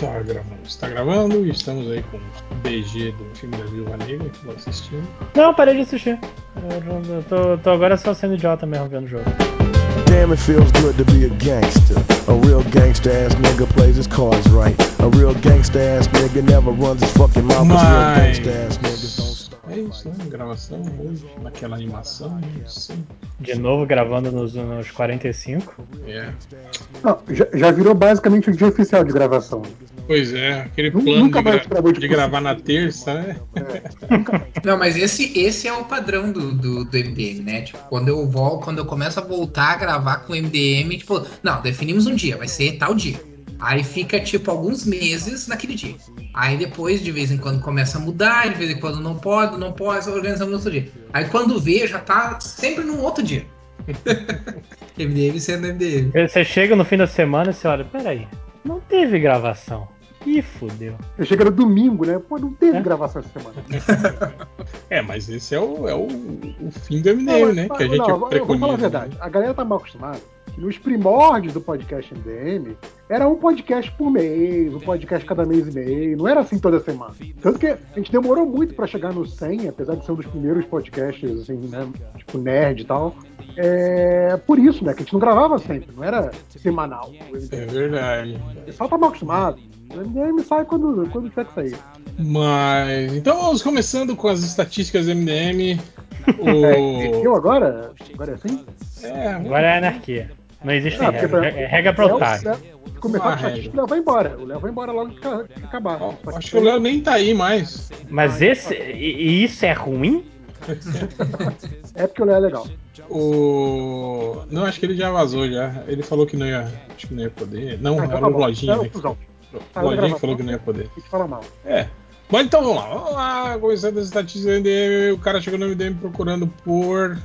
Tá gravando, está gravando e estamos aí com o BG do filme da Viúva Negra que tô assistindo. Não, parei de assistir. Eu, eu tô, tô agora só sendo idiota mesmo vendo o jogo. Damn, it feels good to be a gangster. A real gangster ass nigga plays his cards right. A real gangster ass nigga never runs his fucking mouth. 'cause real Mas- gangster ass niggas É isso, né? Gravação hoje, naquela animação, não sei. De novo gravando nos, nos 45. É. Não, já, já virou basicamente o dia oficial de gravação. Pois é, aquele plano nunca de, mais gra- de de gravar na terça, né? Não, mas esse, esse é o padrão do, do, do MDM, né? Tipo, quando eu volto, quando eu começo a voltar a gravar com o MDM, tipo, não, definimos um dia, vai ser tal dia. Aí fica, tipo, alguns meses naquele dia. Aí depois, de vez em quando, começa a mudar, de vez em quando não pode, não pode, organizamos no outro dia. Aí quando vê, já tá sempre num outro dia. MDM sendo MDM. Você chega no fim da semana e você olha, peraí, não teve gravação. Ih, fudeu. Eu chego no domingo, né? Pô, não teve É. gravação essa semana. É, mas esse é o, é o, o fim do MDM, né? Que a gente não, eu vou preconiza. falar a verdade. A galera tá mal acostumada. Nos primórdios do podcast MDM, era um podcast por mês, um podcast cada mês e meio. Não era assim toda semana. Tanto que a gente demorou muito pra chegar no 100, apesar de ser um dos primeiros podcasts, assim, né? Tipo, nerd e tal. É por isso, né? Que a gente não gravava sempre, não era semanal. É verdade. O pessoal tá mal acostumado. O MDM sai quando, quando tiver que sair. Mas. Então vamos começando com as estatísticas do MDM. Eu O. agora? Agora é assim? É, Agora é anarquia. Não existe Ah, regra. pra- É regra pro Léo- otário. Se começar com regra. o Léo vai embora. O Léo vai embora logo que ca- que acabar. Só acho que o Léo nem tá aí mais. Mas esse. E, isso é ruim? É porque o Léo é legal. O. Não, acho que ele já vazou já. Ele falou que não ia. Acho que não ia poder. Não, Ah, então era tá o. Lojinha, É o né? cuzão. O Lojinha que falou que não ia poder. A gente fala mal. É. Mas então vamos lá. Vamos lá. Começando as estatísticas do MDM. O cara chegou no MDM procurando por.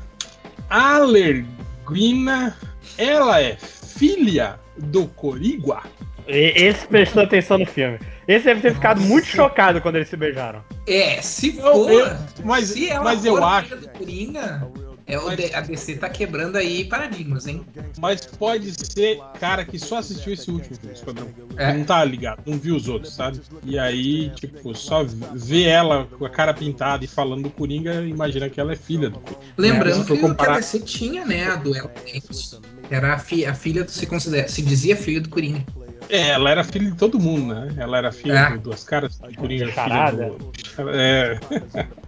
Alerguina. Ela é filha do Corigua? E- Esse prestou atenção no filme. Esse deve ter ficado muito chocado quando eles se beijaram. É, se Eu- for. eu- mas- se ela mas for eu acho- filha do Coringa, é, o Mas- a DC tá quebrando aí paradigmas, hein? Mas pode ser cara que só assistiu esse último filme, Esquadrão. É. Não tá ligado, não viu os outros, sabe? E aí, tipo, só vê ela com a cara pintada e falando do Coringa, imagina que ela é filha do Coringa. Lembrando for que, que comparar- a DC tinha, né, a duelo que era a, fi- a filha, do- se, considera, se dizia filha do Coringa. É, ela era filha de todo mundo, né? Ela era filha É. do Duas Caras, do Coringa, filha Charada. do... É.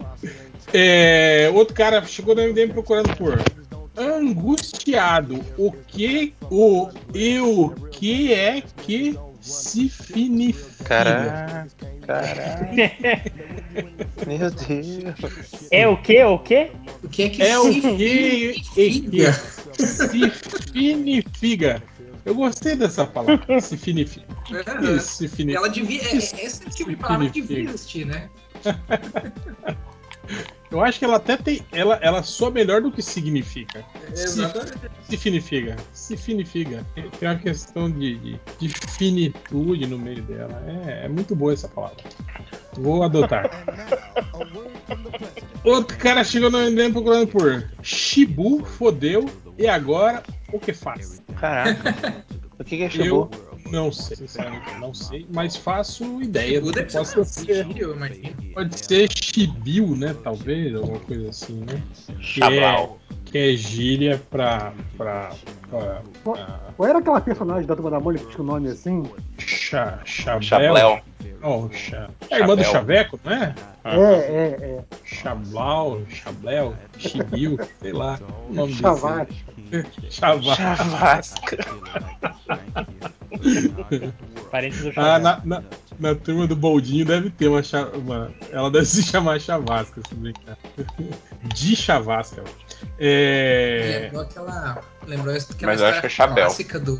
É, Outro cara chegou no MDM procurando por angustiado. O que o e o que é que significa? Caraca, caraca. Meu Deus. É o quê? O quê? O que é que É o que significa? significa. Eu gostei dessa palavra. Significa. Aham. Significa. Ela devia. é- Esse é tipo de palavra que devia existir, né? Eu acho que ela até tem. Ela, ela soa melhor do que significa. Exatamente. Significa. Significa. Tem uma questão de, de, de finitude no meio dela. É, é muito boa essa palavra. Vou adotar. Outro cara chegou no MDM procurando por Shibu, fodeu, e agora o que faz? Caraca. O que, que é Eu Shibu? Não sei, sinceramente, não sei, mas faço ideia do que é possa ser. Pode ser Shibiu, né? Talvez, alguma coisa assim, né? Chablau. Que é gíria pra. pra. pra. pra Qual era aquela personagem da Turma da Mônica que tinha um nome assim? cha, chabel. Oh, cha... É a irmã do Chabel. Chaveco, não é? É, é, é. Chablau, Chablel, Chibiu, sei lá. O nome. Chavá. Chavasca. Parente do Ah, Chaves. na, na, na turma do Boldinho deve ter uma. Ela deve se chamar Chavasca, se brincar. De Chavasca. É. Lembrou aquela. Lembrou aquela Mas eu acho que é Chabel. clássica do,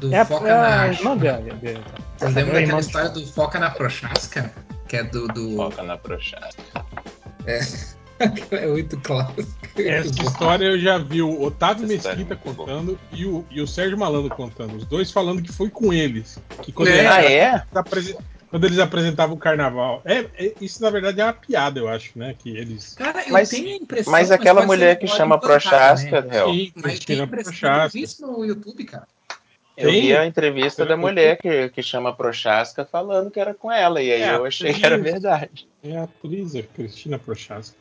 do É a, Foca é a na. irmã dela. dele. Vocês lembram É a daquela irmã do- história do Foca na Prochasca? Que é do. do... Foca na prochada. é muito clássico. Essa história eu já vi o Otávio Essa história Mesquita é contando e o, e o Sérgio Malandro contando. Os dois falando que foi com eles. Que quando, É. eles, Ah, é? apresen- quando eles apresentavam o carnaval. É, é- isso na verdade é uma piada, eu acho, né? Que eles. Cara, eu Mas- tenho a impressão. Mas aquela ser mulher que chama Prochasca, né? Hel. Sim, Mas tem impressão eu Prochaska. vi isso no YouTube, cara. Eu vi a entrevista da mulher que, que chama Prochaska falando que era com ela, e aí É, eu achei que era verdade. É a atriz, a Cristina Prochaska.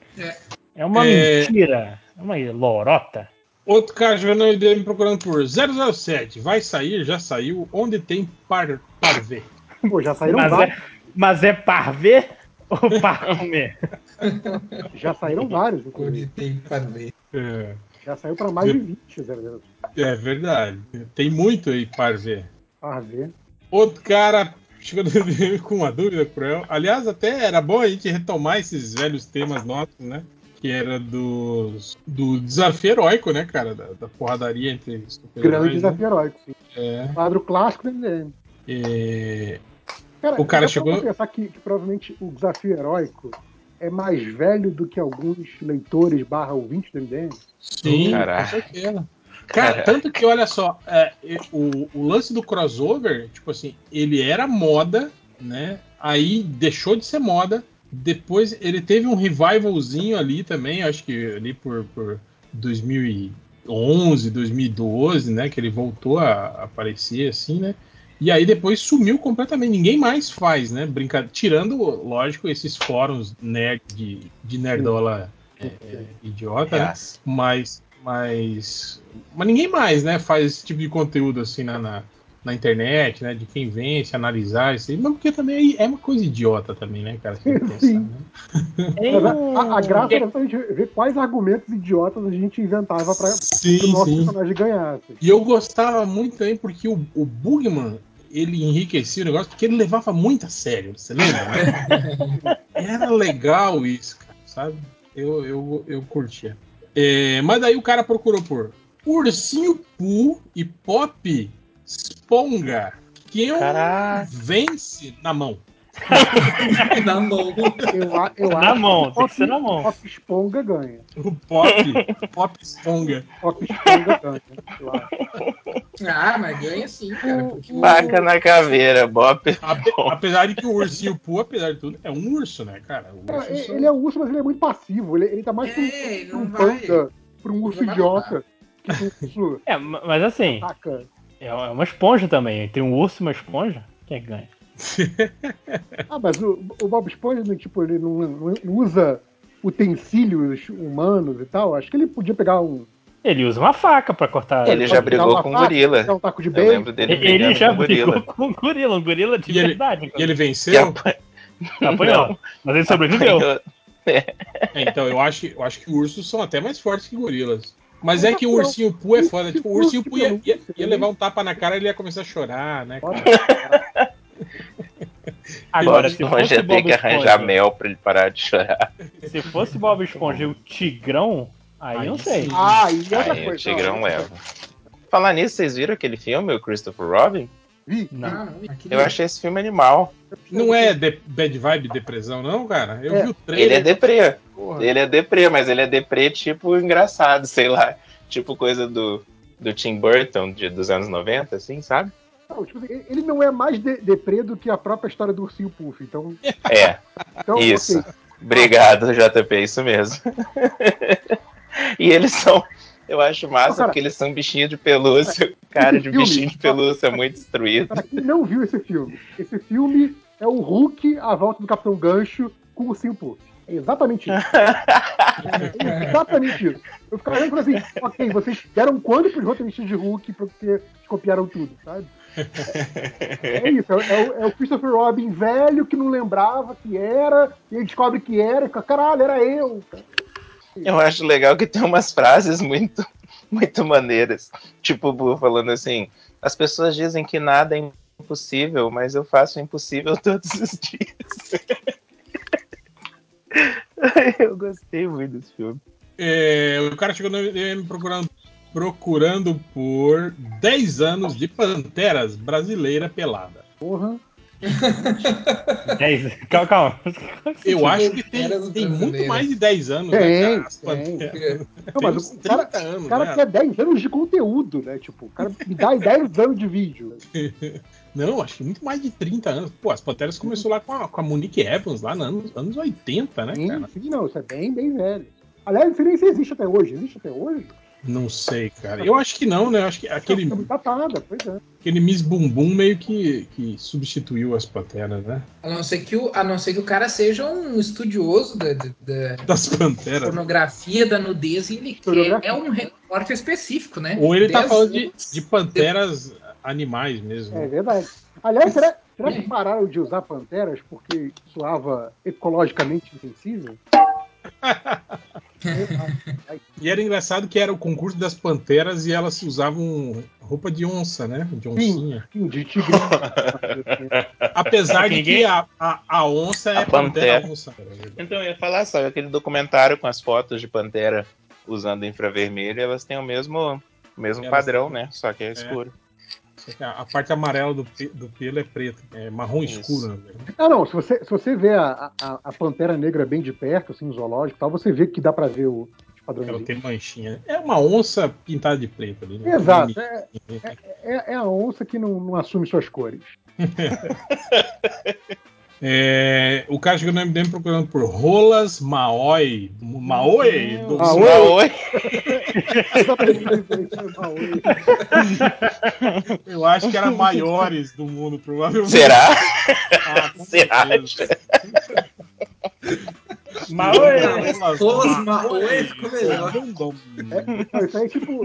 É uma É. mentira. É uma lorota. Outro cara jogando no IDM procurando por 007. Vai sair, já saiu. Onde tem par, parvê? Pô, já saíram Mas vários. é, mas é par ver ou par comer? Já saíram vários, Onde tem para ver. É, Já saiu pra mais de 20, Zé é verdade. Tem muito aí parvê. Ah, ver. Outro cara IDM com uma dúvida cruel. Aliás, até era bom a gente retomar esses velhos temas nossos, né? Que era dos, do desafio heróico, né, cara? Da, da porradaria entre super-heróis, Grande né? desafio heróico, sim. É. Quadro clássico do MDM. É, Cara, O cara chegou- pensar que, que provavelmente o desafio heróico é mais velho do que alguns leitores barra ouvintes do MDM. Sim, Caraca. com certeza. Cara, tanto que, olha só, é, o, o lance do crossover, tipo assim, ele era moda, né? Aí deixou de ser moda. Depois ele teve um revivalzinho ali também, acho que ali por, por 2011, 2012, né? Que ele voltou a aparecer assim, né? E aí depois sumiu completamente. Ninguém mais faz, né? Brinca... Tirando, lógico, esses fóruns nerd de, de nerdola é, é, idiota, né? Mas, mas, mas ninguém mais, né, faz esse tipo de conteúdo assim na, na, na internet, né, de quem vence, analisar isso aí, mas porque também é uma coisa idiota também, né, cara, você pensar, Sim. né? Mas a, a- graça era a gente ver quais argumentos idiotas a gente inventava para o nosso sim. personagem ganhar. assim. E eu gostava muito também porque o, o Bugman, ele enriquecia o negócio porque ele levava muito a sério, você lembra? né? Era legal isso, cara, sabe? Eu, eu, eu curtia. É, mas daí o cara procurou por Ursinho Poo e Pop Esponga. Quem Caraca. vence na mão? Na mão. Eu, a- eu Na acho mão, que tem que ser Pop- na mão. Pop Esponga ganha. O Pop, Pop Esponga. Pop Esponga ganha. Eu acho. Ah, mas ganha sim, cara. Porque Faca na caveira, Bop. Ape- apesar de que o Ursinho Poo, apesar de tudo, é um urso, né, cara? O urso É, só- ele é um urso, mas ele é muito passivo. Ele, ele tá mais pra um, É, pra um vai- panda, pra um urso idiota, que um urso É, ma- mas assim, saca. é uma esponja também. Tem um urso e uma esponja. Quem é que ganha? Ah, mas o, o Bob Esponja, né, tipo, ele não, não- usa utensílios humanos e tal. Acho que ele podia pegar um. Ele usa uma faca pra cortar. Ele já pode pegar brigou com um gorila. um taco de Eu lembro dele Ele brigando já com um gorila. brigou com um gorila, um gorila de E ele- verdade. E ele E venceu? apa- Apanhou. Mas ele sobreviveu. É, então, eu acho, eu acho que ursos são até mais fortes que gorilas. Mas é que o ursinho Poo é foda. Tipo, o ursinho Poo ia, ia- ia levar um tapa na cara e ele ia começar a chorar, né? cara? Agora, Bob se Esponja fosse Bob que arranjar Esponja, mel pra ele parar de chorar. se fosse Bob Esponja e o Tigrão, aí, Aí não sei. sim. Ah, e outra Aí o coisa. Tigrão ó, leva. Falar nisso, vocês viram aquele filme, o Christopher Robin? Não. Não. Eu achei esse filme animal. Não é de- bad vibe, depressão, não, cara? Eu É. vi o trailer. Ele é deprê. porra. Ele é deprê, mas ele é deprê tipo engraçado, sei lá. Tipo coisa do, do Tim Burton de, dos anos 90, assim, sabe? Não, tipo assim, ele não é mais de, deprê do que a própria história do ursinho Puff. Então, É, então Isso. ok. obrigado, JP, isso mesmo. e eles são. Eu acho massa Cara, porque eles são bichinhos de pelúcia. Cara de filme- bichinho de pelúcia muito destruído. Para quem não viu esse filme, esse filme é o Hulk à volta do Capitão Gancho com o ursinho Puff. É exatamente isso. É exatamente isso. Eu ficava olhando e assim, ok, vocês deram quando pros roteiristas de Hulk porque copiaram tudo, sabe? É isso, é, o- é o Christopher Robin velho que não lembrava que era, e ele descobre que era, e caralho, era eu. Eu acho legal que tem umas frases muito, muito maneiras. Tipo o Bu falando assim: as pessoas dizem que nada é impossível, mas eu faço o impossível todos os dias. eu gostei muito desse filme. É, o cara chegou no MDM procurando, procurando por 10 anos de Panteras brasileira pelada. Porra. 10. Calma, calma. Eu acho que tem, tem muito mais de 10 anos, né, Tem, cara? As tem. Panteras. Não, Tem mas o cara, 30 anos, o cara né? quer 10 anos de conteúdo, né? Tipo, o cara me dá 10 anos de vídeo. Não, acho que muito mais de 30 anos. Pô, as Panteras começou lá com a, com a Monique Evans, lá nos anos, anos 80, né, Sim, cara? sim, não, isso é bem, bem velho. Aliás, não sei nem se existe até hoje. Existe até hoje? Não sei, cara. Eu acho que não, né? Eu acho que aquele. Não, tá nada, pois é. aquele Miss Bumbum meio que, que substituiu as panteras, né? A não ser que o, a não ser que o cara seja um estudioso da, da- da Das panteras. pornografia, da nudez e ele quer é um recorte específico, né? Ou ele tá falando de, de panteras animais mesmo. É verdade. Aliás, será, será que pararam de usar panteras porque soava ecologicamente insensível? E era engraçado que era o concurso das panteras e elas usavam roupa de onça, né? De oncinha. Sim, de tigre. Apesar de que Ninguém- a, a, a onça é A pantera pantera. onça. Então eu ia falar, sabe, aquele documentário com as fotos de pantera usando infravermelho, elas têm o mesmo, o mesmo Elas- padrão, né? Só que é escuro. Só que A a parte amarela do, do pelo é preta, é marrom Isso. escuro. verdade. Ah, não, se você, se você vê a, a, a pantera negra bem de perto, assim, no zoológico e tal, você vê que dá pra ver o Ela padrãozinho. tem manchinha. É uma onça pintada de preto ali. né? Exato. É, é, é a onça que não, não assume suas cores. É, o cara chegou no MDM procurando por rolas Maoi. Maoi? Do-? Maoi. Eu acho que eram maiores do mundo, provavelmente. Será? Ah, com Você certeza. Mas oi, Rolas Maoi ficou melhor. Isso aí é tipo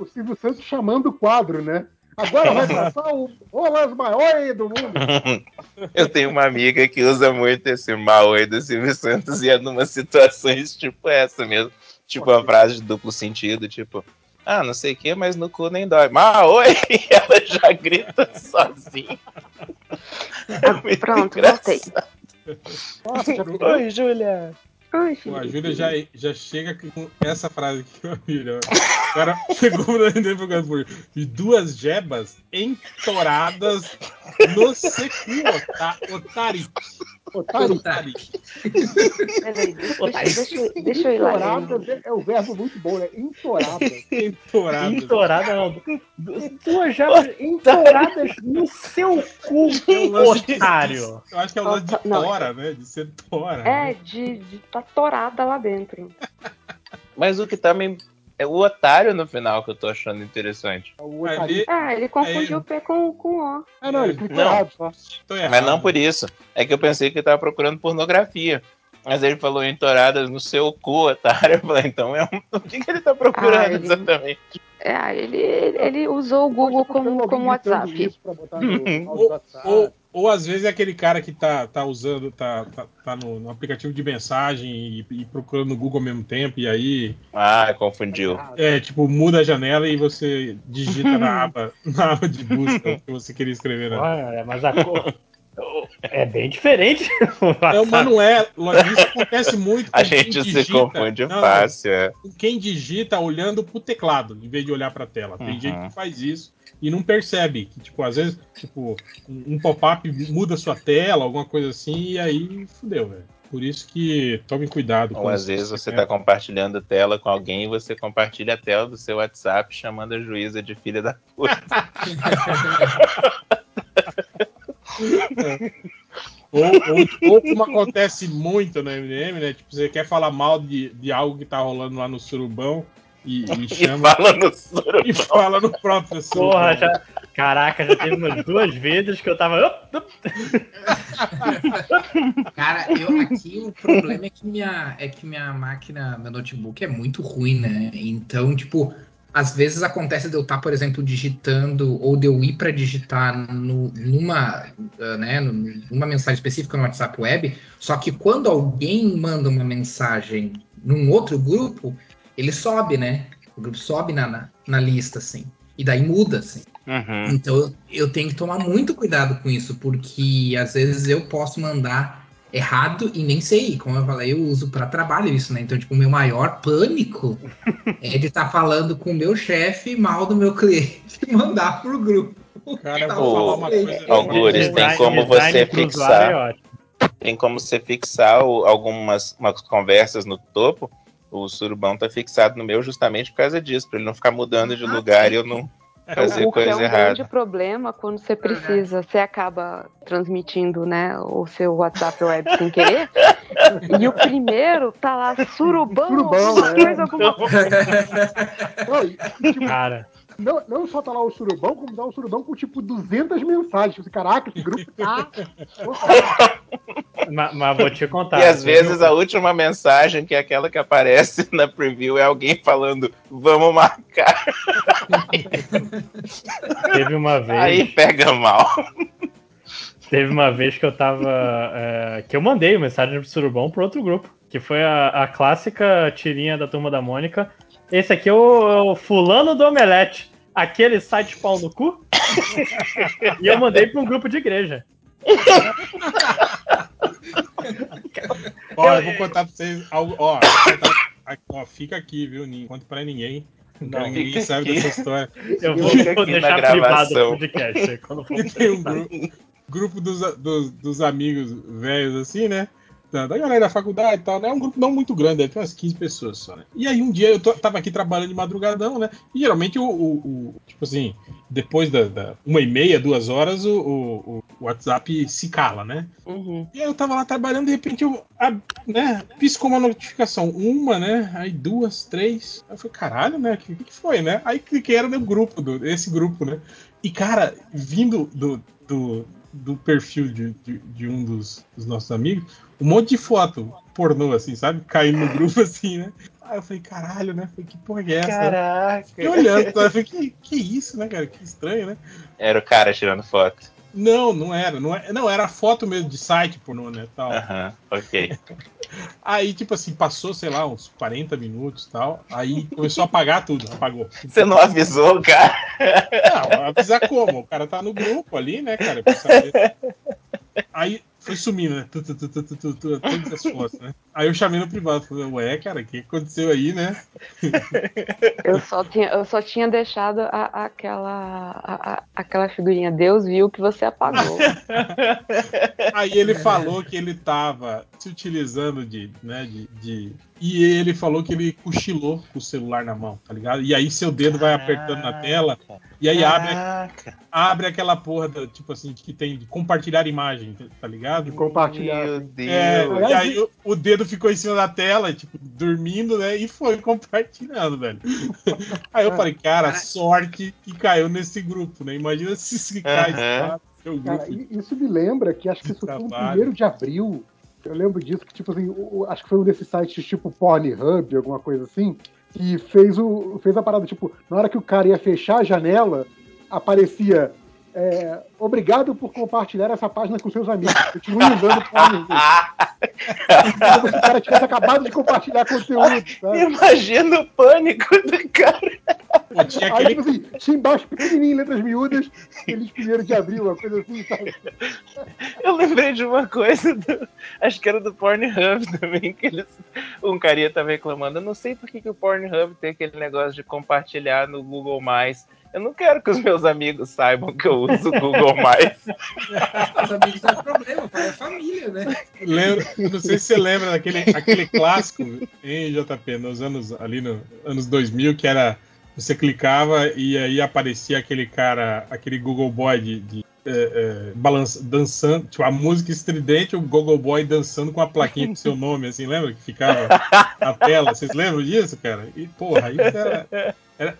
o Silvio Santos chamando o quadro, né? Agora vai passar o Rolas Maior do mundo. Eu tenho uma amiga que usa muito esse Maoi do Silvio Santos e é numa situações tipo essa mesmo. Tipo a frase de duplo sentido, tipo, ah, não sei o que, mas no cu nem dói. Maoi! E ela já grita sozinha. É muito Pronto, engraçado. voltei. Nossa, Oi, Júlia. Ai, Pô, a filho. Júlia já, já chega com essa frase aqui que eu melhor. O cara chegou no MDM procurando por e duas jebas entoradas no secu, ota- otari. Otário. Peraí, deixa, deixa, deixa eu ir lá. Entoradas é, é o verbo muito bom, né? Entoradas. Entoradas. Entorada não. Duas jabas entoradas no seu cu, É otário. Eu acho que é o lance de Não. tora, né? De ser tora. É, né? de, de tá torada lá dentro. Mas o que também é o otário no final que eu tô achando interessante. É Ah, ele confundiu É. o P com, com O. Ah, não, ele clicou Não. errado. Mas não por isso. É que eu pensei que ele tava procurando pornografia. Mas ele falou entoradas no seu cu, otário. Eu falei, então é um... o que, que ele tá procurando Ah, ele- exatamente? É, ele, ele usou o Google como, como WhatsApp. isso pra botar no Ou, WhatsApp. ou, ou às vezes é aquele cara que tá, tá usando, tá, tá, tá no, no aplicativo de mensagem e, e procurando no Google ao mesmo tempo, e aí Ah, confundiu. é tipo, muda a janela e você digita na aba, na aba de busca o que você queria escrever. Né? Olha, mas a cor. É bem diferente. É, mas não é, isso acontece muito com A quem gente se digita- confunde Não, fácil, é. com quem digita olhando pro teclado, em vez de olhar pra tela. Tem Uhum. gente que faz isso e não percebe. Que, tipo, às vezes, tipo, um pop-up muda sua tela, alguma coisa assim, e aí fudeu, velho. Por isso que tome cuidado. Ou às vezes você é. tá compartilhando tela com alguém e você compartilha a tela do seu WhatsApp chamando a juíza de filha da puta. Ou, ou, ou como acontece muito no MDM, né? Tipo, você quer falar mal de, de algo que tá rolando lá no surubão e, e E chama fala no surubão. e fala no próprio surubão. Porra, já. Caraca, já teve umas duas vezes que eu tava. Cara, eu aqui o problema é que minha é que minha máquina, meu notebook é muito ruim, né? Então, tipo, às vezes acontece de eu estar, por exemplo, digitando ou de eu ir para digitar no- numa, ah, né, numa mensagem específica no WhatsApp Web, só que quando alguém manda uma mensagem num outro grupo, ele sobe, né? O grupo sobe na, na, na lista, assim. E daí muda, assim. Uhum. Então eu, eu tenho que tomar muito cuidado com isso, porque às vezes eu posso mandar errado e nem sei. Como eu falei, eu uso para trabalho isso, né? Então, tipo, o meu maior pânico é de estar falando com o meu chefe mal do meu cliente e mandar pro grupo. Cara, eu Tá vou falar bom. uma coisa. Algures, tem Design- como você fixar. é. Tem como você fixar o- algumas umas conversas no topo. O surubão tá fixado no meu justamente por causa disso, pra ele não ficar mudando de lugar e eu não fazer o que é coisa um errada. grande problema quando você precisa, você acaba transmitindo, né, o seu WhatsApp web sem querer, e o primeiro tá lá, surubão, Surubão, alguma é. coisa, alguma coisa. Não, Cara, Não, não só tá lá o surubão, como dá o surubão com tipo 200 mensagens. Tipo, Caraca, esse grupo tá. Mas, mas vou te contar. E às vezes a última mensagem, que é aquela que aparece na preview, é alguém falando, vamos marcar. Teve uma vez. Aí pega mal. Teve uma vez que eu tava. é, que eu mandei mensagem pro Surubão pro outro grupo. Que foi a, a clássica tirinha da turma da Mônica. Esse aqui é o, é o fulano do omelete. Aquele site pau no cu. e eu mandei pra um grupo de igreja. Ó, eu vou contar pra vocês algo. Ó, ó, fica aqui, viu? Não conta pra ninguém. Não, ninguém fica sabe aqui. dessa história. Eu vou, vou deixar privado o podcast. Quando for E tem um grupo, grupo dos, dos, dos amigos velhos, assim, né? Da, da galera da faculdade e tal, né? É um grupo não muito grande, deve ter umas 15 pessoas só, né? E aí um dia eu tô- tava aqui trabalhando de madrugadão, né? E geralmente o, o- o- tipo assim, depois da, da uma e meia, duas horas, o, o- o WhatsApp se cala, né? Uhum. E aí eu tava lá trabalhando, de repente eu, a- né, piscou uma notificação, uma, né, aí duas, três, aí eu falei, caralho, né, o que, que foi, né? Aí cliquei, era no grupo, do, esse grupo, né, e cara, vindo do, do, do perfil de, de, de um dos, dos nossos amigos, um monte de foto pornô, assim, sabe, caindo no grupo, assim, né, aí eu falei, caralho, né, falei, que porra é essa? Caraca. Fiquei olhando, tá? eu falei, que, que isso, né, cara, que estranho, né? Era o cara tirando foto. Não, não era, não, é, não era foto mesmo de site pornô, né, tal. Aham, ok. Aí, tipo assim, passou, sei lá, uns 40 minutos e tal. Aí começou a apagar tudo, apagou. Você não avisou, cara? Não, avisar como? O cara tá no grupo ali, né, cara? Aí foi sumindo, né? Tu, tu, tu, tu, tu, tu, tu, todas as fotos, né? Aí eu chamei no privado, falei, ué, cara, o que aconteceu aí, né? Eu só tinha, eu só tinha deixado a- aquela, a- a- aquela figurinha. Deus viu que você apagou. Aí ele falou que ele tava se utilizando de, né, de, de- E ele falou que ele cochilou com o celular na mão, tá ligado? E aí seu dedo vai apertando na tela, e aí abre, Caraca. abre aquela porra, da, tipo assim, que tem de compartilhar imagem, tá ligado? De compartilhar. Meu. Deus. É, e aí o, o dedo ficou em cima da tela, tipo, dormindo, né? E foi compartilhando, velho. Aí eu falei, cara, sorte que caiu nesse grupo, né? Imagina se se cai lá, seu Cara, grupo. i- isso me lembra que acho que isso foi no Trabalho. primeiro de abril. Eu lembro disso, que tipo assim, acho que foi um desses sites tipo Pornhub, alguma coisa assim, que fez, o, fez a parada, tipo, na hora que o cara ia fechar a janela, aparecia. é, Obrigado por compartilhar essa página com seus amigos. Continue usando Pornhub. Como se o cara tivesse acabado de compartilhar conteúdo. Sabe? Imagina o pânico do cara. Pô, tinha Aí, aquele tipo assim, tinha embaixo pequenininho, em letras miúdas, feliz primeiro de abril, uma coisa assim, sabe? Eu lembrei de uma coisa, do- acho que era do Pornhub também, que eles, um carinha tava reclamando. Eu não sei por que, que o Pornhub tem aquele negócio de compartilhar no Google+. Eu não quero que os meus amigos saibam que eu uso o Google+. Os amigos não é problema, pai, é família, né? Lembra, não sei se você lembra daquele aquele clássico em JP, nos anos ali no anos 2000, que era você clicava e aí aparecia aquele cara, aquele Google Boy de, de é, é, balança- dançando, tipo a música estridente, o Google Boy dançando com a plaquinha com seu nome, assim, lembra que ficava na tela? Vocês lembram disso, cara? E porra, isso era, era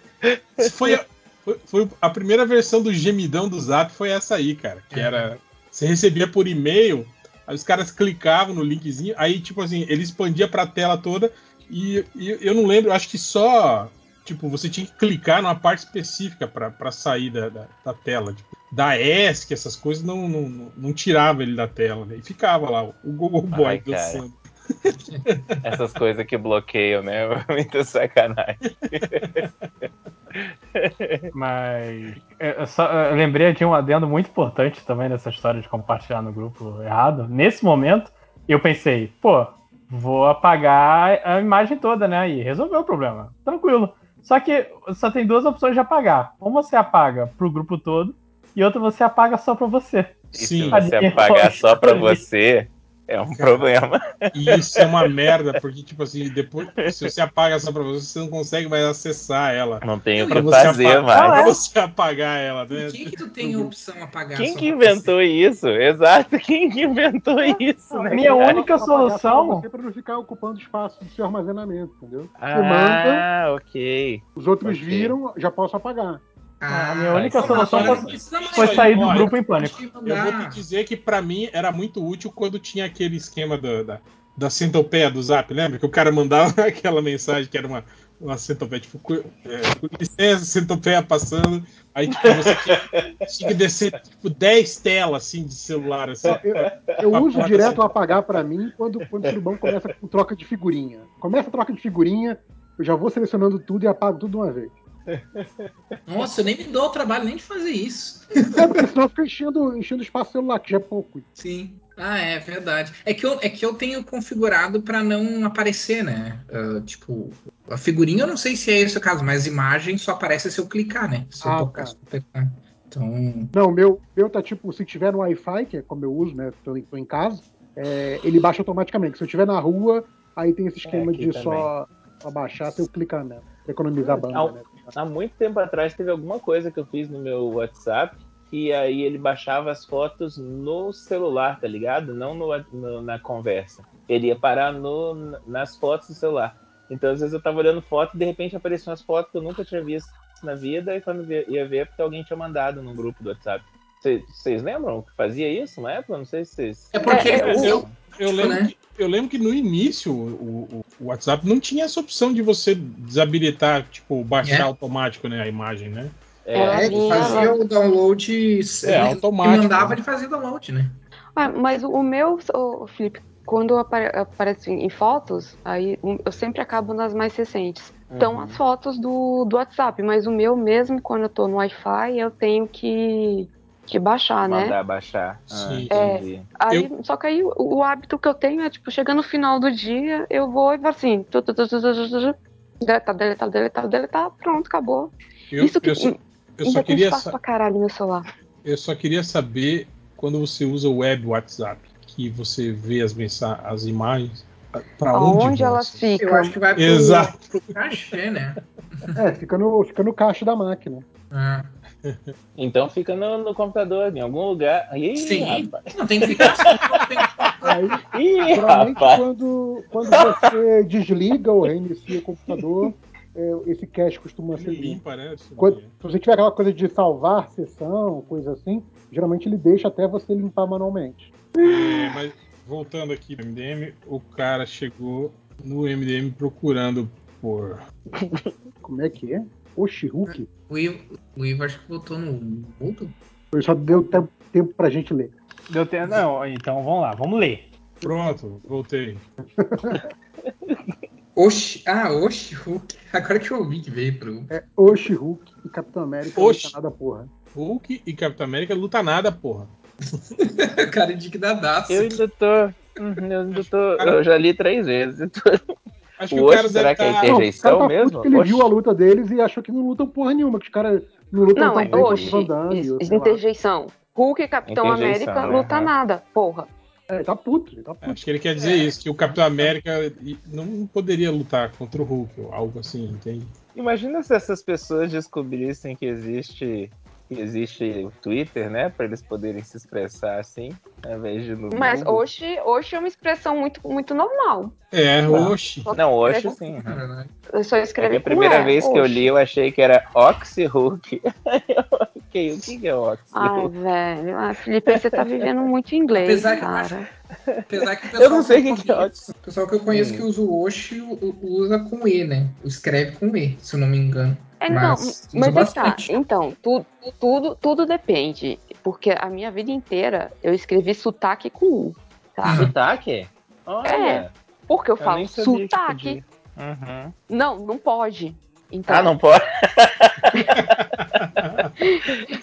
foi, a, foi, foi a primeira versão do gemidão do Zap foi essa aí, cara, que era você recebia por e-mail Aí os caras clicavam no linkzinho, aí, tipo assim, ele expandia pra tela toda e, e eu não lembro, acho que só. Tipo, você tinha que clicar numa parte específica pra, pra sair da, da, da tela. Tipo, da ESC, essas coisas não, não, não, tirava ele da tela, né? E ficava lá, o Google Boy Ai, cara. dançando. Essas coisas que bloqueiam, né? Muita sacanagem. Mas é, eu, só, eu lembrei de um adendo muito importante também nessa história de compartilhar no grupo errado. Nesse momento, eu pensei, pô, vou apagar a imagem toda, né? E resolveu o problema. Tranquilo. Só que só tem duas opções de apagar. Uma você apaga pro grupo todo e outra você apaga só pra você. E se Sim. você apagar só pra você, É um problema. E isso é uma merda, porque, tipo assim, depois, se você apaga essa pra você, você não consegue mais acessar ela. Não tem o que você fazer apagar, mais. pra você apagar ela, né? Por que, que tu tem a opção apagar Quem que inventou isso? Exato, quem que inventou isso, né? Minha cara? única solução. Você pra não ficar ocupando espaço do seu armazenamento, entendeu? Você manda, Ah, ok. os outros ok. viram, já posso apagar. A minha única então solução foi- não mais. Foi sair do grupo em pânico. Eu vou te dizer que pra mim era muito útil quando tinha aquele esquema da, da, da centopeia do Zap, lembra? Que o cara mandava aquela mensagem que era uma, uma centopeia, tipo, é, com licença, centopeia passando. Aí tipo, você tinha, tinha que descer tipo 10 telas assim de celular. Assim. Eu, eu uso direto assim. o apagar pra mim quando, quando o surubão começa com troca de figurinha. Começa a troca de figurinha, eu já vou selecionando tudo e apago tudo de uma vez. Nossa, eu nem me dou o trabalho nem de fazer isso. É, porque senão fica enchendo, enchendo espaço celular, que já é pouco. Sim. Ah, é verdade. É que eu, é que eu tenho configurado pra não aparecer, né? Ah, tipo, a figurinha eu não sei se é esse o caso, mas imagem só aparece se eu clicar, né? Se eu Ah, tocar, tá. se eu apertar. Então. Não, o meu, meu tá tipo, se tiver no Wi-Fi, que é como eu uso, né? Tô, em- tô em casa, é, ele baixa automaticamente. Se eu tiver na rua, aí tem esse esquema aqui de também. só abaixar se eu clicar pra Economizar banda, né? Há muito tempo atrás teve alguma coisa que eu fiz no meu WhatsApp que aí ele baixava as fotos no celular, tá ligado? Não no, no- na conversa. Ele ia parar no, nas fotos do celular. Então, às vezes eu tava olhando foto e de repente apareciam umas fotos que eu nunca tinha visto na vida e quando ia ver é porque alguém tinha mandado num grupo do WhatsApp. Cê- Vocês lembram que fazia isso na época? Não sei se vocês. É porque É, o- eu- Eu Tipo, lembro, né? que, eu lembro que no início o, o- o WhatsApp não tinha essa opção de você desabilitar, tipo, baixar É. automático né, a imagem, né? Ela É, ele vinha- fazia o download. É, automático, E mandava né? ele fazer download, né? Ah, mas o meu, ô, Felipe, quando apare- aparece em fotos, aí eu sempre acabo nas mais recentes. Então Uhum. as fotos do, do WhatsApp, mas o meu mesmo, quando eu tô no Wi-Fi, eu tenho que, que baixar, né? Mandar baixar. Ah, Sim. entendi. Aí, Só que aí o, o hábito que eu tenho é, tipo, chegando no final do dia, eu vou e vou assim, tu, tu, tu, tu, tu, tu, tu, deletar, deletar, deletar, deletar, pronto, acabou. Eu, Isso que eu só, eu só tem queria espaço pra caralho no celular. eu só queria saber quando você usa o web WhatsApp, que você vê as mensagens, as imagens, para onde, Aonde vão elas ficam? Eu acho que vai pro, Exato. pro cachê, né? É, fica no, fica no caixa da máquina. Ah. Então fica no, no computador, em algum lugar. Ih, Sim. rapaz. Não tem que ficar assim, Aí, Ih, rapaz. quando, quando você desliga ou reinicia o computador, é, esse cache costuma ser limpo. limpa, né? Quando- se você tiver aquela coisa de salvar sessão, coisa assim, geralmente ele deixa até você limpar manualmente. É, mas voltando aqui no MDM, o cara chegou no MDM procurando por. Como é que é? Oxi, Hulk. O Ivo, o Ivo acho que botou no mudo. Ele só deu tempo, tempo pra gente ler. Deu tempo. Não, então vamos lá, vamos ler. Pronto, voltei. Oxi, ah, Oxi Hulk. Agora que eu ouvi que veio pro. É Oxi, Hulk e Capitão América Oxi. tá nada porra. Hulk e Capitão América luta nada, porra. cara indignadaço. Eu ainda tô. Uhum, Eu ainda tô. Eu já li três vezes. Acho O que o Oxi, cara será deve que é tá- Tem Não, o rejeição cara tá mesmo? que ele viu a luta deles e achou que não lutam porra nenhuma, que os caras não lutam Não, tão é bem quanto hoje. o Van Damme. ou sei lá. Interjeição. Hulk e Capitão Interjeição, América né? luta Aham. nada, porra. É, ele tá puto, ele tá puto. Acho que ele quer dizer isso, que o Capitão América não poderia lutar contra o Hulk, ou algo assim, entende? Imagina se essas pessoas descobrissem que existe. Que existe o Twitter, né? Pra eles poderem se expressar assim, ao invés de no Mas hoje, hoje é uma expressão muito, muito normal. É, oxi. Não, hoje sim. uhum. Caralho. Eu só É que escrevi a primeira E, vez que eu hoje. li, eu achei que era Oxy Hulk. ok, o que que é Oxy Ai, velho. Ah, Felipe, você tá vivendo muito inglês, Apesar que- cara. Apesar que o Eu pessoal não sei o que que que é eu Oxy. o pessoal que eu conheço Hum. que usa o Oxi usa com E, né? Escreve com E, se eu não me engano. É, não, Mas mas, usa é que tá. bastante. Então, tu, tudo, tudo depende. Porque a minha vida inteira eu escrevi sotaque com U, tá? Sotaque? Olha, É, Porque eu eu falo sotaque. Uhum. Não, não pode. Então, Ah, não pode?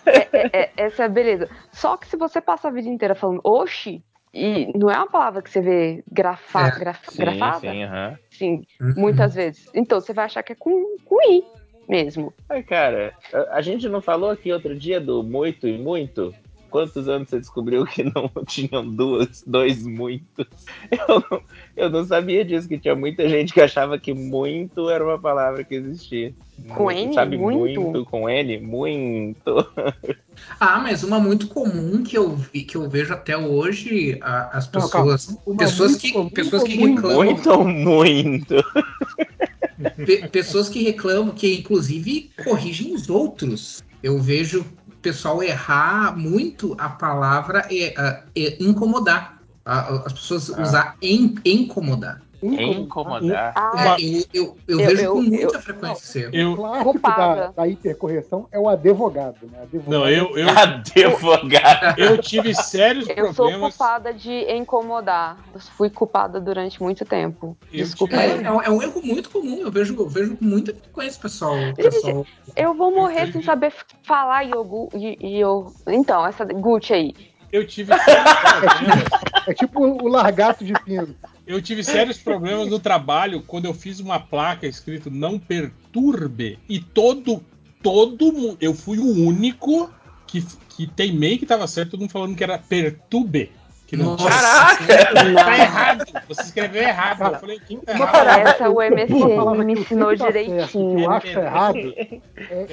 é- é- essa é a beleza. Só que se você passa a vida inteira falando oxi, e não é uma palavra que você vê grafa, É, graf- Sim, grafada, sim, aham. sim, Uhum. muitas vezes. Então você vai achar que é com, com i mesmo. Ai, cara, a- a gente não falou aqui outro dia do muito e muito? quantos anos você descobriu que não tinham duas, dois muitos? Eu não, eu não sabia disso, que tinha muita gente que achava que muito era uma palavra que existia. Com Muito, N? Sabe, Muito? muito com N? Muito. Ah, mas uma muito comum que eu, vi, que eu vejo até hoje, a- as Não, pessoas, Uma pessoas muito que, pessoas que ou muito? reclamam, Muito ou muito? pe- pessoas que reclamam, que inclusive corrigem os outros. Eu vejo o pessoal errar muito a palavra é, é incomodar. As pessoas Ah. usar em, incomodar. Incomodar. Ah, É, eu, eu, eu Eu- vejo eu- com muita eu- frequência esse erro. Eu, O clássico da, da hipercorreção é o advogado, né? Advogado não, eu, eu, Advogado. eu tive sérios eu sou problemas. culpada de incomodar. Eu fui culpada durante muito tempo. Desculpa. É, é um, é um erro muito comum. Eu vejo, eu vejo com muita frequência, pessoal. pessoal Eu vou morrer sem saber falar Yogu e, e eu. Então, essa Gucci aí. Eu tive sérios problemas. É tipo o largato de pino. Eu tive sérios problemas no trabalho quando eu fiz uma placa escrito não perturbe e todo todo mundo, eu fui o único que, que teimei que tava certo, todo mundo falando que era perturbe. Que não Nossa. Caraca! tá errado. Você escreveu errado. Eu falei, quem tá Uma errado? palavra- Essa o palavra me que ensinou que tá direitinho. que eu acho que tá errado é,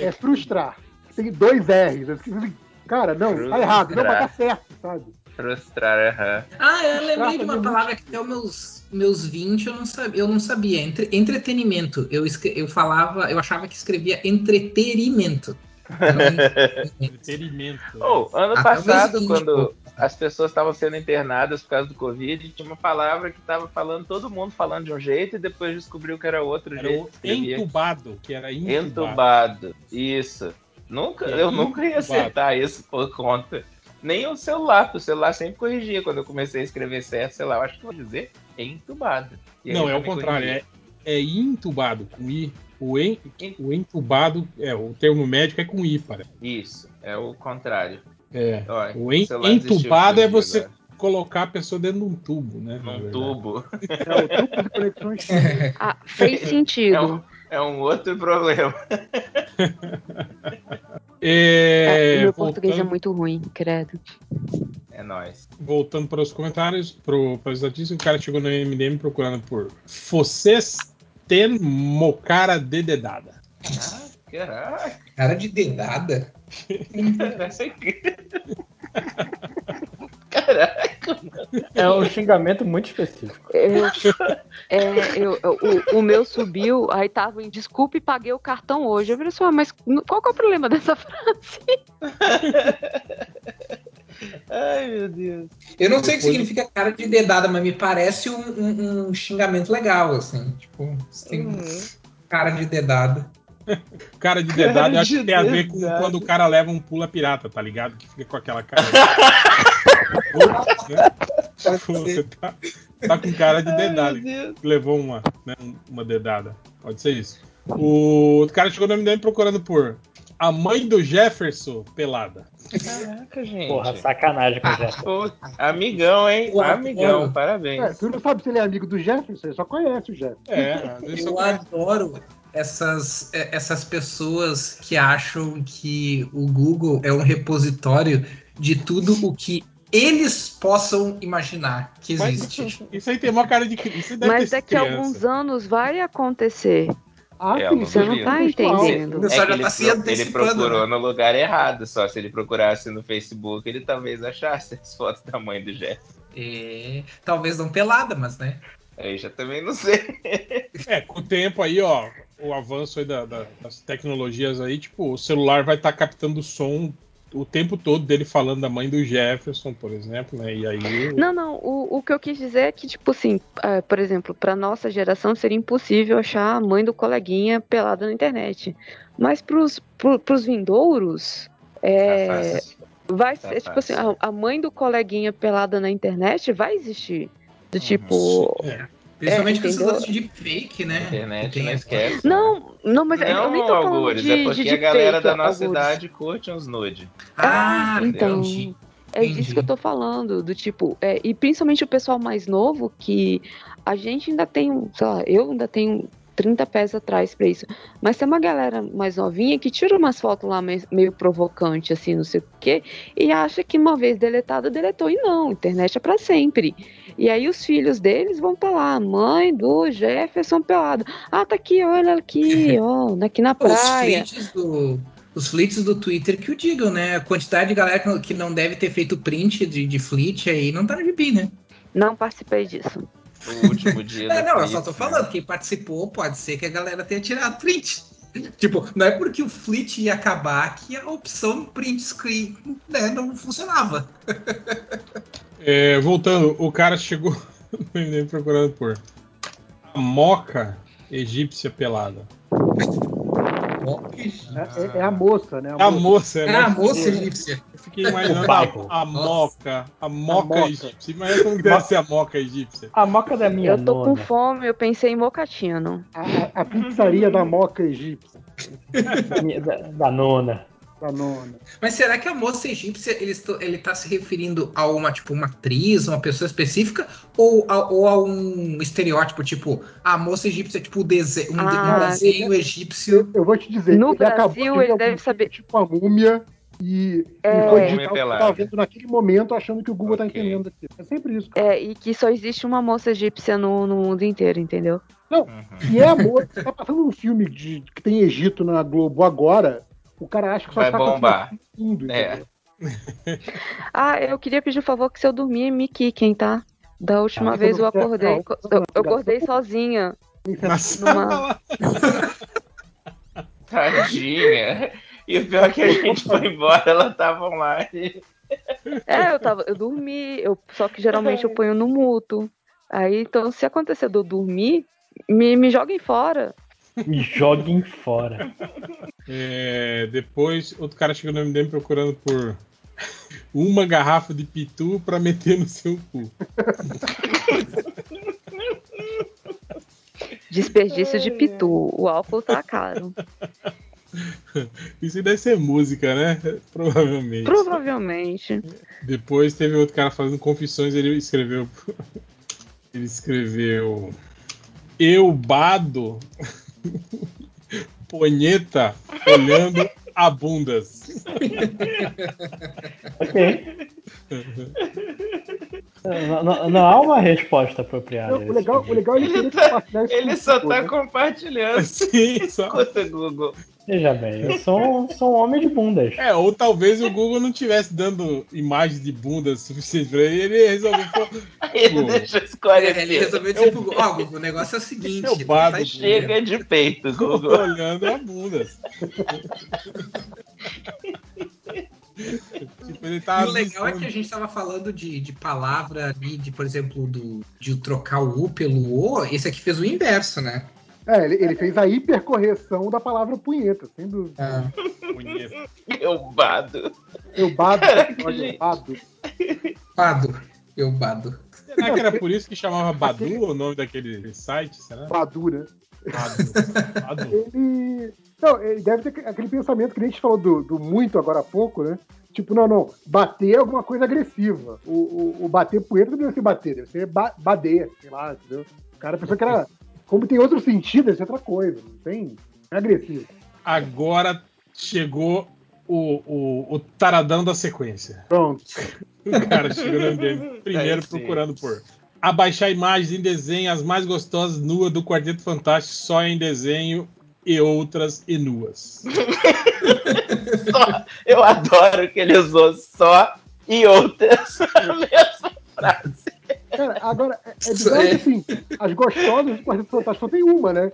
é frustrar. Tem dois R's. Cara, não, tá errado. Não, mas tá certo, sabe? Frustrar, aham. Ah, eu lembrei de uma palavra que até os meus, meus 20 eu não sabia. Eu não sabia. Entre, entretenimento. Eu, eu falava, eu achava que escrevia entretenimento. Entretenimento. Oh, ano Até passado, o mês quando 20, as pessoas estavam sendo internadas por causa do Covid, tinha uma palavra que tava falando, todo mundo falando de um jeito e depois descobriu que era outro Era jeito. entubado, que era entubado. Entubado. Isso. Nunca, É eu nunca ia acertar isso por conta. Nem o celular, porque o celular sempre corrigia quando eu comecei a escrever certo, sei lá, eu acho que vou dizer entubado. E aí Não, é o contrário, corrigia. é, é intubado, com I. O, en, o entubado, é, o termo médico é com I, para. Isso, é o contrário. É. Olha, O en- entubado é você agora. colocar a pessoa dentro de um tubo, né? Num verdade. tubo. É o tubo de conexões. Ah, fez É sentido. um, é um outro problema. É, É, meu voltando, português é muito ruim, credo. É nóis. voltando para os comentários, pro, para as notícias, o cara chegou no MDM procurando por Vocês tem mocara de dedada. Ah, caraca. cara de dedada. Caraca. É um xingamento muito específico. Eu, é, eu, o, o meu subiu, aí tava em desculpe, paguei o cartão hoje. Eu falei assim, ah, mas qual que é o problema dessa frase? Ai, meu Deus. Eu não sei o que Depois- significa cara de dedada, mas me parece um, um- um xingamento legal, assim. Tipo, tem um cara de dedada. Cara de dedada, eu acho de que tem a ver com quando o cara leva um pula pirata, tá ligado? Que fica com aquela cara. Né? Tipo, Você tá, tá com cara de dedada. Levou uma, né, uma dedada. Pode ser isso. O cara chegou no MDM procurando por a mãe do Jefferson pelada. Caraca, gente. Porra, sacanagem com o Jefferson. Pô, amigão, hein? Eu Amigão, adoro. É, parabéns. tu não sabe se ele é amigo do Jefferson, você só conhece o Jefferson. É, Eu conhece. adoro essas, é, essas pessoas que acham que o Google é um repositório de tudo o que eles possam imaginar que Mas existe. isso aí tem uma cara de criança. Isso deve Mas daqui a alguns anos vai acontecer. Ah, É, textual. Você não tá entendendo. O pessoal É já ele, tá se pro- ele procurou né? no lugar errado, só se ele procurasse no Facebook, ele talvez achasse as fotos da mãe do Jeff. É, talvez não pelada, mas né? Aí já também não sei. É, com o tempo aí, ó, o avanço aí da- da- das tecnologias aí, tipo, o celular vai estar captando o som o tempo todo dele falando da mãe do Jefferson, por exemplo, né? E aí. Não, não, o, o que eu quis dizer é que, tipo assim, é, por exemplo, pra nossa geração seria impossível achar a mãe do coleguinha pelada na internet. Mas pros, pro, pros vindouros, é, Tá vai tá ser, tipo assim, a, a mãe do coleguinha pelada na internet vai existir. Do tipo. É. Principalmente É, com lances de fake, né? A internet Tem- não esquece. Não, não, mas não, eu nem tô falando Algures, de, é de porque a galera deepfake, da nossa Algures. idade curte uns nude. Ah, então. entendi. É Entendi. disso que eu tô falando, do tipo, é, e principalmente o pessoal mais novo, que a gente ainda tem, um, sei lá, eu ainda tenho 30 pés atrás pra isso. Mas tem uma galera mais novinha que tira umas fotos lá meio, provocante, assim, não sei o quê, e acha que uma vez deletada, deletou. E não, internet é pra sempre. E aí os filhos deles vão pra lá, mãe do Jefferson pelado. Ah, tá aqui, olha aqui, ó, aqui na Os praia. fleets do. Os fleets do Twitter que o digam, né? A quantidade de galera que não- deve ter feito print de, de fleet aí não tá no GP, né? Não participei disso. O último dia É, não, eu só tô né? falando, quem participou pode ser que a galera tenha tirado print. Tipo, não é porque o Fleet ia acabar que a opção print screen né, não funcionava. É, voltando, o cara chegou no procurando por a moca egípcia pelada. É, é- é a moça, né? A moça, é a mais- moça egípcia. Eu fiquei imaginando a, a moca, a moca moca. egípcia. Imagina como deve ser a moca egípcia. A moca da minha eu tô com nona. fome, eu pensei em mocatino. A, a- a pizzaria da moca egípcia, Da, minha- da, da nona. Da nona. Mas será que a moça egípcia ele, está- ele tá se referindo a uma, tipo, uma atriz, uma pessoa específica, ou a, ou a um estereótipo, tipo, a moça egípcia é tipo dese- um, Ah, um desenho egípcio. Eu vou te dizer, No Brasil, ele deve saber- Tipo a múmia e, É. e foi digital que tava vendo naquele momento achando que o Google tá Ok. entendendo aqui. É sempre isso. cara. É, e que só existe uma moça egípcia no, no mundo inteiro, entendeu? Uhum. E é a moça. Tá passando um filme de, que tem Egito na Globo agora. O cara acha que só Vai tá bombar. mundo, É. Ah, eu queria pedir um favor que se eu dormir, me quiquem, tá? Da última Ah, vez eu acordei. Eu, eu acordei sozinha. Na sala. Tadinha. E o pior é que a gente foi embora, ela tava online. É, eu tava, eu dormi, eu, só que geralmente eu ponho no muto. Aí, então, se acontecer de eu dormir, me, me joguem fora. Me joguem fora. É, depois, outro cara chegou no MDM procurando por uma garrafa de pitu pra meter no seu cu. Desperdício de pitu. O álcool tá caro. Isso deve ser música, né? Provavelmente. Provavelmente. Depois teve outro cara fazendo confissões, ele escreveu. Ele escreveu. Eu bado ponheta olhando a bundas. Ok. Não, não- não há uma resposta apropriada. Não, o, legal, tipo o legal é ele isso Ele só tudo, tá né? compartilhando. Sim, só. Escuta, Google. Veja bem, eu sou, sou um homem de bundas. É, ou talvez o Google não tivesse dando imagens de bundas suficiente pra ele, ele resolveu. pô, Ele Google. deixa É, ele resolveu dizer pro Google, ó, Google, o negócio é o seguinte. Eu bato, Chega de peito, Google. olhando a bundas. tipo, ele E tá o legal é que a gente tava falando de, de palavra ali, de, por exemplo, do, de trocar o U pelo O, esse aqui fez o inverso, né? É, ele, ele fez a hipercorreção da palavra punheta, sem dúvida. Ah, Punheta. Eu bado. Eu bado, Caraca, olha, eu gente. bado. Bado. Eu bado. Será que era por isso que chamava Badu o nome daquele site? Será? Badu, né? Badu. Badu. Ele. Não, ele deve ter aquele pensamento que a gente falou do, do muito agora há pouco, né? Tipo, não, não, bater é alguma coisa agressiva. O, o, o bater punheta não deve ser bater, deve ser ba bader, sei lá, entendeu? O cara pensou que era. Como tem outro sentido, deve ser outra coisa. Não tem. Não é agressivo. Agora chegou o, o, o taradão da sequência. Pronto. O cara chegou no MDM primeiro Aí sim. procurando por abaixar imagens em desenho, as mais gostosas nuas do Quarteto Fantástico, só em desenho e outras e nuas. Só, eu adoro que ele usou só e outras na mesma frase. Cara, agora, é, é bizarro que assim, as gostosas do Quarteto Fantástico só tem uma, né?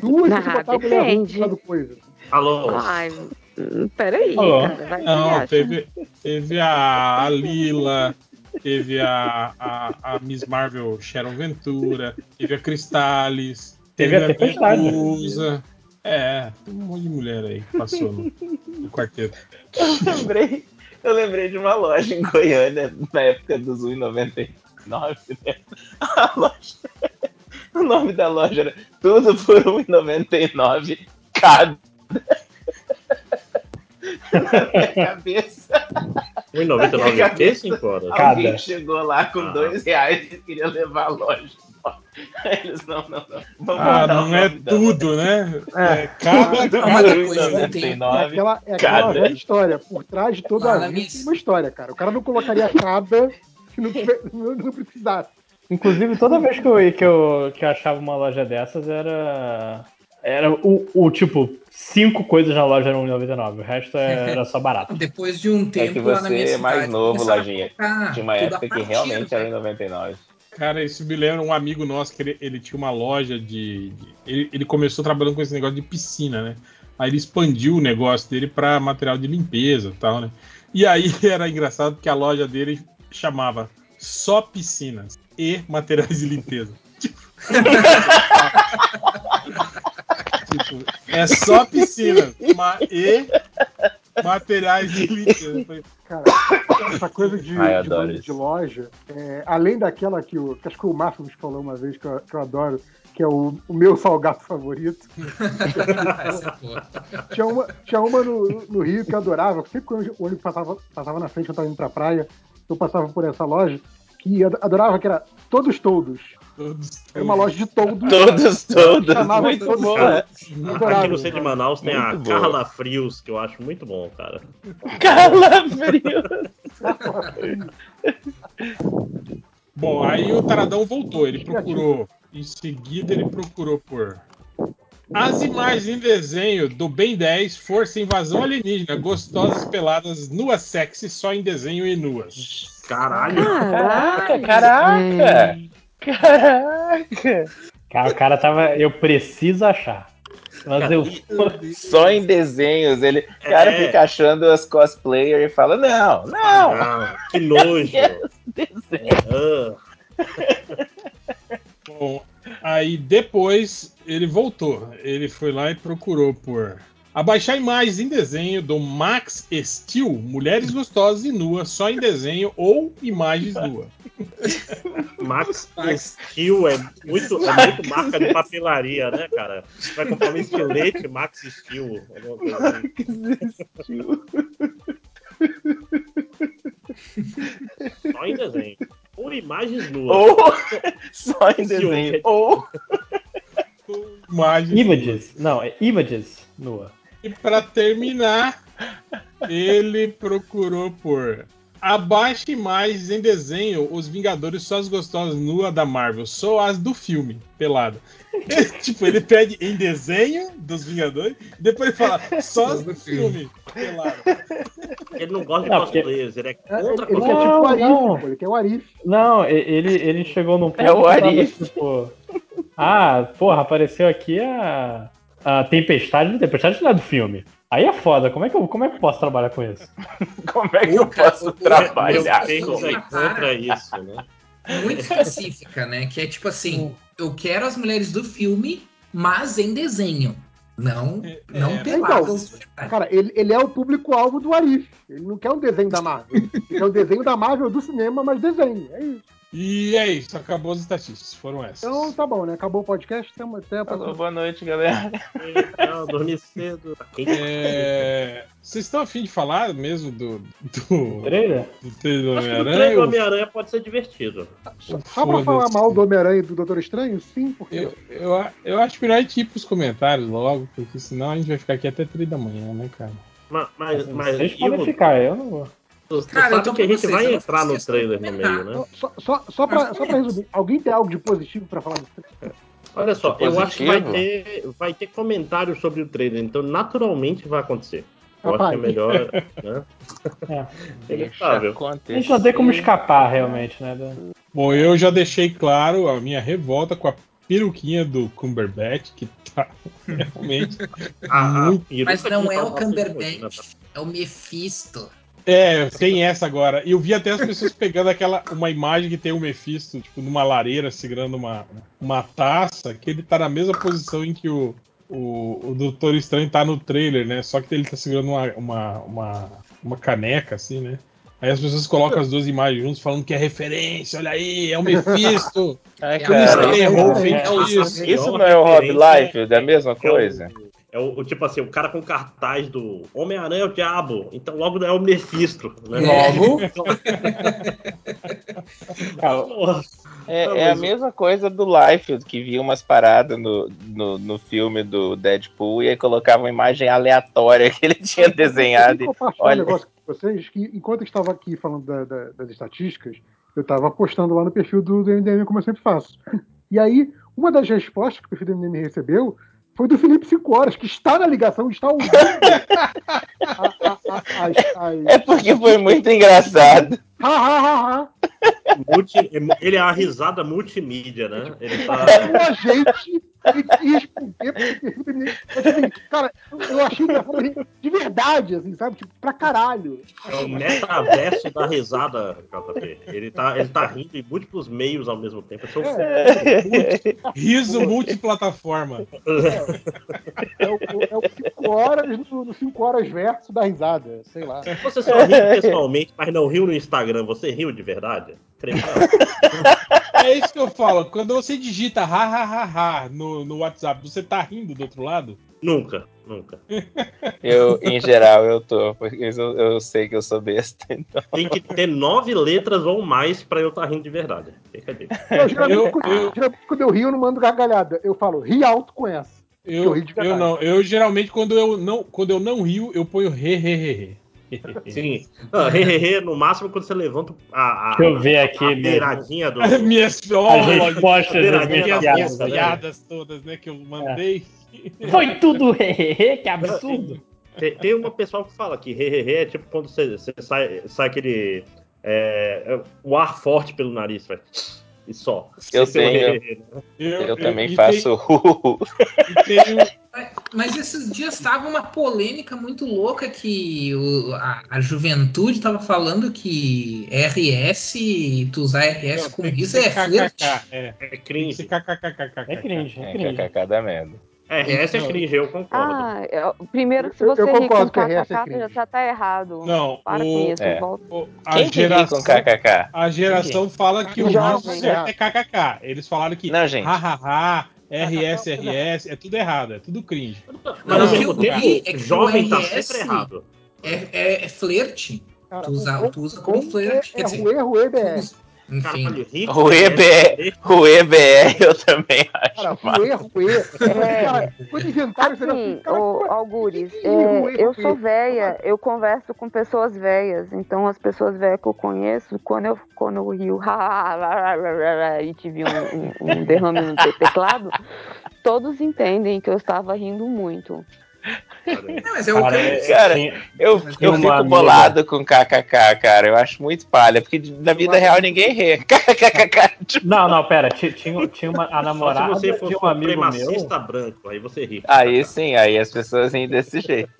Duas Ah, que você botar a mulher ruim do pcoisa. Alô? Ai, hum, peraí, Alô? cara. Vai Não, teve, teve a, a Lila, teve a, a, a Miss Marvel Sharon Ventura, teve a Cristales, Teve teve, a a Tempestade. Medusa. É, tem um monte de mulher aí que passou no, no quarteto. Eu lembrei, eu lembrei de uma loja em Goiânia, na época dos 1,99. Né? A loja, o nome da loja era Tudo por 1,99 cada. Na minha cabeça, 1,99 o quê, 5 horas? Cada. alguém chegou lá com Ah. dois reais e queria levar a loja. Eles não, não, não. Vamos Ah, não é tudo, né? É. É, cada, em coisa não tem- É 99. aquela, é aquela Cada. história. Por trás de toda a Fala, vida tem uma história, cara. O cara não colocaria cada se não, tiver- não, precisasse. Inclusive, toda vez que eu, que eu, que eu achava uma loja dessas era. Era o, o tipo, cinco coisas na loja eram 1,99. O resto é- era só barato. Depois de um tempo que lá na minha você é mais novo, a Lojinha. Tinha uma a época que realmente era em velho. 99. Cara, isso me lembra um amigo nosso que ele, ele tinha uma loja de. de- ele, ele começou trabalhando com esse negócio de piscina, né? Aí ele expandiu o negócio dele para material de limpeza e tal, né? E aí era engraçado porque a loja dele chamava só piscinas e materiais de limpeza. tipo, é só piscina ma- e materiais falei, Cara, essa coisa de, Ai, de de loja, é, além daquela que, o, que acho que o Márcio nos falou uma vez, que eu, que eu adoro, que é o, o meu salgado favorito. Essa porra. Tinha uma, tinha uma no, no Rio que eu adorava, sempre quando o ônibus passava, passava na frente, eu tava indo pra praia, eu passava por essa loja, que eu adorava, que era Todos Todos. Todos, Era uma loja de todos. Todos, todos. Chamava Muito todos bom. todos. Adorava. Aqui no centro de Manaus tem a Muito boa. Carla Frios, que eu acho muito bom, cara. Calafrio. Bom, aí o Taradão voltou. Ele procurou. Em seguida, ele procurou por. As imagens em desenho do Ben 10, Força Invasão Alienígena, gostosas peladas, nuas sexy, só em desenho e nuas. Caralho. Caraca, Caralho. caraca. Caraca. Cara, o cara tava. Eu preciso achar. Mas eu. Só em desenhos. Ele, o cara É. fica achando as cosplayer e fala: Não, não. Ah, que nojo. Desenho. Ah, Bom, aí depois ele voltou. Ele foi lá e procurou por. Abaixar imagens em desenho do Max Steel, mulheres gostosas e nuas, só em desenho ou imagens nuas. Max Max. Steel é muito, é muito marca de papelaria, né, cara? Você vai comprar um estilete Max Steel. alguma coisa assim. Só em desenho. Ou imagens nuas. Ou só em desenho. Ou Imagens nuas. Images. Não, é images nua. E para terminar, ele procurou por abaixe imagens em desenho os Vingadores só as gostosas nuas da Marvel, só as do filme, pelada. tipo, ele pede em desenho dos Vingadores, e depois ele fala só as do filme, pelada. Ele não gosta de Não, porque- cosplayers, ele é É, contra Ele, ele tipo o Arif, não. pô, ele quer o Arif. Não, ele, ele chegou num ponto É o Arif. tipo. Ah, porra, apareceu aqui a. A Tempestade. A Tempestade não é do filme. Aí é foda, como é que eu, como é que eu posso trabalhar com isso? como é que eu posso trabalhar com é isso? contra isso, né? Muito específica, né? Que é tipo assim: eu quero as mulheres do filme, mas em desenho. Não, não é, peladas. verdade. Cara, ele, ele é o público-alvo do Arif. Ele não quer um desenho da Marvel. Ele quer o desenho da Marvel do cinema, mas desenho. É isso. E é isso, acabou as estatísticas, foram essas. Então tá bom, né? Acabou o podcast. Até, até a Falou, próxima. boa noite, galera. Não, dormir cedo. Quem É, Vocês estão afim de falar mesmo do, do, Trailer? do trailer do que o Homem-Aranha? Homem-Aranha pode ser divertido. Só pra falar mal do Homem-Aranha e do Doutor Estranho? Sim, porque. Eu, eu, eu acho melhor a gente ir pros comentários logo, porque senão a gente vai ficar aqui até 3 da manhã, né, cara? Mas, mas, mas Vocês podem ficar, eu não vou. Cara, eu sabe tô que a gente vocês, vai entrar no trailer no meio, né? Só, só, só, pra, só pra resumir, alguém tem algo de positivo pra falar desse trailer? Olha só, eu acho que vai ter, vai ter comentário sobre o trailer, então naturalmente vai acontecer. Eu acho Rapaz. que é melhor, né? É. Inevitável. A gente não tem como escapar realmente, né? Bom, eu já deixei claro a minha revolta com a peruquinha do Cumberbatch, que tá realmente A- a muito. Mas não é o sendo imagina, Cumberbatch, é o Mephisto. É, tem essa agora. E eu vi até as pessoas pegando aquela uma imagem que tem o Mephisto, tipo, numa lareira, segurando uma, uma taça, que ele tá na mesma posição em que o, o, o Doutor Estranho tá no trailer, né? Só que ele tá segurando uma, uma, uma, uma caneca, assim, né? Aí as pessoas colocam as duas imagens juntas falando que é referência, olha aí, é o Mephisto. É, Que o Mister cara, errou o é, é, é, Isso não é o Rob referência Life, é a mesma coisa? É o, é o, o tipo assim, o cara com cartaz do Homem-Aranha é o diabo, então logo não é o Mephisto, né? Logo. É, é a mesma coisa do Liefeld, que via umas paradas no, no, no filme do Deadpool e aí colocava uma imagem aleatória que ele tinha desenhado. Eu Olha- um negócio com vocês que, enquanto eu estava aqui falando da- da- das estatísticas, eu estava postando lá no perfil do, do MDM, como eu sempre faço. E aí, uma das respostas que o perfil do MDM recebeu foi do Felipe 5 Horas, que está na ligação, está ouvindo. a- a- a- as- as- É porque foi muito engraçado. Ha, ha, ha, ha. Multi- ele é a risada multimídia, né? Ele tá. que responder. Mas, assim, cara, eu, achei engraçado de verdade, assim, sabe? Tipo, pra caralho. É o metaverso da risada, JP. Ele tá, ele tá rindo em múltiplos meios ao mesmo tempo. Eu sou Riso multiplataforma. É o, é o 5 horas no, no 5 horas verso da risada, sei lá. Você só riu pessoalmente, mas não riu no Instagram. Você riu de verdade? É isso que eu falo. Quando você digita ha ha ha ha no, no WhatsApp, você tá rindo do outro lado? Nunca, nunca. Eu, em geral, eu tô, porque eu, eu sei que eu sou besta. Então. Tem que ter nove letras ou mais pra eu estar rindo de verdade. Fica. Eu, geralmente, Eu- quando, eu- geralmente, quando eu rio, eu não mando gargalhada. Eu falo, ri alto com essa. Eu, Eu ri de eu não. Eu geralmente, quando eu não, quando eu não rio, eu ponho re, re, re, re. Sim. Ah, he, he, he, no máximo quando você levanta a, a, Deixa eu ver aqui a beiradinha do. As minhas, As respostas das Minhas piadas. né? piadas todas, né, que eu mandei. Foi tudo hehehe, que absurdo. Tem, tem uma pessoal que fala que he, he, he é tipo quando você, você sai, sai aquele. é, é, o ar forte pelo nariz, vai. E só. Eu é tenho. he, he, he, né? Eu também faço. Tem, e Mas esses dias tava uma polêmica muito louca que o- a, a juventude tava falando que RS, tu usar RS não, com que isso é flerte. KKK, É, É tem que cringe. É cringe, é É, cringe. kkk da merda. É, essa é cringe, eu concordo. Ah, é- primeiro, se Eu- você eu com concordo que RS é KKK, cringe. já, já tá errado. Não, Para o- com isso, É. volta. o- a Quem que geração, com kkk? a geração fala que o certo é kkk. Eles falaram que Não, gente. hahaha, RS, RS, é tudo errado, é tudo cringe. Mas ao o que mesmo eu vi tempo, é que jovem tá sempre errado. É, é, é flerte. Cara, Tu usa- o- tu usa o- como o- flerte, quer É dizer, ruê, ruê, BR. Enfim. Caralho. O EBR, o EBR eu também acho. Cara, massa. ruê, ruê. É. Cara, quando inventaram Assim, cara, Algures, é, eu sou velha, eu converso com pessoas velhas, então as pessoas velhas que eu conheço, quando eu, quando eu rio e tive um, um- um derrame no te- teclado, todos entendem que eu estava rindo muito. Não, mas é o Cara, que eu- é- Cara, Eu, eu uma fico amiga- bolado com kkk, cara. Eu acho muito palha, porque na vida real ninguém ri. Kkkk. Tipo, Não, não, pera. ti- Tinha, tinha uma, a Só se namorada você for de um amigo meu. branco, aí você ri. Aí sim, aí as pessoas riem desse jeito.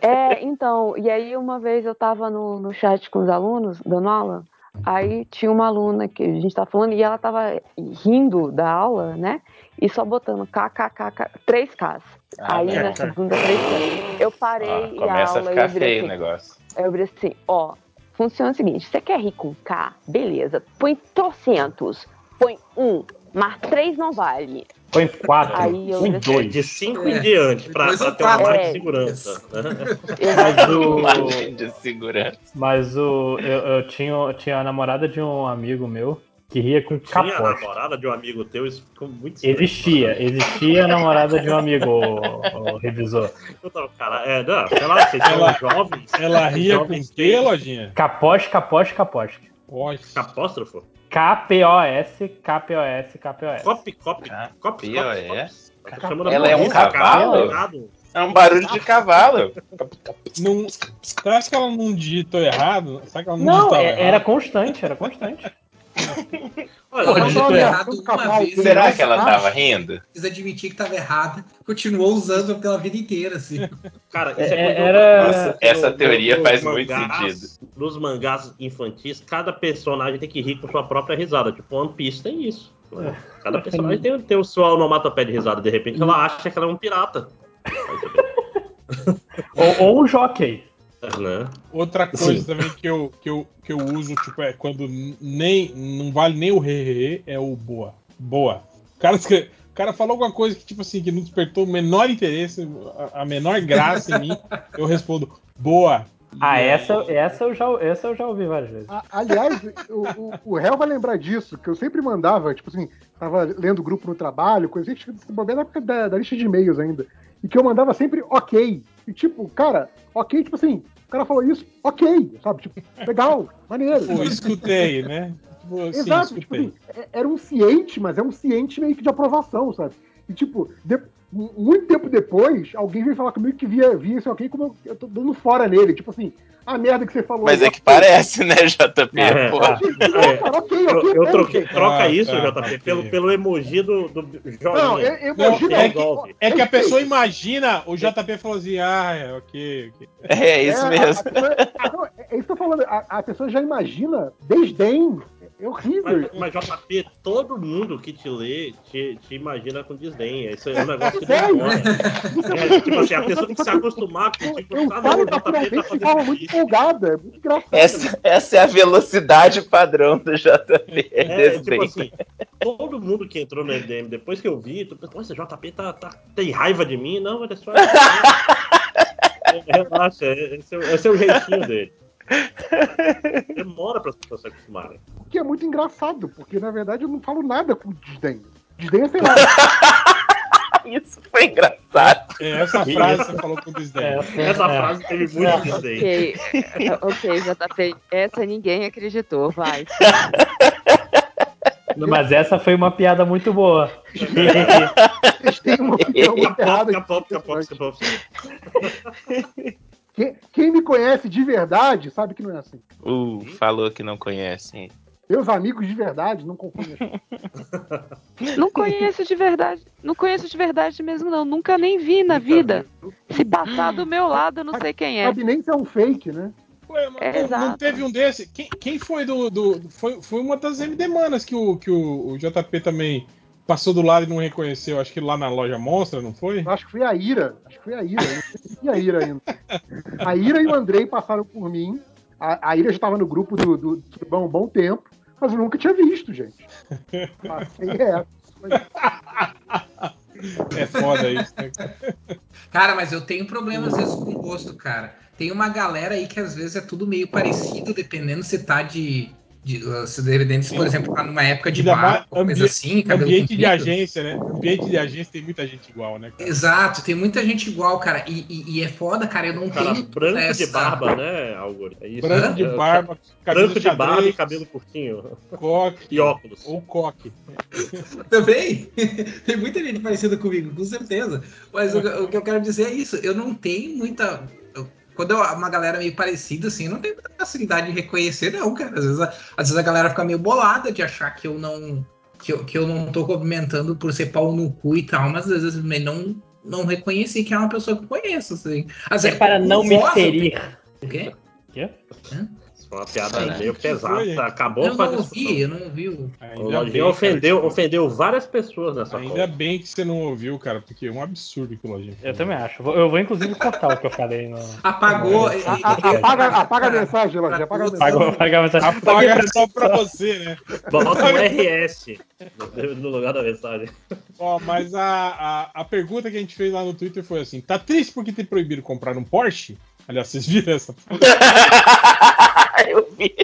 É, então, e aí uma vez eu tava no, no chat com os alunos, dando aula, aí tinha uma aluna que a gente tava falando e ela tava rindo da aula, né? E só botando kkkk, três Ks. Ah, aí merda. na segunda, três Ks. Eu parei Ah, e a começa a aula ficar eu virei feio o assim, negócio. Aí eu virei assim, ó, funciona o seguinte, você quer rir com K? Beleza, põe trocentos, põe um, mas três não vale. Põe quatro, Aí eu põe já- dois. De 5 É. em diante, pra, pra ter uma margem É. de segurança. né? Mas o, Margem de segurança. mas o, eu, eu tinha, eu tinha a namorada de um amigo meu que ria com Tinha a capote. namorada de um amigo teu, isso ficou muito estranho. Existia, existia a namorada de um amigo, o, revisor. Então, cara, é, não, sei lá, vocês são Ela- jovens. Ela ria com jovens o quê, Lojinha? Capote, capote, capote. Pode. Apóstrofo? K-P-O-S, K-P-O-S, K-P-O-S. Cop, cop, Ah, cop, cop. Tá Ela é um cavalo? Errado. É um barulho de cavalo. Não, será que ela não digitou errado? Será que ela não, Não, é- errado? era constante, era constante. Olha, Pô, digitou tô- errado. uma vez. Será mas que ela tava rindo? Quis admitir que tava errada, continuou usando pela vida inteira, assim. Cara, isso É- é, era- Nossa, essa No- teoria faz muito mangás- sentido. Nos mangás infantis, cada personagem tem que rir com sua própria risada. Tipo, One Piece tem isso. né? Cada personagem tem, tem o seu onomatopeia de risada. De repente ela acha que ela é um pirata. Ou, ou um jockey. Outra coisa Sim. também que eu, que, eu, que eu uso, tipo, é quando nem não vale nem o re, é o boa. Boa. O cara, escre- o cara falou alguma coisa que, tipo assim, que não despertou o menor interesse, a, a menor graça em mim, eu respondo, boa. Ah, essa, aí- essa, eu já, essa eu já ouvi várias vezes. A- aliás, o, o, o réu vai lembrar disso, que eu sempre mandava, tipo assim, tava lendo grupo no trabalho, coisa assim, na época da, da lista de e-mails ainda. E que eu mandava sempre ok. E tipo, cara, ok, tipo assim, o cara falou isso, ok, sabe? Tipo, legal, maneiro. Pô, escutei, né? Tipo, assim, Exato, tipo escutei. é- era um ciente, mas é um ciente meio que de aprovação, sabe? E tipo, de- mu- muito tempo depois, alguém veio falar comigo que via, via isso ok como eu, eu tô dando fora nele. Tipo assim, a merda que você falou. Mas aí, é que parece, né, JP? É. Pô. Não, É. Eu, eu é, troquei, gente. troca Ah, isso, tá, JP, pelo, pelo emoji do, do Não, joinha. eu, Não, é que- É que a pessoa imagina, o JP falou assim, ah, é, ok, ok. É isso a- mesmo. a pessoa- ah, não, é isso que eu tô falando. A, a pessoa já imagina desdém. É horrível. Mas, mas, JP, todo mundo que te lê te, te imagina com desdém. Isso é um negócio que Sério? demora. É, tipo assim, a pessoa tem que se acostumar com Eu, tipo, eu ah, não, falo tá naturalmente fazendo muito empolgada. É muito engraçado. Essa, essa é a velocidade padrão do JP. É, É, tipo assim, todo mundo que entrou no MDM, depois que eu vi, tu pensa, "Pô, esse JP tá, tá, tem raiva de mim? Não, ele é só. Relaxa, esse é, esse é o jeitinho dele. Demora para as pessoas se acostumarem. O que é muito engraçado, porque na verdade eu não falo nada com desdém. Desdém é, sei lá. Isso foi engraçado. É, essa frase você falou com desdém. Essa frase teve muito desdém. Ok, ok, JP. Essa ninguém acreditou, vai. Mas essa foi uma piada muito boa. Têm uma opinião muito errada. Quem, quem me conhece de verdade sabe que não é assim. Uh, falou que não conhece. Meus amigos de verdade não confundem. Não conheço de verdade. Não conheço de verdade mesmo, não. Nunca nem vi na vida. Se passar do meu lado, eu não sei quem é. Sabe nem se é um fake, né? Ué, mas É, não, teve um desse? Quem, quem foi do. do foi, foi uma das MD Manas que, o, que o, o JP também passou do lado e não reconheceu. Acho que lá na loja Monstra, não foi? Acho que foi a Ira. Acho que foi a Ira. Eu não conheci a Ira ainda. A Ira e o Andrei passaram por mim. A, a Ira já estava no grupo do, do há um bom tempo, mas eu nunca tinha visto, gente. Passei essa. É foda isso, né? Cara, mas eu tenho problema às vezes com gosto, cara. Tem uma galera aí que às vezes é tudo meio parecido, dependendo se tá de. De se dependendo se, por exemplo, tá numa época de bar, coisa assim, cabelo Ambiente de comprido. agência, né? Ambiente de agência tem muita gente igual, né? cara? Exato, tem muita gente igual, cara. E, e- e é foda, cara. Eu não Cara, tenho. branco de essa- barba, né, Algor? É isso. Branco de É, barba, camisa Branco de barba e xadrez, cabelo curtinho. coque E óculos. ou coque. Também. Tem muita gente parecida comigo, com certeza. Mas o, o que eu quero dizer é isso. Eu não tenho muita. Quando eu- uma galera meio parecida, assim, eu não tenho muita facilidade de reconhecer, não, cara. Às vezes, a, às vezes a galera fica meio bolada de achar que eu não. Que eu, que eu não tô cumprimentando por ser pau no cu e tal, mas às vezes eu não, não reconheci que é uma pessoa que eu conheço, assim. Às É vezes, para não me ferir. tenho- O quê? Quê? Isso foi uma piada É. meio pesada. Acabou Eu com a não discussão. ouvi, eu não ouvi o. O Lojinha ofendeu, cara, ofendeu várias pessoas nessa Ainda cola. bem que você não ouviu, cara, porque é um absurdo que o Lojinha Eu também acho. Vou- Eu vou inclusive cortar o que eu falei no. Apagou. A- A- a- apaga, apaga a mensagem, Lojinha. Apaga a mensagem. Apaga, apaga a mensagem. Apaga só pra você, né? Bota um RS no- no lugar da mensagem. Ó, mas a, a, a pergunta que a gente fez lá no Twitter foi assim: tá triste porque te proibiram comprar um Porsche? Aliás, vocês viram essa? Eu vi.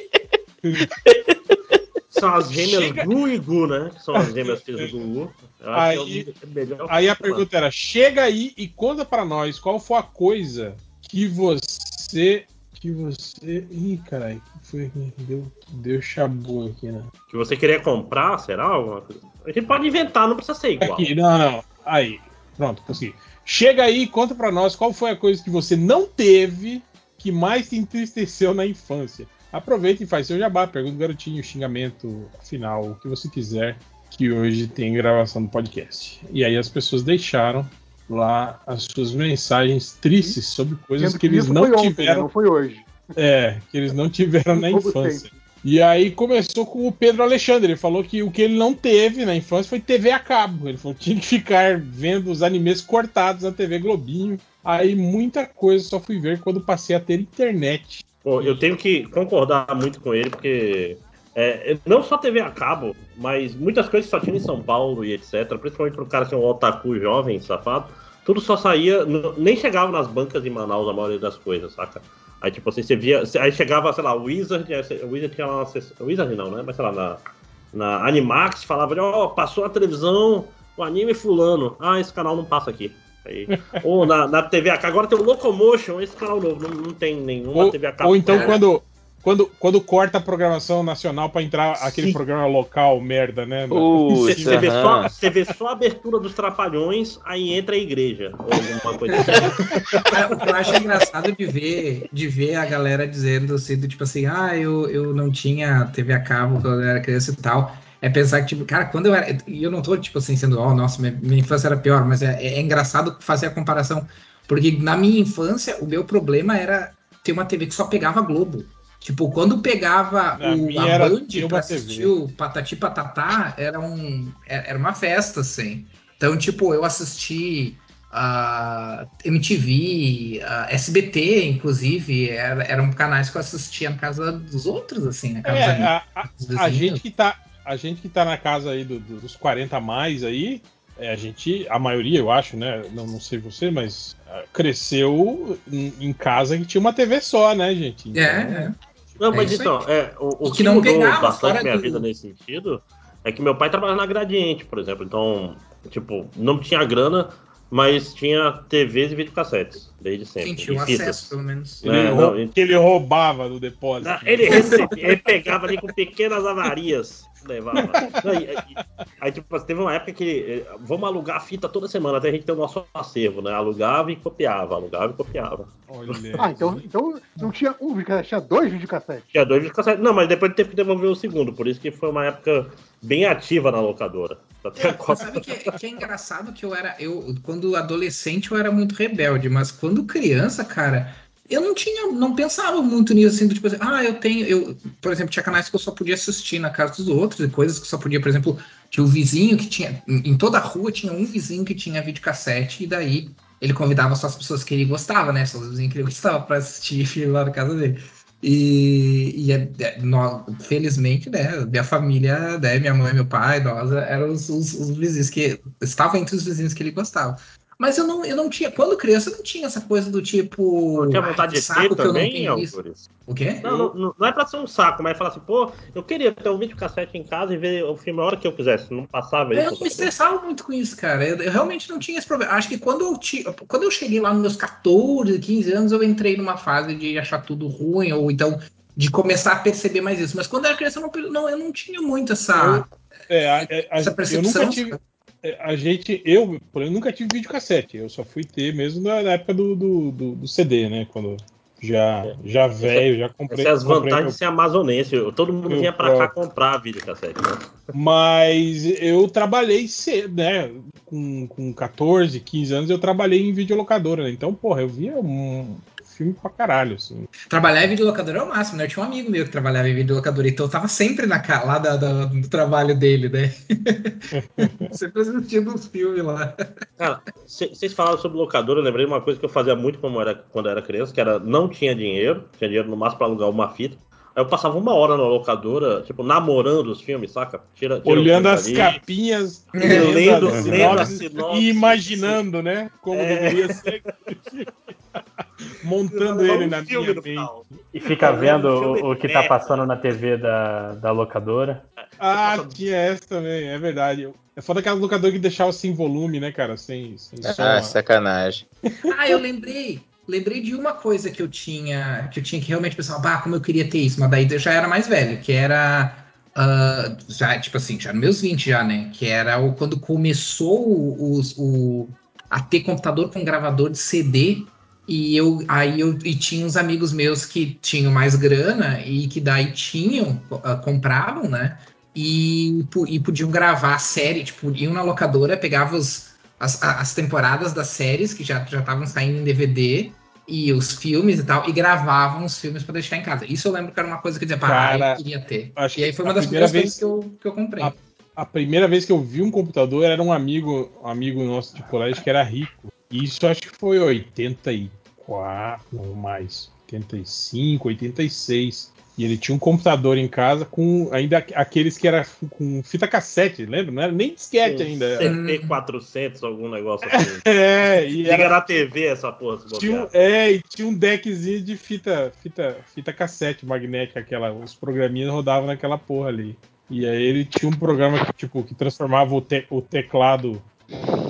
São as gêmeas Gu e Gu, né? Que são as gêmeas filhas do Gu. Aí- que é Aí a pergunta era: chega aí e conta pra nós qual foi a coisa que você. Que você. Ih, caralho, que foi aqui? Deu, deu chabu aqui, né? Que você queria comprar, será? Alguma coisa? A gente pode inventar, não precisa ser igual. Aqui, não, não. Aí, pronto, consegui. Chega aí e conta pra nós qual foi a coisa que você não teve que mais te entristeceu na infância. Aproveita e faz seu jabá, pergunta o garotinho, xingamento final, o que você quiser, que hoje tem gravação do podcast. E aí as pessoas deixaram lá as suas mensagens tristes sobre coisas Sendo que eles não ontem, né? tiveram não foi hoje. é, que eles não tiveram na infância. E aí começou com o Pedro Alexandre. Ele falou que o que ele não teve na infância foi TV a cabo. Ele falou que tinha que ficar vendo os animes cortados na TV Globinho. Aí muita coisa só fui ver quando passei a ter internet. Pô, eu tenho que concordar muito com ele, porque é, não só TV a cabo, mas muitas coisas só tinha em São Paulo e etc. Principalmente pro cara que é um otaku jovem, safado, tudo só saía, nem chegava nas bancas em Manaus a maioria das coisas, saca? Aí, tipo assim, você via. Aí chegava, sei lá, o Wizard. O Wizard tinha lá uma sessão- o Wizard não, né? Mas sei lá, na, na Animax falava, ó, passou na televisão o anime fulano. Ah, esse canal não passa aqui. Aí, ou na, na TV a cabo, agora tem o Locomotion, esse canal novo, não, não tem nenhuma Ou, TV a cabo. ou então É. quando, quando, quando corta a programação nacional pra entrar aquele Sim. programa local, merda, né? Você, vê só, você vê só a abertura dos Trapalhões, aí entra a igreja. Ou alguma coisa assim. O que eu acho engraçado de ver, de ver a galera dizendo assim, do tipo assim, ah, eu, eu não tinha TV a cabo quando eu era criança e tal. É pensar que, tipo, cara, quando eu era. E eu não tô, tipo assim, sendo, oh, nossa, minha, minha infância era pior, mas é, é engraçado fazer a comparação. Porque na minha infância, o meu problema era ter uma TV que só pegava Globo. Tipo, quando pegava Na o, a era- Band pra assistir o Patati Patatá, era, um, era era uma festa, assim. Então, tipo, eu assisti a MTV, a SBT, inclusive, era, eram canais que eu assistia na casa dos outros, assim, na casa É, a, a- a gente que tá, a gente que tá na casa aí do- do- dos 40 a mais aí, é, a gente, a maioria, eu acho, né? Não, não sei você, mas ah, cresceu em, em casa que tinha uma TV só, né, gente? Então, É, é. Não, É mas isso então, é, o, o que, que não mudou bastante minha do- vida nesse sentido é que meu pai trabalhava na Gradiente, por exemplo. Então, tipo, não tinha grana, mas tinha TVs e videocassetes, desde sempre. Quem tinha fitas. acesso, pelo menos. Ele, É, não, e- que ele roubava do depósito. Ah, Ele recebia, ele pegava ali com pequenas avarias, levava. Não, e- e- aí, tipo, assim, teve uma época que eh, vamos alugar a fita toda semana, até a gente ter o nosso acervo, né? Alugava e copiava, alugava e copiava. Olha, Ah, então, então não tinha um videocassete, tinha dois videocassetes. Tinha dois videocassetes. Não, mas depois teve que devolver o segundo, por isso que foi uma época bem ativa na locadora. Até a É, sabe que, que é engraçado que eu era. Eu, quando adolescente, eu era muito rebelde, mas quando criança, cara, eu não tinha, não pensava muito nisso, assim, tipo assim, ah, eu tenho. Eu, por exemplo, tinha canais que eu só podia assistir na casa dos outros, e coisas que só podia, por exemplo, tinha o vizinho que tinha. Em toda a rua tinha um vizinho que tinha videocassete, e daí ele convidava só as pessoas que ele gostava, né? Só os vizinhos que ele gostava pra assistir lá na casa dele. E, e é- é, nó- felizmente, né, minha família, né, minha mãe, meu pai, nós eram os, os- os vizinhos que estavam entre os vizinhos que ele gostava. Mas eu não, eu não tinha, quando criança, eu não tinha essa coisa do tipo. Não tinha "Ai, vontade de saco ter que eu não também, tenho? O quê? Não, não, não- é pra ser um saco, mas falar assim, pô, eu queria ter um videocassete em casa e ver o filme a hora que eu quisesse. Não passava Eu isso. não me estressava muito com isso, cara. Eu, eu realmente não tinha esse problema. Acho que quando eu, ti, quando eu cheguei lá nos meus 14, 15 anos, eu entrei numa fase de achar tudo ruim, ou então de começar a perceber mais isso. Mas quando eu era criança, eu não, não, eu não tinha muito essa, É, a- a- a- essa eu percepção. nunca tive. É, A gente, eu, por exemplo, nunca tive videocassete. Eu só fui ter mesmo na, na época do, do, do- do CD, né? Quando já, já velho, já comprei. Essas é as comprei vantagens meu- de ser amazonense. Todo mundo vinha pra cá comprar videocassete. Né? Mas eu trabalhei cedo, né? Com, com 14, 15 anos eu trabalhei em videolocadora, né? Então, porra, eu via um filme pra caralho, assim. Trabalhar em videolocadora é o máximo, né? Eu tinha um amigo meu que trabalhava em videolocadora, então eu tava sempre na, ca- lá da, da- do trabalho dele, né? sempre assistindo os filmes lá. Cara, vocês falaram sobre locadora, eu lembrei de uma coisa que eu fazia muito como era, quando eu era criança, que era não tinha dinheiro, tinha dinheiro no máximo pra alugar uma fita. Eu passava uma hora na locadora, tipo, namorando os filmes, saca? Tira, tira Olhando as ali, capinhas, lendo, lendo lendo, as lendo sinopse. e imaginando, né? Como É. deveria ser. Montando ele na minha mente. E fica vendo o, o que tá passando na TV da, da locadora. Ah, tinha essa também, é verdade. É foda aquelas locadoras que deixavam sem volume, né, cara? Sem, sem som. Ah, sacanagem. Ah, eu lembrei. Lembrei de uma coisa que eu tinha, que eu tinha que realmente pensar, bah, como eu queria ter isso, mas daí eu já era mais velho, que era ah, já, tipo assim, já nos meus 20 já, né? Que era o, quando começou o, os- o- a ter computador com gravador de CD. E eu aí eu e tinha uns amigos meus que tinham mais grana e que daí tinham, ah, compravam, né? E, e podiam gravar a série, tipo, iam na locadora, pegavam as, as temporadas das séries que já estavam saindo em DVD e os filmes e tal, e gravavam os filmes para deixar em casa. Isso eu lembro que era uma coisa que eu dizia, Cara, eu queria ter. E aí foi uma das primeira primeiras vez- coisas que eu, que eu comprei. A- A primeira vez que eu vi um computador era um amigo, um amigo nosso de colégio que era rico. E isso acho que foi 84, não mais, 85, 86. E ele tinha um computador em casa com ainda aqueles que era com fita cassete, lembra? Não era nem disquete ainda. CP400, algum negócio assim. É, e Liga era, na TV essa porra. tinha, um- é, e tinha um deckzinho de fita, fita, fita cassete magnética, aquela, os programinhas rodavam naquela porra ali. E aí ele tinha um programa que, tipo, que transformava o, te- o teclado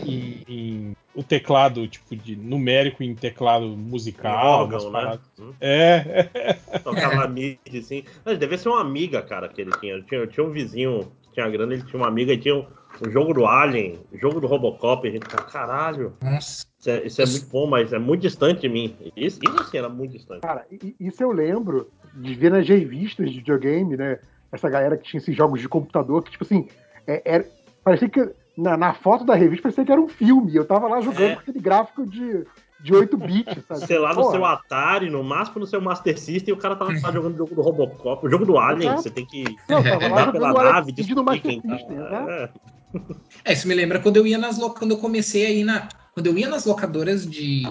em, em- o teclado tipo de numérico em teclado musical, órgão, umas né? Hum. É, Tocava mídia, assim. Mas devia ser uma amiga, cara, que ele tinha. Eu tinha, eu tinha um vizinho que tinha grana, ele tinha uma amiga e tinha um, um jogo do Alien, jogo do Robocop. E a gente fala, caralho, Nossa. isso é, isso é muito bom, mas é muito distante de mim. Isso, isso assim, era muito distante. Cara, isso eu lembro de ver nas revistas de videogame, né? Essa galera que tinha esses jogos de computador, que, tipo assim, é- era- parecia que na, na foto da revista parecia que era um filme. Eu tava lá jogando É. com aquele gráfico de, de 8 bits, sabe? Sei lá, no Porra, seu Atari, no máximo no seu Master System, o cara tava lá jogando o jogo do Robocop, o jogo do Alien, Exato. você tem que Não, tava lá pela nave, descobrir Master quem tá. System, exato. É. É, isso me lembra quando eu ia nas lo- quando eu comecei aí na. Quando eu ia nas locadoras de.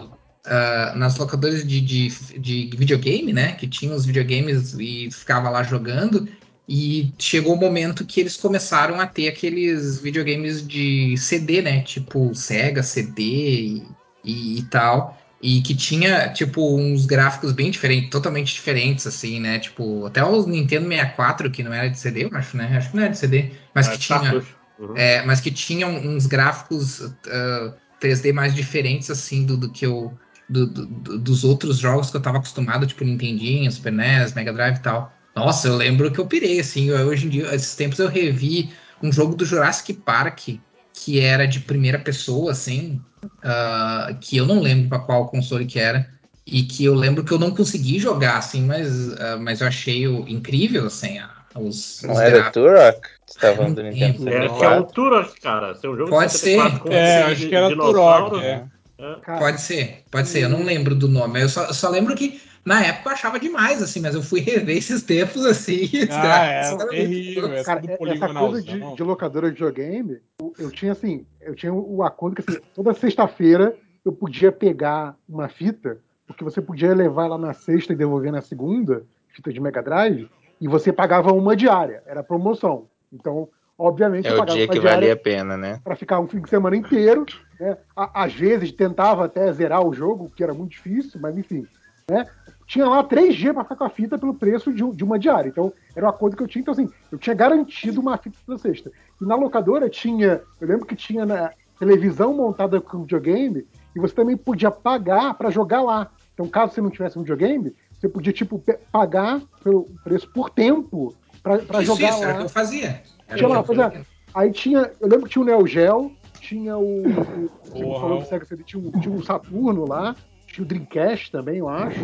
ah, nas locadoras de, de, de videogame, né? Que tinha os videogames e ficava lá jogando. E chegou o momento que eles começaram a ter aqueles videogames de CD, né? Tipo Sega, CD e, e, e tal. E que tinha, tipo, uns gráficos bem diferentes, totalmente diferentes, assim, né? Tipo, até o Nintendo 64, que não era de CD, eu acho, né? Acho que não era de CD, mas É, que tinha. Uhum. É, mas que tinham uns gráficos ah, 3D mais diferentes, assim, do, do que eu. do- do- dos outros jogos que eu tava acostumado, tipo Nintendinho, Super NES, Mega Drive e tal. Nossa, eu lembro que eu pirei, assim. eu- hoje em dia, esses tempos eu revi um jogo do Jurassic Park, que era de primeira pessoa, assim, ah, que eu não lembro pra qual console que era. E que eu lembro que eu não consegui jogar, assim, mas, ah, mas eu achei o- incrível, assim, a- os, Não os era gráficos. Turok? Você tá falando do Não Nintendo. É, acho que é o 64? Turok, cara. Seu jogo Pode de 64 com É, acho que era. Turok, é. É. cara, Pode ser, pode ser. Eu não lembro do nome. Eu só, eu só lembro que na época eu achava demais, assim, mas eu fui rever esses tempos assim. Ah, gráficos é terrível, é Cara, tudo essa coisa de, de locadora de videogame, eu- tinha assim, eu tinha o acordo que assim, toda sexta-feira eu podia pegar uma fita, porque você podia levar lá na sexta e devolver na segunda, fita de Mega Drive, e você pagava uma diária, era promoção. Então, obviamente, É eu o pagava dia uma que valia a pena, né? para ficar um fim de semana inteiro. Né? À- Às vezes tentava até zerar o jogo, que era muito difícil, mas enfim. Né? Tinha lá três dias para ficar com a fita pelo preço de, de uma diária. Então, era uma coisa que eu tinha. Então, assim, eu tinha garantido uma fita toda sexta. E na locadora tinha. Eu lembro que tinha na televisão montada com videogame, e você também podia pagar para jogar lá. Então, caso você não tivesse um videogame, você podia, tipo, pagar pelo preço por tempo para jogar isso, era o lá. que eu fazia. Tinha o que lá, é. fazia. Aí tinha, eu lembro que tinha o Neo Geo, tinha o. o você Porra. falou do Sega CD, tinha, um- tinha um Saturno lá, tinha o Dreamcast também, eu acho.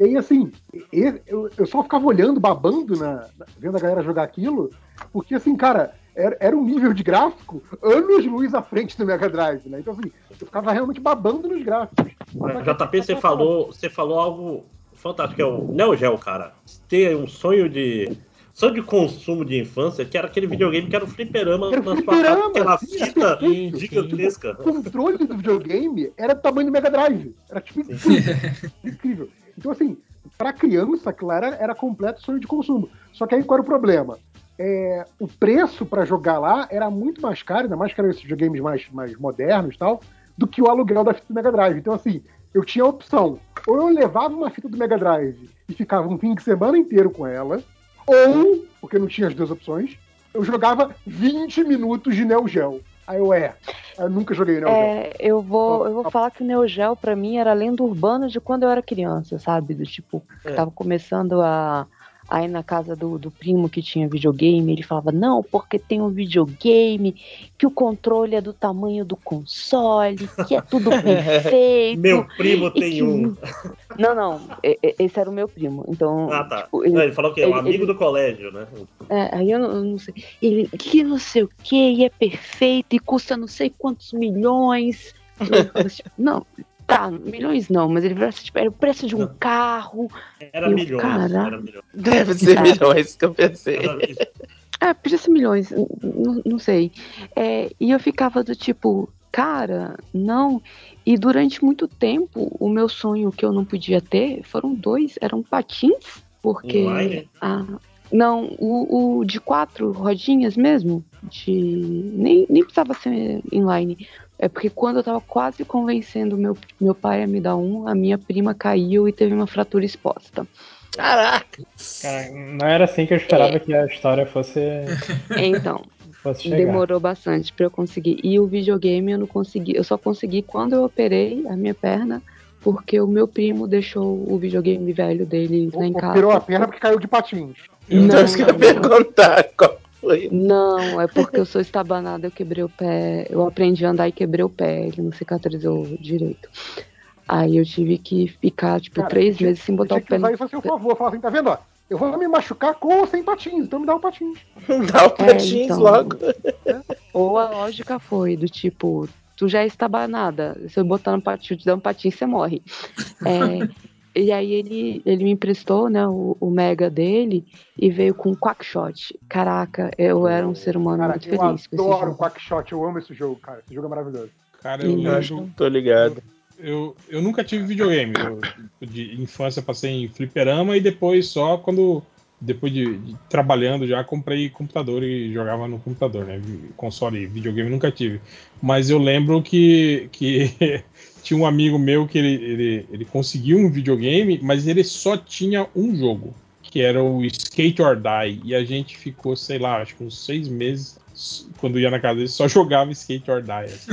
E aí, assim, eu, eu só ficava olhando, babando, na, vendo a galera jogar aquilo, porque, assim, cara, era, era um nível de gráfico anos luz à frente do Mega Drive, né? Então, assim, eu ficava realmente babando nos gráficos. Mas, JP, você falou, você falou algo fantástico, é o Neo Geo, cara. Ter um sonho de. Sonho de consumo de infância, que era aquele videogame que era o fliperama Era na sua fliperama, casa, aquela fita sim, gigantesca. O controle do videogame era do tamanho do Mega Drive. Era tipo incrível. incrível. Então, assim, pra criança, aquilo era, completo sonho de consumo. Só que aí qual era o problema? É, o preço pra jogar lá era muito mais caro, ainda mais que eram esses videogames mais, mais modernos e tal, do que o aluguel da fita do Mega Drive. Então, assim, eu tinha a opção. Ou eu levava uma fita do Mega Drive e ficava um fim de semana inteiro com ela, ou, porque não tinha as duas opções, eu jogava 20 minutos de Neo Geo. Aí eu, é, eu nunca joguei Neo Geo. É, eu vou, eu vou falar que o Neo Geo pra mim era lenda urbana de quando eu era criança, sabe? Do tipo, que É. tava começando a, a ir na casa do, do primo que tinha videogame, ele falava, não, porque tem um videogame, que o controle é do tamanho do console, que é tudo perfeito. Meu primo tem que- um. Não, não, esse era o meu primo. Então, Ah, tá. tipo, ele- Não, ele falou que é um amigo ele- do colégio, né? é, aí eu não, eu não sei. Ele, que não sei o que, e é perfeito, e custa não sei quantos milhões. Assim, não, tá, milhões não, mas ele assim, tipo, era o preço de um Não. carro. Era Eu, milhões. cara. Era milhões. Deve ser milhões que eu pensei. É, podia ser milhões, não sei. É, e eu ficava do tipo, cara, não. E durante muito tempo, o meu sonho que eu não podia ter foram dois, eram patins Porque. Inline? Ah, não, o, o de quatro rodinhas mesmo. De. Nem, nem precisava ser inline. É porque quando eu tava quase convencendo meu, meu pai a me dar um, a minha prima caiu e teve uma fratura exposta. Caraca! Cara, não era assim que eu esperava que a história fosse, Então, fosse demorou bastante pra eu conseguir. E o videogame eu não consegui. Eu só consegui quando eu operei a minha perna, porque o meu primo deixou o videogame velho dele lá em casa. Operou a perna porque caiu de patins. Então Não, isso que eu ia perguntar. Qual Não, é porque eu sou estabanada, eu quebrei o pé. Eu aprendi a andar e quebrei o pé, ele não cicatrizou direito. Aí eu tive que ficar, tipo, Cara, três tinha- meses sem botar o pé no. isso a seu favor. Falar assim, tá vendo? Ó, eu vou me machucar com ou sem patins, então me dá um patins. Dá o patins então. logo. Ou a lógica foi do tipo, tu já é estabanada, se eu botar no patinho, te dar um patinho, você morre. É, e aí ele, ele me emprestou, né, o, o mega dele e veio com um quackshot. Caraca, eu era um ser humano Cara, muito eu feliz com esse adoro. Quackshot, eu amo esse jogo, cara. Esse jogo é maravilhoso. Cara, eu. Eu acho tô ligado. Eu, eu nunca tive videogame. Eu, de infância passei em fliperama e depois só quando. Depois de, de trabalhando já comprei computador e jogava no computador, né? Console, videogame nunca tive. Mas eu lembro que, que tinha um amigo meu que ele, ele, ele conseguiu um videogame, mas ele só tinha um jogo, que era o Skate or Die. E a gente ficou, sei lá, acho que uns seis meses, quando ia na casa dele, só jogava Skate or Die. assim.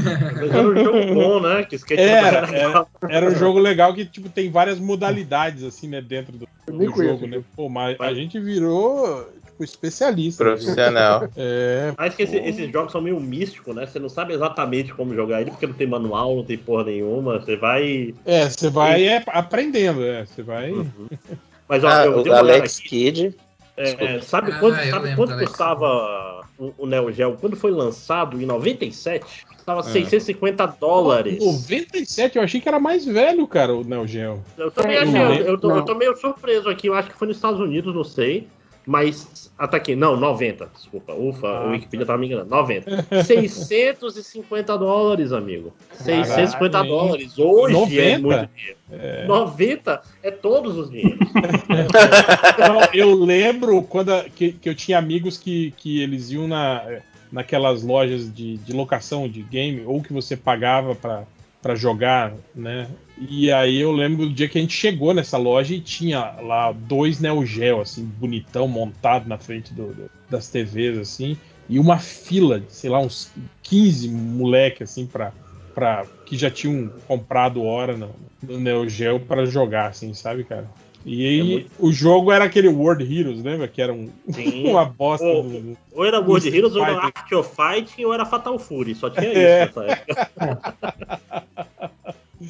Era um jogo bom, né? Que skate Era, legal. Era um jogo legal que tipo, tem várias modalidades assim, né, dentro do, do jogo, né? Pô, mas a gente virou tipo, especialista. Profissional. É, Acho que esse- esses jogos são meio místicos, né? Você não sabe exatamente como jogar ele, porque não tem manual, não tem porra nenhuma. Você vai. é, você vai é, aprendendo, é, você vai. Mas ó, Ah, eu o Alex. Kidd. é, é, sabe Ah, quanto, sabe quanto custava o, o Neo Geo? Quando foi lançado, em 97, custava É. 650 dólares. 97, eu achei que era mais velho, cara, o Neo Geo. Eu também É, achei, eu, eu tô, eu tô meio surpreso aqui, eu acho que foi nos Estados Unidos, não sei. Mas, até aqui, não, 90, desculpa, ufa, Ah, o Wikipedia tava me enganando, 90. 650 dólares, amigo. 650 Caralho, hein? dólares, hoje é 90? muito dinheiro. 90 é todos os dinheiros. Não, eu lembro quando a- que, que eu tinha amigos que, que eles iam na, naquelas lojas de, de locação de game, ou que você pagava pra jogar, né? E aí eu lembro do dia que a gente chegou nessa loja e tinha lá dois Neo Geo, assim, bonitão, montado na frente do- do- das TVs, assim, e uma fila de, sei lá, uns 15 moleque, assim, pra, pra, que já tinham comprado hora no, no Neo Geo para jogar, assim, sabe, cara? E aí É muito- o jogo era aquele World Heroes, lembra? Que era um, uma bosta. Ô, do- Ou era World Heroes, ou era Fighter. Art of Fighting, ou era Fatal Fury. Só tinha É. isso nessa época.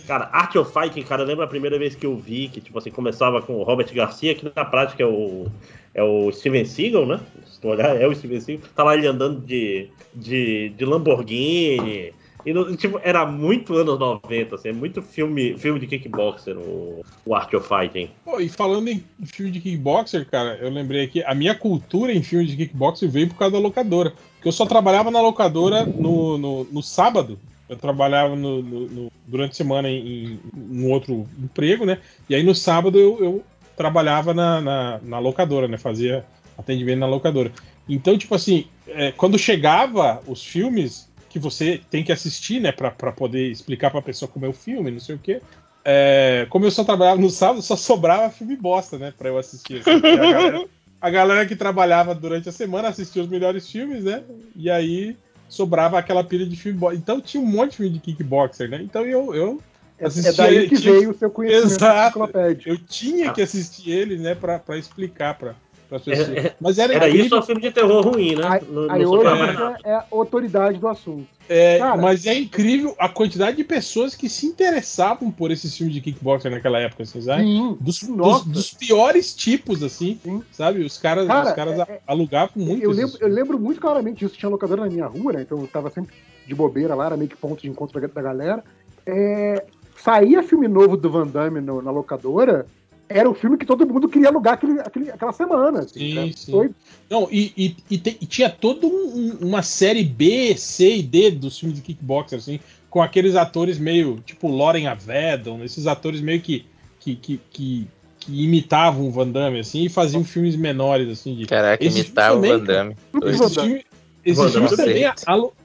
Cara, Art of Fighting, cara, eu lembro a primeira vez que eu vi que, tipo assim, começava com o Robert Garcia, que na prática é o, é o Steven Seagal, né? Se tu olhar, é o Steven Seagal. Tá lá ele andando de, de, de Lamborghini. E, tipo, era muito anos 90, assim, é muito filme, filme de kickboxer, o, o Art of Fighting. Pô, e falando em filme de kickboxer, cara, eu lembrei aqui, a minha cultura em filme de kickboxer veio por causa da locadora. Porque eu só trabalhava na locadora no, no, no sábado. Eu trabalhava no, no- no- durante a semana em, um outro emprego, né? E aí no sábado eu, eu trabalhava na, na, na locadora, né? Fazia atendimento na locadora. Então, tipo assim, é, quando chegava os filmes que você tem que assistir, né? Pra, poder explicar pra pessoa como é o filme, não sei o quê. É, como eu só trabalhava no sábado, só sobrava filme bosta, né? Pra eu assistir. assim, a, galera, a galera que trabalhava durante a semana assistia os melhores filmes, né? E aí sobrava aquela pilha de filme. Então tinha um monte de filme de kickboxer, né? Então eu, eu É, é Assistia- daí que tinha- veio o seu conhecimento Exato. Eu tinha que assistir ele, né, pra, pra explicar pra, pessoas. É, é, Mas era, Era incrível, isso ou filme de terror ruim, né? Aí, Não- não aí hoje é a autoridade do assunto. é, cara- mas é incrível a quantidade de pessoas que se interessavam por esses filmes de kickboxer naquela época, assim, sabe? Sim. Dos, dos, dos piores tipos, assim, Sim. sabe? Os caras, Cara, os caras é- alugavam muito. Eu lembro, eu lembro muito claramente disso. Tinha locadora na minha rua, né? Então eu tava sempre de bobeira lá, era meio que ponto de encontro da, da galera. É, saía filme novo do Van Damme no- na locadora, era o filme que todo mundo queria alugar aquele, aquele- aquela semana. assim, Sim, cara. sim. Foi- Não, e, e, e te- e tinha toda um- um- uma série B, C e D dos filmes de kickboxer, assim, com aqueles atores meio, tipo Lauren Avedon, esses atores meio que, que, que, que, que imitavam o Van Damme, assim, e faziam filmes menores, assim. De... Caraca, Esses imitava o também, Van Damme. Esses filmes, esses também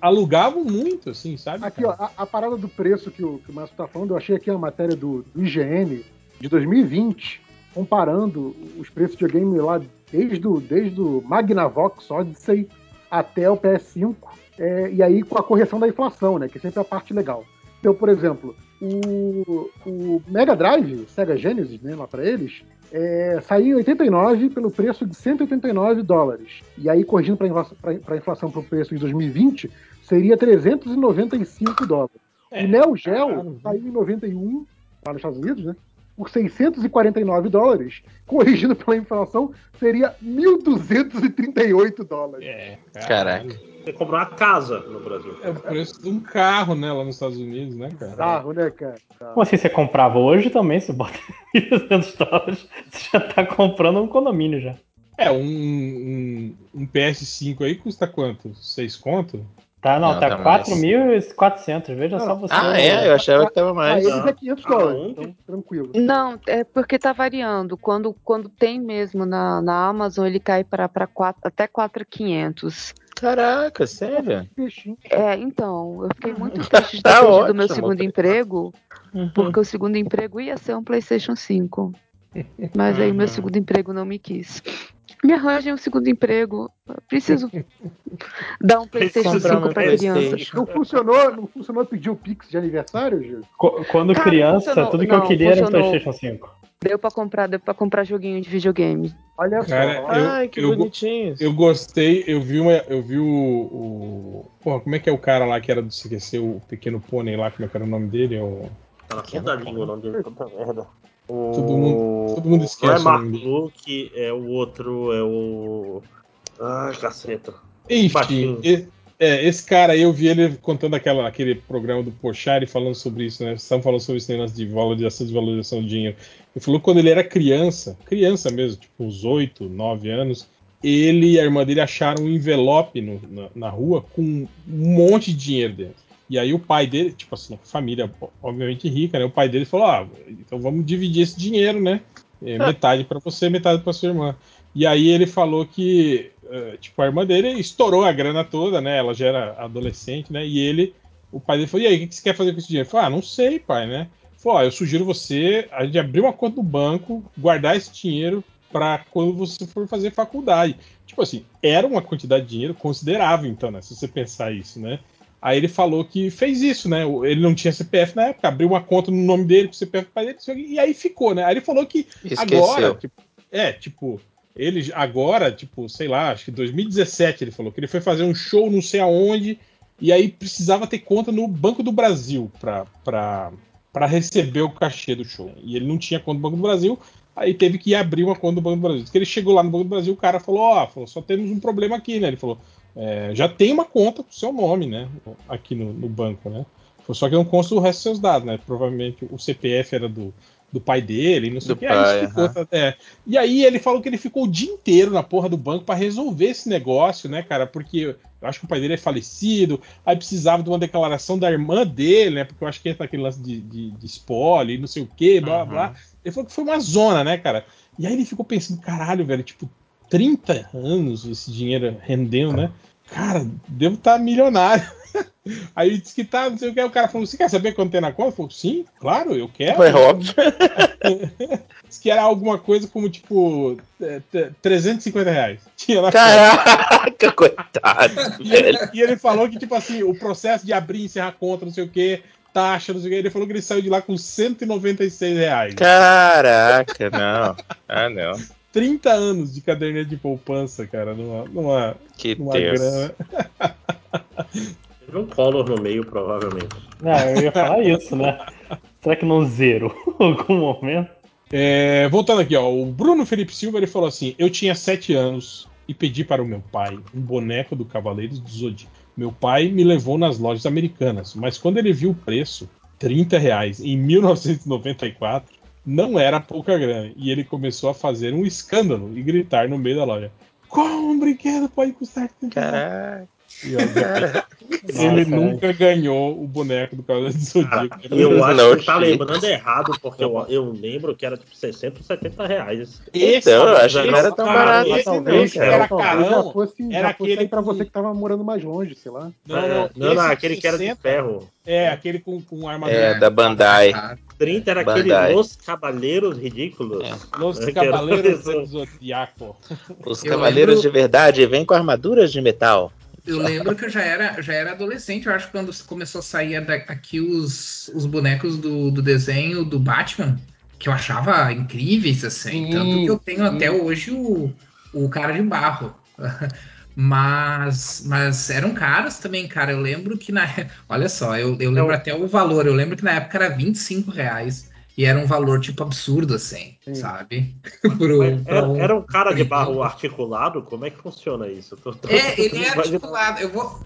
alugavam muito, assim, sabe? Aqui, ó, a, a parada do preço que o, que o Márcio tá falando, eu achei aqui uma matéria do, do IGN de 2020, comparando os preços de videogame lá desde o, desde o Magnavox Odyssey até o PS5, é, e aí com a correção da inflação, né? Que sempre é a parte legal. Então, por exemplo, o, o Mega Drive, Sega Genesis, né, lá pra eles, é, saiu em 89 pelo preço de 189 dólares. E aí, corrigindo para a inflação para o preço de 2020, seria 395 dólares. É, o Neo Geo saiu em 91, lá nos Estados Unidos, né? Por 649 dólares. Corrigindo pela inflação, seria 1.238 dólares. É, Caraca. Você comprou uma casa no Brasil. É o preço de um carro, né, lá nos Estados Unidos, né, cara? Bizarro, né, cara? Como assim você comprava hoje também? Você bota 1.200 dólares, você já tá comprando um condomínio já. É, um, um, um PS5 aí custa quanto? 6 conto? Tá, não, Não, tá tá mais. 4.400. Veja só você. Ah, é? Eu achava que tava Pra mais. eles é 500 dólares, Aonde? então tranquilo. Não, é porque tá variando. Quando, quando tem mesmo na, na Amazon, ele cai para até 4,500. Caraca, sério? Peixinho. É, então, eu fiquei muito triste de Tá ter perdido o meu ótimo. segundo emprego, porque o segundo emprego ia ser um PlayStation 5. Mas aí meu segundo emprego não me quis. Me arranjem um segundo emprego. Preciso dar um PlayStation Comprar 5 meu pra PlayStation. criança. Não funcionou, não funcionou pedir o Pix de aniversário, Gil? Quando Cara, criança, funcionou. tudo que Não, eu queria era um funcionou. PlayStation 5. Deu pra comprar, deu pra comprar joguinho de videogame. Olha só. Cara, eu- Ai, que eu- bonitinho. Eu gostei, eu vi, uma, eu vi o, o. Porra, como é que é o cara lá que era do CQC, o pequeno pônei lá, como é que era o nome dele? É o... Tá na ponta da língua o nome dele, puta merda. O... Todo mundo- todo mundo esquece Não é o Mark. Luke, é o outro, é o. Ai, caceta. Enfim, e- é, esse cara aí, eu vi ele contando aquela, aquele programa do Pochari falando sobre isso, né? Estavam falando sobre esse negócio de valorização, desvalorização do dinheiro. Ele falou que quando ele era criança, criança mesmo, tipo uns 8, 9 anos, ele e a irmã dele acharam um envelope no- na, na rua com um monte de dinheiro dentro. E aí o pai dele, tipo assim, família obviamente rica, né? O pai dele falou: ah, então vamos dividir esse dinheiro, né? É, metade para você, metade para sua irmã. E aí ele falou que, eh, tipo, a irmã dele estourou a grana toda, né? Ela já era adolescente, né? E ele, o pai dele falou: e aí, o que você quer fazer com esse dinheiro? Ele falou: ah, não sei, pai, né? Ele Falou: ó, eu sugiro você a gente abrir uma conta no banco, guardar esse dinheiro para quando você for fazer faculdade. Tipo assim, era uma quantidade de dinheiro considerável, então, né? Se você pensar isso, né? Aí ele falou que fez isso, né? Ele não tinha CPF na época, abriu uma conta no nome dele, com CPF do pai dele, e aí ficou, né? Aí ele falou que Esqueceu. agora, tipo, é, tipo, ele agora, tipo, sei lá, acho que 2017 ele falou que ele foi fazer um show não sei aonde, e aí precisava ter conta no Banco do Brasil pra receber o cachê do show. E ele não tinha conta no Banco do Brasil, aí teve que ir abrir uma conta do Banco do Brasil. Que ele chegou lá no Banco do Brasil, o cara falou, ó, falou, só temos um problema aqui, né? Ele falou, é, já tem uma conta com seu nome, né? Aqui no, no banco, né? Só que não consta o resto dos seus dados, né? Provavelmente o CPF era do, do pai dele, não sei Do o que. Aí pai, isso ficou, é. E aí ele falou que ele ficou o dia inteiro na porra do banco pra resolver esse negócio, né, cara? Porque eu acho que o pai dele é falecido, aí precisava de uma declaração da irmã dele, né? Porque eu acho que entra aquele lance de, de, de spoiler, e não sei o que, blá blá blá. Ele falou que foi uma zona, né, cara? E aí ele ficou pensando, caralho, velho, tipo, 30 anos esse dinheiro rendendo, né? Cara, devo estar milionário. Aí disse que tá, não sei o que. O cara falou: Você quer saber quanto tem na conta? Eu falei: Sim, claro, eu quero. Foi óbvio. Disse que era alguma coisa como tipo é, é, 350 reais. Tinha na. Caraca, coitado, E ele, e ele falou que, tipo assim, o processo de abrir e encerrar a conta, não sei o que, taxa, não sei o que. Ele falou que ele saiu de lá com 196 reais. Caraca, não. Ah, não. 30 anos de caderneta de poupança, cara, numa, numa, Que numa Deus. grana. Teve um Collor no meio, provavelmente. Não, eu ia falar isso, né? Será que não zero em algum momento? É, voltando aqui, ó, o Bruno Felipe Silva ele falou assim: Eu tinha 7 anos e pedi para o meu pai um boneco do Cavaleiros do Zodíaco. Meu pai me levou nas lojas americanas, mas quando ele viu o preço, 30 reais em 1994, não era pouca grana. E ele começou a fazer um escândalo e gritar no meio da loja: Como um brinquedo pode custar 30 reais? Caraca. E, obviamente, Nossa, ele é. nunca ganhou o boneco do Cavaleiro do Zodíaco. e eu acho Não, que você tá lembrando errado, porque eu, eu lembro que era tipo 60 ou 70 reais. Esse, Então, eu acho que esse não era tão barato esse assim, não, era cara. talvez carão, já fosse, era aquele pra você que tava morando mais longe, sei lá. Não, É, não, não, não, esse aquele que era de 60 ferro. É, aquele com, com armadura. É, da Bandai. 30 era aquele Bandai. Los Cabalheiros Ridículos. Los É, era Cavaleiros do Zodíaco. Os Eu cavaleiros lembro- de verdade vêm com armaduras de metal. Eu lembro que eu já era, já era adolescente, eu acho, quando começou a sair aqui os, os bonecos do, do desenho do Batman, que eu achava incríveis, assim. Sim, tanto que eu tenho sim. até hoje o, o cara de barro. Mas, mas eram caros também, cara. Eu lembro que na. Olha só, eu, eu lembro Eu- até o valor. Eu lembro que na época era 25 reais. E era um valor, tipo, absurdo, assim, Sim. sabe? Pro- Era, um- era um cara de barro articulado? Como é que funciona isso? Tô- tô- É, ele é tô- articulado. Eu vou.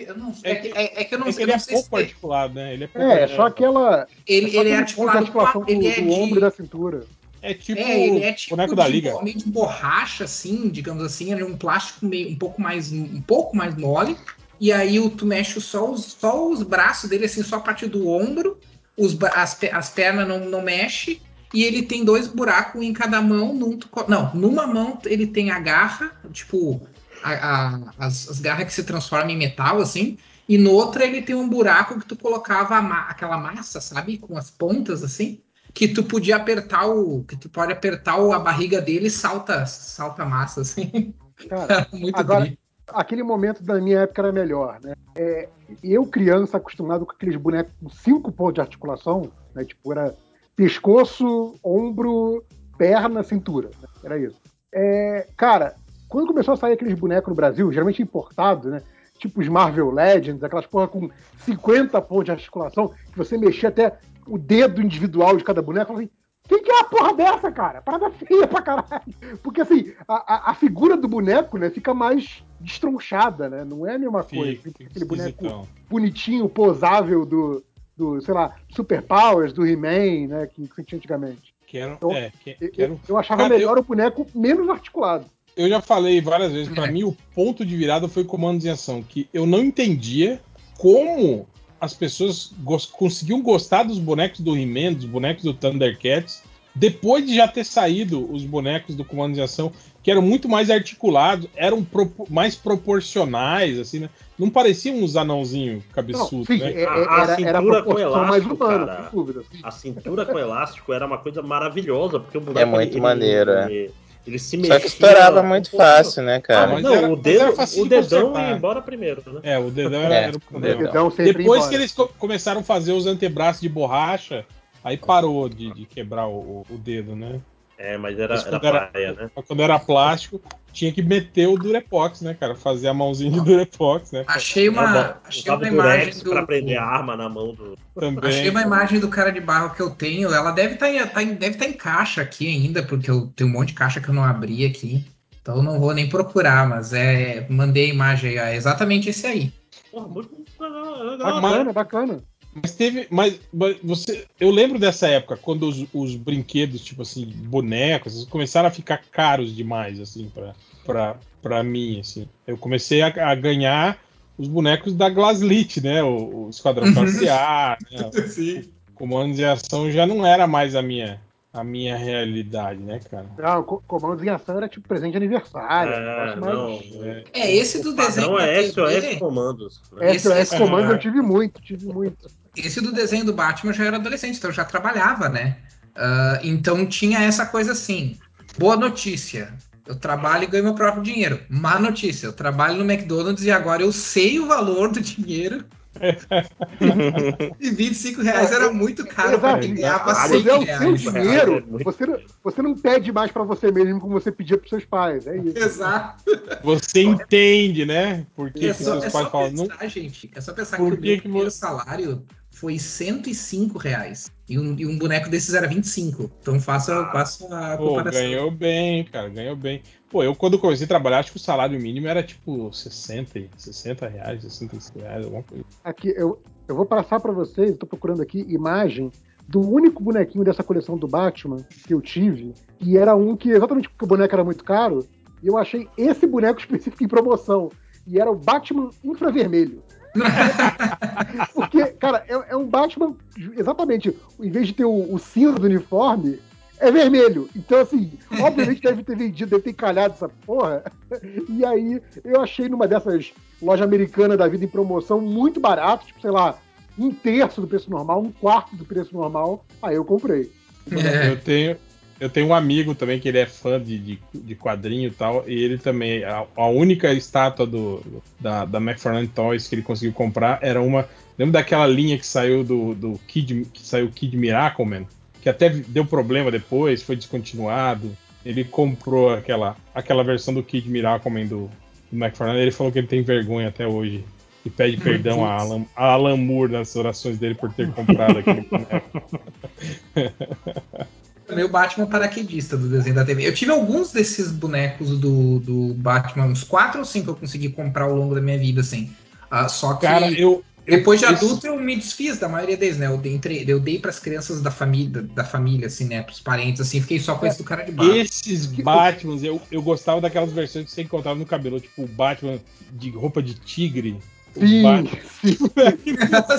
Eu não, é, É que, que- é, é que eu não É que sei. ele eu é não sei pouco se- articulado, né? Ele é pouco É, só aquela. Ele, só ele é de articulado com articulação a- ele do, é do ombro e de, da cintura. É tipo é, ele é tipo boneco de, da liga. meio de borracha, assim, digamos assim. Ele é um plástico meio, um pouco mais um pouco mais mole. E aí o- tu mexe só os, só os braços dele, assim, só a partir do ombro. Os, as, as pernas não, não mexe. E ele tem dois buracos em cada mão. Num, não, numa mão ele tem a garra, tipo, a- a- as, as garras que se transformam em metal, assim. E no outro ele tem um buraco que tu colocava ma- aquela massa, sabe? Com as pontas, assim. Que tu podia apertar o. Que tu pode apertar o- a barriga dele e salta, salta a massa, assim. Cara, Muito Agora-. Aquele momento da minha época era melhor, né? É, eu, criança, acostumado com aqueles bonecos com cinco pontos de articulação, né? Tipo, era pescoço, ombro, perna, cintura. né? Era isso. É, cara, quando começou a sair aqueles bonecos no Brasil, geralmente importados, né? Tipo os Marvel Legends, aquelas porra com 50 pontos de articulação, que você mexia até o dedo individual de cada boneco. Falei, quem que é a porra dessa, cara? Parada feia pra caralho. Porque assim, a, a- a figura do boneco, né, fica mais destronchada, né? Não é a mesma coisa. Fica, fica aquele boneco esquisitão. bonitinho, posável do, do, sei lá, Super Powers, do He-Man, né? Que, que tinha antigamente. Quero, Eu- é, que- Eu, quero eu achava Cara, melhor o boneco menos articulado. eu já falei várias vezes, pra mim o ponto de virada foi comandos em ação, que eu não entendia como as pessoas gos- conseguiam gostar dos bonecos do He-Man, dos bonecos do Thundercats, depois de já ter saído os bonecos do comandos em ação, que eram muito mais articulados, eram propo- mais proporcionais, assim, né? Não pareciam uns anãozinhos Não, cabeçudos, sim, né? é- é- A- a era, era a cintura com proporção mais elástico, humana, cara. sem dúvida. sim. A cintura com elástico era uma coisa maravilhosa, porque o boneco. É muito maneiro, é. ele, ele se Só mexia. que estourava muito fácil, né, Ah, cara? Mas não, era- o, dedo, o de dedão consertar. ia embora primeiro, né? É, o dedão era, É, era o o problema. dedão. Dedão Depois embora. que eles co- começaram a fazer os antebraços de borracha, aí parou de, de quebrar o, o- dedo, né? É, mas era, Mas era quando era- paia, né? Quando era plástico, tinha que meter o Durepox, né, cara? Fazer a mãozinha de Durepox, né? Achei uma, achei uma imagem do. pra prender a arma na mão do. Também. Achei uma imagem do cara de barro que eu tenho. Ela deve estar em, deve tá em caixa aqui ainda, porque eu tenho um monte de caixa que eu não abri aqui. Então eu não vou nem procurar, mas é. Mandei a imagem aí. É exatamente esse aí. Porra, muito legal, legal. Bacana, bacana. Mas teve. Mas, mas você. Eu lembro dessa época, quando os, os brinquedos, tipo assim, bonecos, começaram a ficar caros demais, assim, pra, pra, pra mim, assim. Eu comecei a, a ganhar os bonecos da Glaslit, né? O, o Esquadrão Classe A, né? Sim. Comandos de ação já não era mais a minha, a minha realidade, né, cara? Não, co- comandos em ação era tipo presente de aniversário. É, negócio mais- não. É. É, esse do O desenho. da é SOS TV, comandos. né? Esse- SOS esse- Comando eu tive muito, tive muito. Esse do desenho do Batman eu já era adolescente, então eu já trabalhava, né? Ah, então tinha essa coisa assim. Boa notícia. Eu trabalho e ganho meu próprio dinheiro. Má notícia. Eu trabalho no McDonald's e agora eu sei o valor do dinheiro. e 25 reais era muito caro para quem ganhava Caralho, Mas 100 é o seu reais. dinheiro, você, não- você não pede mais pra você mesmo como você pedia pros seus pais. É isso. Exato. Você entende, né? Por que, É que só, seus é pais só falam. Não, pensar, gente. É só pensar Por que o que meu que primeiro você- salário foi 105 reais. E um, e um boneco desses era 25. Então faça, faça a Pô, comparação. ganhou bem, cara, ganhou bem. Pô, eu quando comecei a trabalhar, acho que o salário mínimo era tipo 60, 60 reais, 65 reais, alguma coisa. Aqui, eu, eu vou passar pra vocês, eu tô procurando aqui imagem do único bonequinho dessa coleção do Batman que eu tive, e era um que, exatamente porque o boneco era muito caro, e eu achei esse boneco específico em promoção, e era o Batman infravermelho. Porque, cara, é, é, um Batman, exatamente, em vez de ter o, o cinza do uniforme, é vermelho. Então, assim, obviamente deve ter vendido, deve ter encalhado essa porra. E aí, eu achei numa dessas lojas americanas da vida em promoção muito barato, tipo, sei lá, um terço do preço normal, um quarto do preço normal. Aí eu comprei. É. Eu tenho, eu tenho um amigo também que ele é fã de, de, de quadrinho e tal, e ele também, a, a única estátua do, da, da McFarlane Toys que ele conseguiu comprar era uma. Lembra daquela linha que saiu do, do Kid, que saiu Kid Miracle, man? Que até deu problema depois, foi descontinuado. Ele comprou aquela, aquela versão do Kid Miracle Man do, do McFarlane. Ele falou que ele tem vergonha até hoje e pede perdão a Alan, a Alan Moore nas orações dele por ter comprado aquele boneco. Meu Batman paraquedista do desenho da TV. Eu tive alguns desses bonecos do, do Batman, uns quatro ou cinco eu consegui comprar ao longo da minha vida, assim. Uh, só que Cara, eu, depois de adulto eu me desfiz da maioria deles, né? Eu dei, eu dei para as crianças da família, da família, assim, né? Para os parentes, assim. Fiquei só com esse do cara de barro. Esses Batmans, eu, eu gostava daquelas versões que você encontrava no cabelo, tipo o Batman de roupa de tigre. Sim, sim.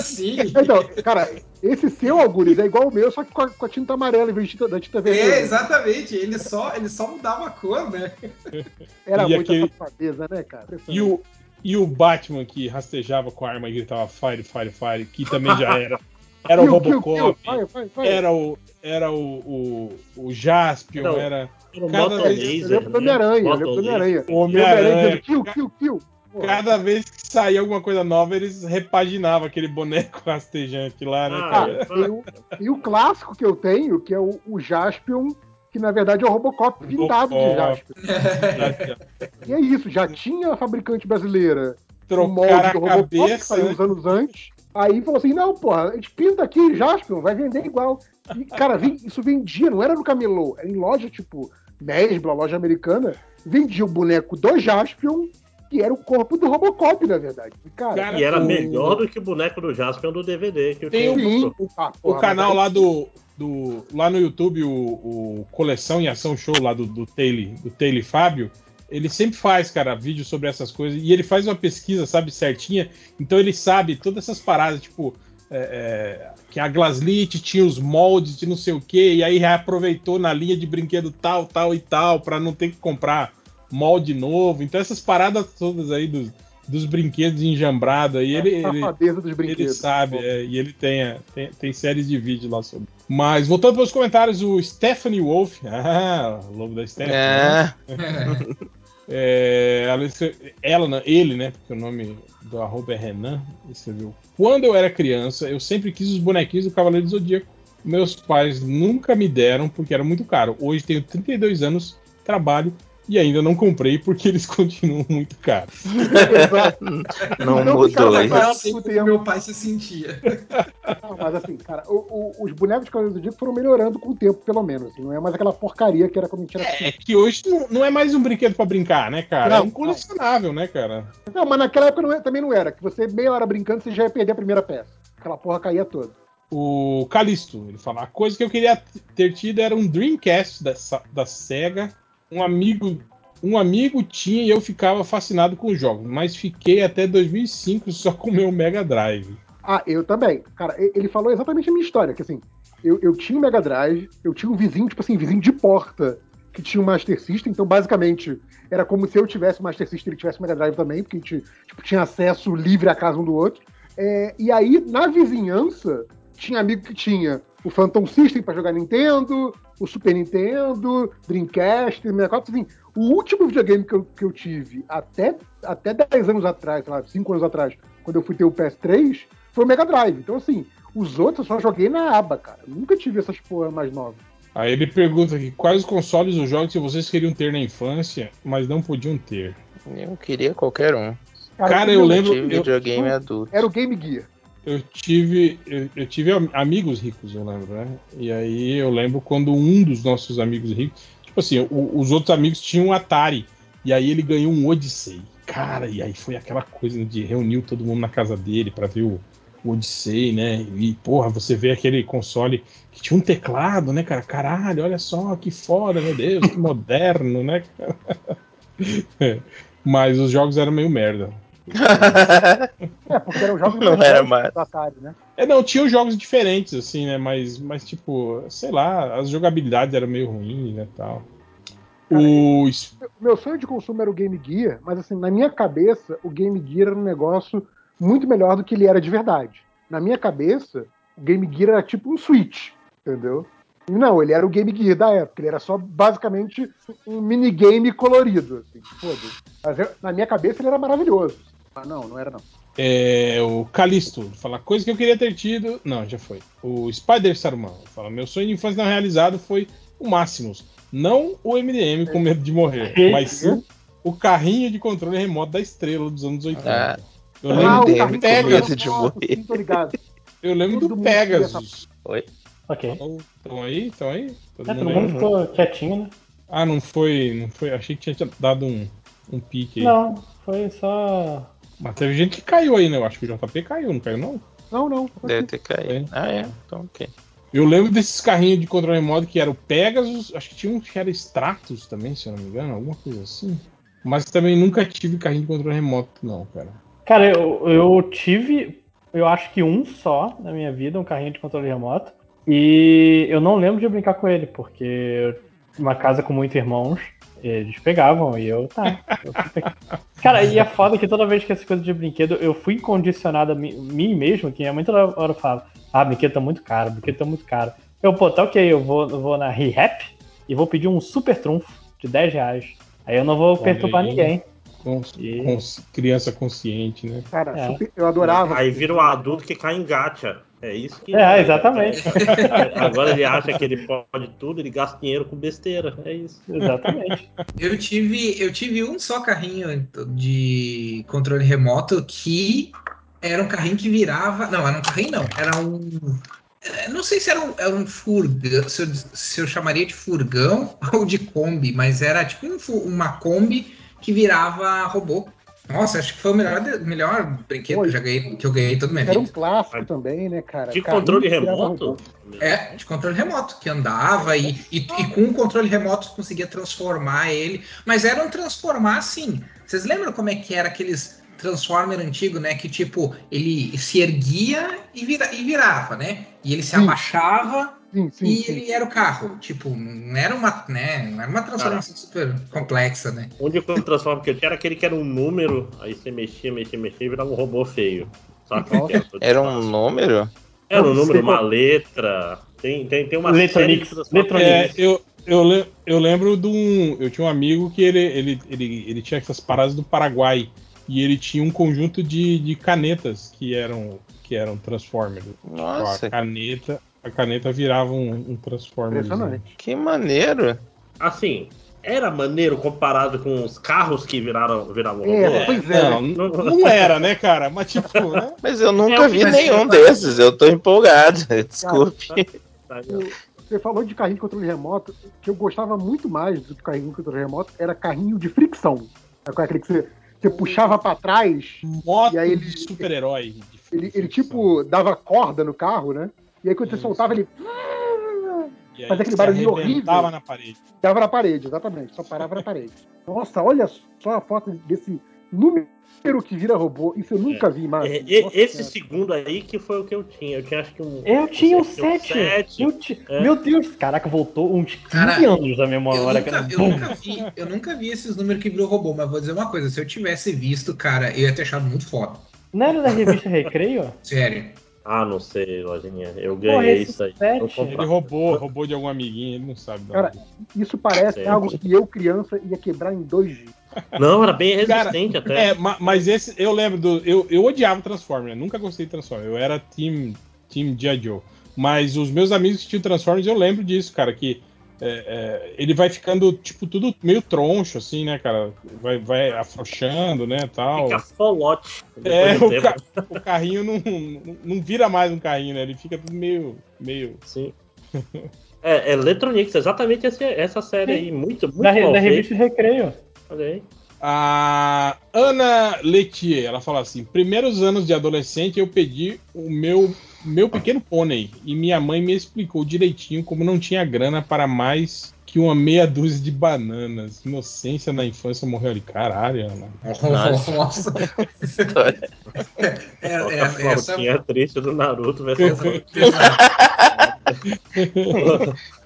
sim. Então, cara, esse seu, Algures, é igual o meu, só que com a, com a tinta amarela em vez de, da tinta vermelha. É, exatamente. Ele só, ele só mudava a cor, né? Era e muita aquele... safadeza, né, cara? E o, e o Batman que rastejava com a arma e gritava Fire, Fire, Fire, que também já era. Era o Robocop, era o, era o, o, o Jaspion, era. era, era cada vez. Eu lembro do Homem-Aranha, eu lembro do Homem-Aranha. Homem-Aranha. Kill, kill, kill. Cada vez que saía alguma coisa nova, eles repaginavam aquele boneco rastejante lá, né, ah, cara? E o, e o, clássico que eu tenho, que é o, o Jaspion, que na verdade é o Robocop pintado de Jaspion. e é isso, já tinha a fabricante brasileira Trocar o molde do Robocop, cabeça, que saiu uns anos antes. Aí falou assim: não, porra, a gente pinta aqui Jaspion, vai vender igual. E, cara, isso vendia, não era no camelô, era em loja tipo Mesbla, loja americana, vendia o boneco do Jaspion que era o corpo do Robocop, na verdade. Cara, cara e era o... melhor do que o boneco do Jaspion do DVD. Que Tem o, o, ah, o canal lá do, do. Lá no YouTube, o, o Coleção em Ação Show lá do, do Taylor, do Taylor Fábio. Ele sempre faz, cara, vídeo sobre essas coisas. E ele faz uma pesquisa, sabe, certinha. Então ele sabe todas essas paradas, tipo. É, é, que a Glaslit tinha os moldes de não sei o que, e aí reaproveitou na linha de brinquedo tal, tal e tal, para não ter que comprar molde novo. Então essas paradas todas aí dos, dos brinquedos enjambrados aí, é, ele, ele, ele, sabe, é, e ele tem, tem, tem séries de vídeos lá sobre. Mas voltando para os comentários, o Stephanie Wolf, ah, o lobo da Stephanie. É. Né? é, ela, ele, né? Porque o nome do arroba é Renan, escreveu. Quando eu era criança, eu sempre quis os bonequinhos do Cavaleiro do Zodíaco. Meus pais nunca me deram porque era muito caro. Hoje tenho 32 anos, trabalho e ainda não comprei porque eles continuam muito caros. não, não mudou isso. Assim como meu pai se sentia. Não, mas assim, cara, o, o, os bonecos de Cavaleiros do Zodíaco foram melhorando com o tempo, pelo menos. Assim, não é mais aquela porcaria que era quando a gente era É, é que hoje não, não, é mais um brinquedo pra brincar, né, cara? Não, é um colecionável, não. né, cara? Não, mas naquela época não, é, também não era. Que você, meia hora brincando, você já ia perder a primeira peça. Aquela porra caía toda. O Calisto, ele fala: a coisa que eu queria ter tido era um Dreamcast da, da SEGA um amigo um amigo tinha e eu ficava fascinado com os jogos, mas fiquei até 2005 só com o meu Mega Drive. Ah, eu também. Cara, ele falou exatamente a minha história, que assim, eu, eu tinha um Mega Drive, eu tinha um vizinho, tipo assim, vizinho de porta, que tinha um Master System, então basicamente era como se eu tivesse o Master System e ele tivesse o Mega Drive também, porque a gente tipo, tinha acesso livre à casa um do outro. É, e aí, na vizinhança, tinha amigo que tinha o Phantom System para jogar Nintendo, o Super Nintendo, Dreamcast, 64, assim, o último videogame que eu, que eu tive até, até 10 anos atrás, sei lá, 5 anos atrás, quando eu fui ter o PS3, foi o Mega Drive. Então, assim, os outros eu só joguei na aba, cara. nunca tive essas porra mais novas. Aí ele pergunta aqui, quais os consoles ou jogos que vocês queriam ter na infância, mas não podiam ter? Eu queria qualquer um. Cara, cara eu, eu lembro. Tive eu, videogame eu, adulto. Era o Game Gear eu tive eu, eu, tive amigos ricos, eu lembro, né? E aí eu lembro quando um dos nossos amigos ricos, tipo assim, o, os outros amigos tinham um Atari e aí ele ganhou um Odyssey. Cara, e aí foi aquela coisa de reunir todo mundo na casa dele para ver o, o Odyssey, né? E porra, você vê aquele console que tinha um teclado, né, cara? Caralho, olha só que foda, meu Deus, que moderno, né? Mas os jogos eram meio merda. É, porque eram jogos Não era mais. do Atari, né? É, não, tinham jogos diferentes, assim, né? Mas, mas tipo, sei lá, as jogabilidades eram meio ruins, né, tal. O... O meu sonho de consumo era o Game Gear, mas assim, na minha cabeça, o Game Gear era um negócio muito melhor do que ele era de verdade. Na minha cabeça, o Game Gear era tipo um Switch, entendeu? Não, ele era o Game Gear da época, ele era só basicamente um minigame colorido, assim, foda-se. Mas eu- na minha cabeça ele era maravilhoso. Ah, não, não era não. É, o Calisto fala coisa que eu queria ter tido. Não, já foi. O Spider Saruman fala: Meu sonho de infância não realizado foi o Máximos. Não o MDM com medo de morrer, mas sim o carrinho de controle remoto da estrela dos anos 80. Ah, eu Ah, lembro, o MDM carrinho com Pegasus. de morrer. eu lembro todo do Pegasus. Ok. Estão aí? Estão aí? Todo É, todo mundo aí? mundo ficou quietinho, né? Ah, não foi, não foi. Achei que tinha dado um, um pique aí. Não, foi só. Mas teve gente que caiu aí, né? Eu acho que o JP caiu, não caiu, não? Não, não. Deve ter caído. Ah, é? Então, ok. Eu lembro desses carrinhos de controle remoto que era o Pegasus, acho que tinha um que era Stratus também, se eu não me engano, alguma coisa assim. Mas também nunca tive carrinho de controle remoto, não, cara. Cara, eu, eu tive, eu acho que um só na minha vida, um carrinho de controle remoto. E eu não lembro de brincar com ele, porque uma casa com muitos irmãos, eles pegavam e eu, tá. eu Cara, e é foda que toda vez que essas coisas de brinquedo, eu fui condicionado a mim, mim mesmo, que é muito toda hora eu falo, ah, brinquedo tá muito caro, brinquedo tá muito caro. Eu, pô, tá ok, eu vou, eu vou na ReHap e vou pedir um super trunfo de 10 reais. Aí eu não vou Olha perturbar aí. ninguém. Cons- E- cons- criança consciente, né? Cara, É. super- eu adorava. Aí vira um adulto que cai em gacha. É isso que. É, exatamente. Agora ele acha que ele pode tudo, ele gasta dinheiro com besteira. É isso. Exatamente. Eu tive, eu tive um só carrinho de controle remoto que era um carrinho que virava. Não, era um carrinho não. Era um. é, Não sei se era um, era um furgão, se eu, se eu chamaria de furgão ou de Kombi, mas era tipo um uma Kombi que virava robô. Nossa, acho que foi o melhor, melhor brinquedo que eu, já ganhei, que eu ganhei toda a minha Era um vida. clássico também, né, cara? De Carrinho controle remoto? É, de controle remoto, que andava e, e, e com o controle remoto conseguia transformar ele. Mas era um transformar assim. Vocês lembram como é que era aqueles Transformer antigo, né? Que tipo, ele se erguia e, vira, e virava, né? E ele se Sim. abaixava Sim, sim, e sim. ele era o carro. Tipo, não era uma, né? Não era uma transformação super complexa, né? O único transforma que eu tinha era aquele que era um número, aí você mexia, mexia, mexia e virava um robô feio. Saca? Nossa. Era, Era um número? Era um número, uma letra. Tem, tem, tem uma Letronix, Letronix. É, eu, eu, le- eu lembro de um. Eu tinha um amigo que ele, ele, ele, ele tinha essas paradas do Paraguai. E ele tinha um conjunto de, de canetas que eram, que eram Transformers. Tipo, Nossa, a caneta, a caneta virava um, um Transformer. Impressionante. que maneiro. Assim, era maneiro comparado com os carros que viraram, viravam É, pois é. Não, não, não era, né, cara? Mas tipo, né? Mas eu nunca É, vi mas- nenhum desses. Eu tô empolgado. Desculpe. Tá, Você falou de carrinho de controle remoto, que eu gostava muito mais do que carrinho de controle remoto, era carrinho de fricção. É aquele que você, você puxava pra trás, Moto E aí ele- de super-herói. ele, ele tipo dava corda no carro, né? E aí quando você Isso. soltava, ele fazia aquele você arrebentava horrível. na parede. dava na parede, exatamente. Só parava na parede. Nossa, olha só a foto desse número que vira robô. Isso eu nunca vi mais. É, Nossa esse Senhora. segundo aí que foi o que eu tinha. Eu tinha acho que um. Eu tinha o Você tinha um 7. sete. Eu ti- É. Meu Deus, caraca, voltou uns 15 Cara, anos da Eu memória. nunca, cara. eu, nunca vi, eu nunca vi esses números que virou robô, mas vou dizer uma coisa: se eu tivesse visto, cara, eu ia ter achado muito foda. Não era da revista Recreio? Sério. Ah, não sei, Lojinha. Eu ganhei isso aí. Ele roubou, roubou de algum amiguinho, ele não sabe. de Cara. Isso parece Sim. algo que eu, criança, ia quebrar em dois dias. Não, era bem Cara, resistente até. É, ma- mas esse eu lembro do. Eu, eu odiava Transformers, eu nunca gostei de Transformers. Eu era Team, team G.I. Joe. Mas os meus amigos que tinham Transformers, eu lembro disso, cara, que é, é, ele vai ficando, tipo, tudo meio troncho, assim, né, cara? Vai, vai afrouxando, né, tal. Fica folote. É, o, ca- o carrinho não, não, não vira mais um carrinho, né? Ele fica tudo meio. meio... Sim. É, é Electronics, exatamente essa, essa série Sim. aí. Muito, muito Da, re- mal da revista Recreio. Olha aí. A Ana Letier, ela fala assim: primeiros anos de adolescente eu pedi o meu, meu pequeno pônei e minha mãe me explicou direitinho como não tinha grana para mais que uma meia dúzia de bananas. Inocência na infância morreu ali. Caralho, Ana. Nossa. História. É, é, Essa essa triste do Naruto.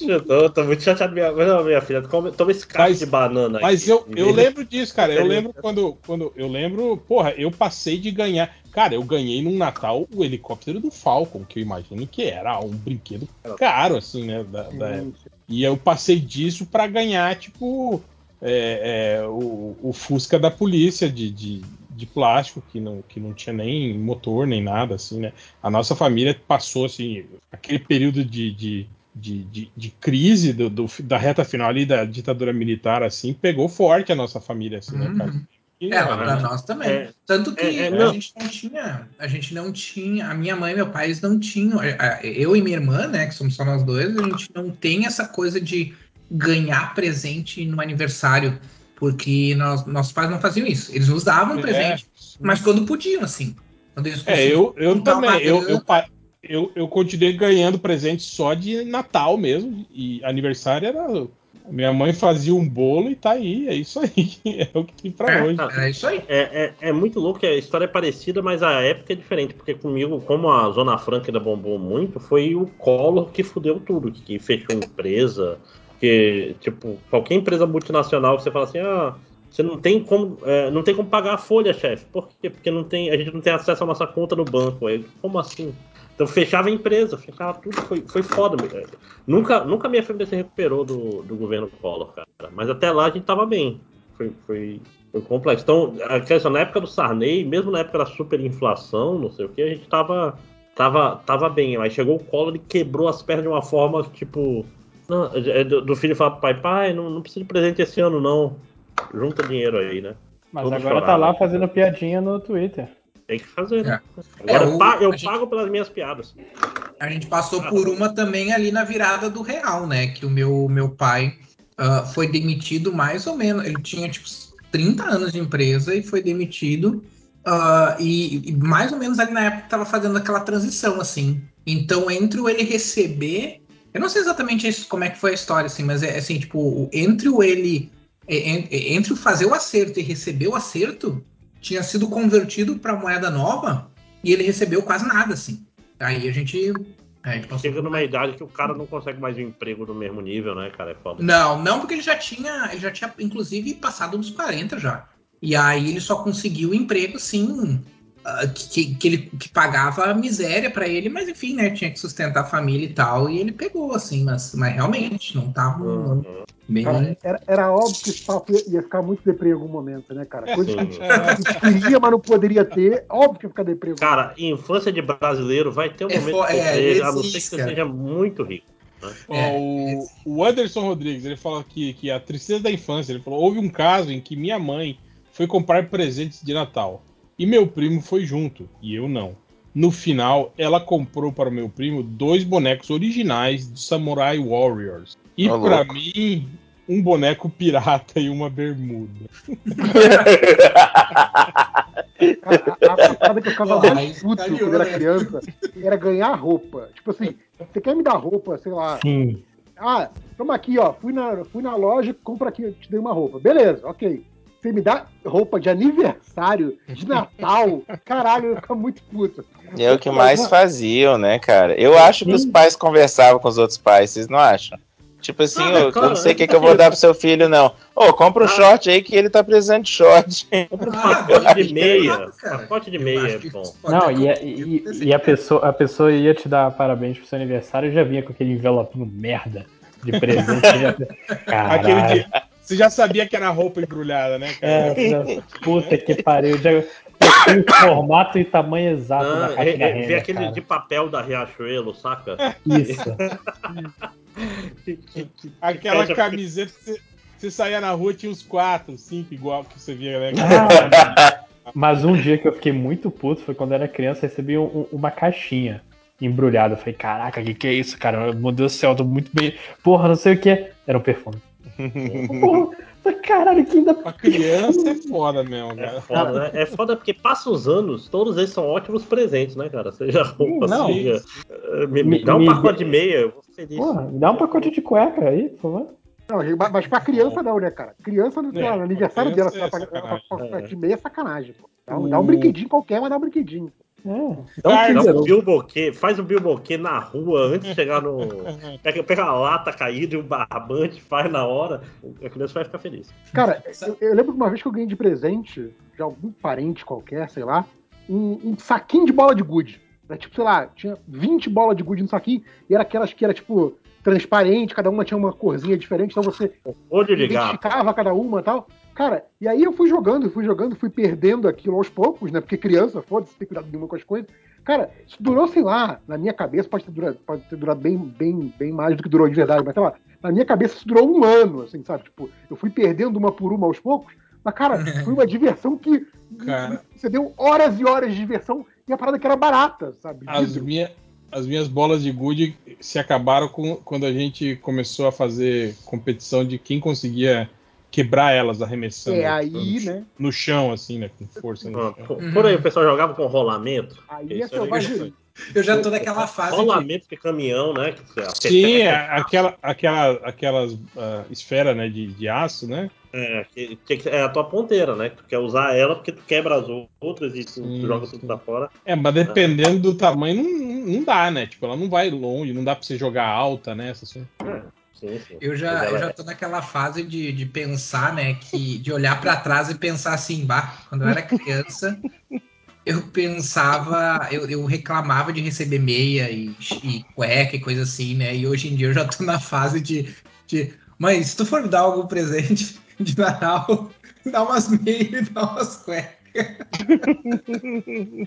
Eu tô, tô muito chateado. Minha, mas não, minha filha, come, toma esse cacho Mas- de banana Mas aqui. eu, eu lembro disso, cara. Eu lembro quando, quando. Eu lembro, porra, eu passei de ganhar. Cara, eu ganhei num Natal o helicóptero do Falcon, que eu imagino que era um brinquedo caro, assim, né? Da, da. E eu passei disso pra ganhar, tipo, é, é, o, o Fusca da polícia de, de, de plástico, que não, que não tinha nem motor, nem nada, assim, né? A nossa família passou, assim, aquele período de, de, de, de, de crise do, do- da reta final ali da ditadura militar, assim, pegou forte a nossa família, assim, né, cara? Uhum. E, É, lá né, nós também. É. Tanto que É, é, a gente não tinha, a gente não tinha, a minha mãe e meu pai não tinham, eu e minha irmã, né, que somos só nós dois, a gente não tem essa coisa de ganhar presente no aniversário, porque nós, nossos pais não faziam isso. Eles nos davam é, presente, mas quando podiam, assim. Quando eles É, eu, eu também. Eu, eu, eu, eu continuei ganhando presente só de Natal mesmo. E aniversário era. Minha mãe fazia um bolo e tá aí. É isso aí. É o que tem pra É. hoje. Era isso aí. É, é, é muito louco, que a história é parecida, mas a época é diferente. Porque comigo, como a Zona Franca ainda bombou muito, foi o Collor que fudeu tudo, que fechou empresa. Que, tipo, qualquer empresa multinacional você fala assim, ah, você não tem como, é, não tem como pagar a folha, chefe. Por quê? Porque não tem, a gente não tem acesso à nossa conta no banco. Aí, como assim? Então fechava a empresa, fechava tudo, foi, foi foda. meu. Nunca, nunca minha família se recuperou do, do governo Collor, cara. Mas até lá a gente tava bem. Foi, foi, foi complexo. Então, a questão, na época do Sarney, mesmo na época da superinflação, não sei o que, a gente tava, tava, tava bem. Aí chegou o Collor e quebrou as pernas de uma forma, tipo. Não, é do, do filho falar pro pai, pai, não, não precisa de presente esse ano, não. Junta dinheiro aí, né? Mas Todo agora tá chorado. lá fazendo piadinha no Twitter. Tem que fazer, né? É, Agora eu, o- eu a gente- pago pelas minhas piadas. A gente passou por uma também ali na virada do real, né? Que o meu, meu pai ah, foi demitido mais ou menos. Ele tinha tipo 30 anos de empresa e foi demitido. ah, e, e mais ou menos ali na época tava fazendo aquela transição, assim. Então, entre o ele receber. Eu não sei exatamente isso, como é que foi a história, assim, mas é assim, tipo, entre o ele. é- é- Entre o fazer o acerto e receber o acerto, tinha sido convertido para moeda nova e ele recebeu quase nada, assim. Aí a gente. A gente passou Chega numa uma- idade que o cara não consegue mais um emprego do mesmo nível, né, cara? É foda. Não, não, porque ele já tinha, ele já tinha, inclusive, passado dos 40 já. E aí ele só conseguiu emprego, sim, que, que, que ele que pagava a miséria pra ele, mas enfim, né? Tinha que sustentar a família e tal, e ele pegou, assim, mas, mas realmente não tava Uhum. bem. Cara, era, era óbvio que esse papo ia, ia ficar muito deprê em algum momento, né, cara? Coisa que a gente Sim. queria, mas não poderia ter. Óbvio que ia ficar deprê. Cara, infância de brasileiro vai ter um É momento é, deprê, a não ser que você seja muito rico. Ó, É, o, o Anderson Rodrigues, ele fala que, que a tristeza da infância, ele falou, houve um caso em que minha mãe foi comprar presentes de Natal e meu primo foi junto e eu não. No final, ela comprou para o meu primo dois bonecos originais do Samurai Warriors. E Ô, para mim, um boneco pirata e uma bermuda. A, a, a parada que eu ficava mais puto calhou, quando era criança era ganhar roupa. Tipo assim, você quer me dar roupa, sei lá. Sim. Ah, toma aqui, ó. Fui na, fui na loja, compra aqui, eu te dei uma roupa. Beleza, ok. Você me dá roupa de aniversário, de Natal, caralho, eu ficar muito puto. É o que mais faziam, né, cara? Eu acho que os pais conversavam com os outros pais, vocês não acham? Tipo assim, Ah, eu cara, não sei o que, que eu vou dar pro seu filho, não. Ô, compra um Ah. short aí que ele tá precisando de short. Compra um Ah, pacote de é meia. cara. Pacote de meia é bom. pode Não, e, a- e, e a, pessoa, a pessoa ia te dar parabéns pro seu aniversário e já vinha com aquele envelopinho merda de presente. já... Aquele Caralho. Você já sabia que era roupa embrulhada, né, cara? É, já- puta que pariu. Já, eu tinha o formato e tamanho exato da caixa é- da é- Renner, vê aquele cara. de papel da Riachuelo, saca? Isso. Que- que- que- Aquela camiseta que você, você saía na rua tinha uns quatro, cinco igual que você via, né? Ah, mas um dia que eu fiquei muito puto foi quando eu era criança, eu recebi um- um- uma caixinha embrulhada. Eu falei, caraca, o que, que é isso, cara? Meu Deus do céu, eu tô muito bem. Porra, não sei o que. Era um perfume. Porra, caralho, que ainda. Pra criança é foda mesmo, É cara. foda, né? É foda porque passa os anos, todos eles são ótimos presentes, né, cara? Seja roupa, Não. seja Me, me Me- dá um me- pacote de meia, eu vou feliz. Porra, me dá um pacote de cueca aí, por favor. Não, mas- pra criança não, né, cara? Criança, no, É, aniversário dela, é pagar sacanagem. pagar de meia é sacanagem, pô. Dá, um- dá Hum. um brinquedinho qualquer, mas dá um brinquedinho. É. Dá um, Cara, dá Kinder um Ovo. bilboquê, faz um bilboquê na rua antes de chegar no. Pega, pega a lata caída e o barbante, faz na hora, a criança vai ficar feliz. Cara, eu, eu lembro de uma vez que eu ganhei de presente de algum parente qualquer, sei lá, um, um saquinho de bola de gude. Era tipo, sei lá, tinha 20 bolas de gude no saquinho e era aquelas que era tipo transparente, cada uma tinha uma corzinha diferente, então você Olho de gato. identificava cada uma e tal. Cara, e aí eu fui jogando, fui jogando, fui perdendo aquilo aos poucos, né? Porque criança, foda-se, tem cuidado nenhuma com as coisas. Cara, isso durou, sei lá, na minha cabeça, pode ter durado, pode ter durado bem, bem, bem mais do que durou de verdade, mas sei lá, na minha cabeça isso durou um ano, assim, sabe? Tipo, eu fui perdendo uma por uma aos poucos, mas, cara, foi uma diversão que Cara. você deu horas e horas de diversão e a parada que era barata, sabe? As, minha, as minhas bolas de gude se acabaram com, quando a gente começou a fazer competição de quem conseguia quebrar elas arremessando É aí, no, né? no chão, assim, né? Com força no Ah, chão. por, por aí o pessoal jogava com rolamento. Aí é é. Eu já tô naquela fase de... Rolamento de caminhão, né? Que, Sim, peteca, a- aquela, aquela, aquelas esferas né, de, de aço, né? É, que, que- que é a tua ponteira, né? Que tu quer usar ela porque tu quebra as outras e tu, Sim, tu joga tudo pra fora. É, mas dependendo do tamanho, não, não dá, né? Tipo, ela não vai longe, não dá pra você jogar alta, né? Essas coisas. Sim, sim. Eu já, eu já é- tô naquela fase de, de pensar, né, que de olhar pra trás e pensar assim, bah, quando eu era criança, eu pensava, eu, eu reclamava de receber meia e, e cueca e coisa assim, né? E hoje em dia eu já tô na fase de, de mãe, se tu for me dar algum presente de Natal, dá umas meias e dá umas cuecas.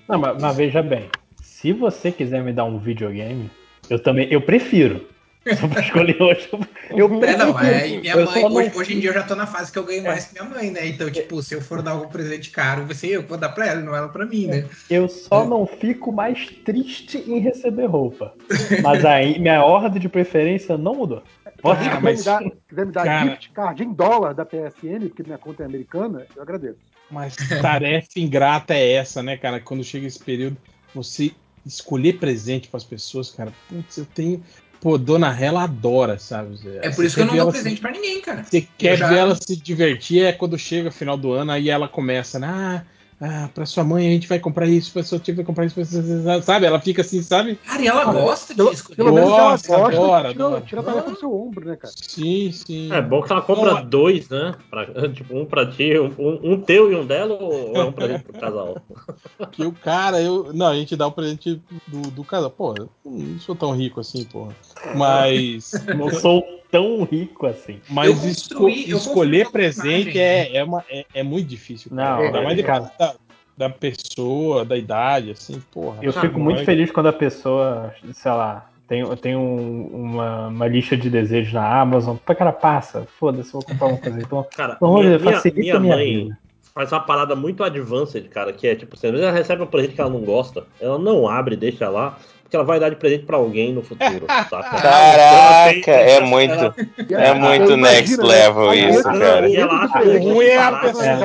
Não, mas, mas veja bem, se você quiser me dar um videogame, eu também, eu prefiro. Só pra escolher hoje. Eu É, não, é, e minha Eu mãe, não- hoje, hoje em dia eu já tô na fase que eu ganho mais que minha mãe, né? Então, tipo, se eu for dar algum presente caro, vai ser eu que vou dar pra ela, não ela pra mim, né? Eu só não fico mais triste em receber roupa. Mas aí minha ordem de preferência não mudou. Pode Se Ah, quiser mas- me dar, quiser me dar cara- gift card em dólar da PSN, porque minha conta é americana, eu agradeço. Mas tarefa ingrata é essa, né, cara? Quando chega esse período, você escolher presente pras pessoas, cara. Putz, eu tenho. Pô, Dona Rela adora, sabe? É por isso que eu não dou presente pra ninguém, cara. Você quer já- ver ela se divertir, é quando chega o final do ano, aí ela começa, né? Ah, ah, pra sua mãe a gente vai comprar isso, pra sua tia vai comprar isso, pra sabe? Ela fica assim, sabe? Cara, e ela gosta Pelo, de escolher. pelo menos ela Gosta, gosta, adora, tira, adora. tira a tarefa do seu ombro, né, cara? Sim, sim. É bom que ela compra dois, né? Pra- tipo, um pra ti, um, um- um teu e um dela, ou é um presente pro casal? Que o cara, eu. Não, a gente dá o presente do, do casal. Pô, eu não sou tão rico assim, porra. Mas. Não sou tão rico assim. Mas esco- escolher presente é, é, uma, é, é muito difícil. cara. Não, Ainda é, mais cara. depois da, da pessoa, da idade, assim, porra. Eu Ah, fico muito mas- feliz quando a pessoa, sei lá, tem, tem um- uma, uma lista de desejos na Amazon. Pô, cara, passa. Foda-se, eu vou comprar uma coisa. Então, Cara, Então, minha, olha, minha, facilita minha a minha mãe vida. faz uma parada muito advanced, cara, que é tipo, se ela recebe um presente que ela não gosta, ela não abre, deixa lá, porque ela vai dar de presente pra alguém no futuro, saca? Caraca, é Ela- muito. ela- É muito você next imagina, level né, isso, cara. E ela acha que é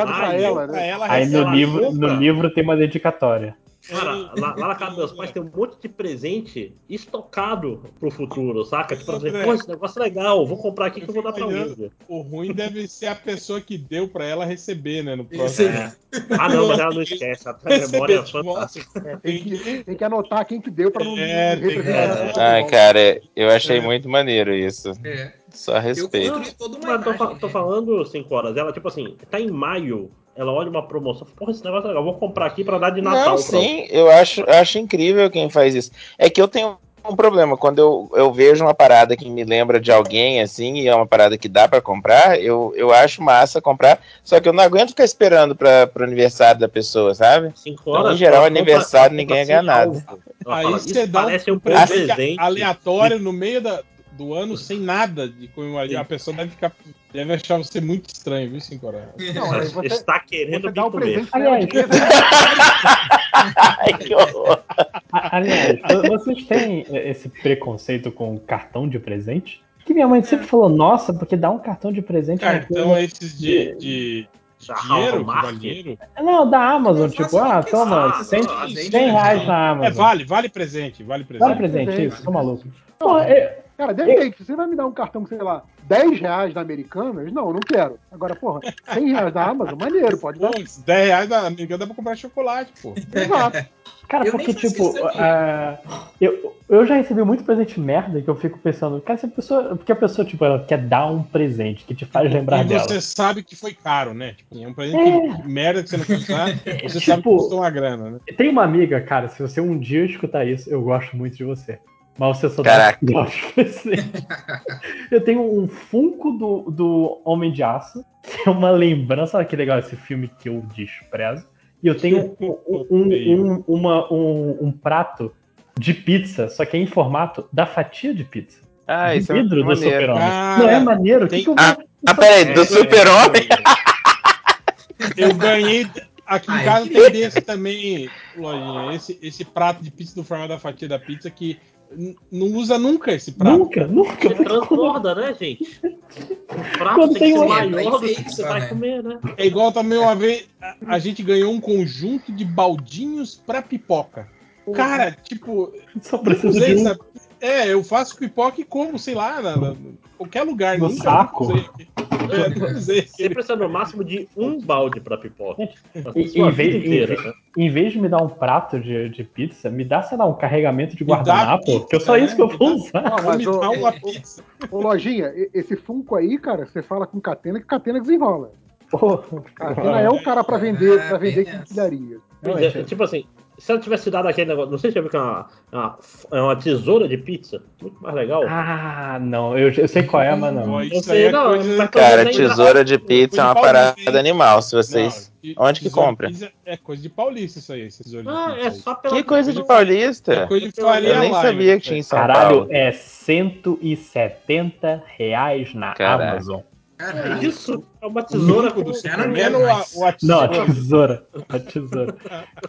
pra Aí, ela, Pra né? ela aí no ela livro, compra. no livro tem uma dedicatória. Cara, lá, lá na casa dos meus pais tem um monte de presente estocado pro futuro, saca? Tipo, ela dizer, André. pô, esse negócio é legal, vou comprar aqui que eu vou dar pra alguém. O ruim deve ser a pessoa que deu pra ela receber, né? No próximo. É. Ah, não, mas ela não esquece, a memória é fantástica. Tem que, tem que anotar quem que deu pra não É, tem que- é. mundo. cara, eu achei muito maneiro isso. É. Só Eu respeito. construí toda uma tô, imagem, tô né? falando 5 horas. Ela, tipo assim, tá em maio, ela olha uma promoção, porra, esse negócio é legal, vou comprar aqui pra dar de Natal. Não, pra sim, eu acho, acho incrível quem faz isso. É que eu tenho um problema, quando eu, eu vejo uma parada que me lembra de alguém, assim, e é uma parada que dá pra comprar, eu, eu acho massa comprar, só que eu não aguento ficar esperando pra, pro aniversário da pessoa, sabe? Cinco Então, horas, em geral, aniversário, compra- ninguém compra ganha nada. alvo. Ela Aí você dá um, um presente. aleatório no meio da, do ano sem nada de comemorar. A pessoa deve ficar. Deve achar você muito estranho, viu, Cinco horas? Não, você, Está querendo você dá o presente Aliás. Ai, que horror. Aliás, vo- vocês têm esse preconceito com cartão de presente? Que minha mãe sempre falou, nossa, porque dá um cartão de presente é Cartão coisa- esses de, de, Dinheiro? Vale? Não, da Amazon, Eu tipo, ah, toma, ah, 100, não, 100 gente, reais na É, Amazon. vale, vale presente, vale presente. Vale presente, Vale isso, tô maluco. Não, Pô, é- Cara, depende. Se você vai me dar um cartão, sei lá, 10 reais da Americanas, não, não quero. Agora, porra, 100 reais da Amazon, maneiro, pode dar. Pô, 10 reais da americana dá pra comprar chocolate, pô. Exato. Cara, Eu porque, tipo, ah, eu, eu já recebi muito presente merda que eu fico pensando, cara, se a pessoa. Porque a pessoa, tipo, ela quer dar um presente que te faz lembrar e dela. você sabe que foi caro, né? Tipo, é um presente que, merda que você não quer usar, você sabe que tipo- custou uma grana, né? Tem uma amiga, cara, se você um dia escutar isso, eu gosto muito de você. Mas você só Caraca. dá. Eu tenho um Funko do, do Homem de Aço, que é uma lembrança, olha que legal esse filme que eu desprezo. E eu tenho um, um, um- uma- um- um prato de pizza, só que é em formato da fatia de pizza. Ah, de isso é vidro do maneiro. super-homem. Cara, Não é maneiro? O que tem- que eu Ah, vou- Ah, peraí, do É, super-homem? Eu ganhei. Aqui em Ai, casa que tem desse também, Lojinha. Esse, esse prato de pizza do formato da fatia da pizza que não usa nunca esse prato. Nunca, nunca. Você transborda, né, gente? O prato Quando tem que tem ser maior do que você vai né? comer, né? É igual também uma vez a, a gente ganhou um conjunto de baldinhos pra pipoca. Cara, tipo, Só usei de um. É, eu faço pipoca e como, sei lá, na, na- qualquer lugar. No nunca saco. É, aquele- precisa no máximo de um balde pra pipoca. Em- vez- inteira, em- né? Em vez de me dar um prato de, de pizza, me dá, sei lá, um carregamento de Me dá guardanapo, pizza, que é só né? isso que eu vou dá- usar. Não, mas me ô, uma pizza. ô, Lojinha, esse Funko aí, cara, você fala com Catena que Catena desenrola. Pô, Catena é um cara pra vender, pra vender quinquilharia. Não, Pois é, é- tipo assim, se ela tivesse dado aquele negócio, não sei se já viu que é uma, uma, é uma tesoura de pizza, muito mais legal. Ah, não, eu, eu sei qual é, mas não. Eu sei, é não, coisa- mas- Cara, tesoura de pizza é uma parada animal. Se vocês. Não, de- Onde que tesoura compra? É coisa de paulista isso aí, de Ah, pizza é só pela Que coisa de É paulista? coisa de Faria Eu nem Lime, sabia que tinha em São Caralho, Paulo. é 170 reais na Caraca. Amazon. Caralho. Isso é uma tesoura do quero ou a, mais. ou a Não, a tesoura? tesoura. A tesoura.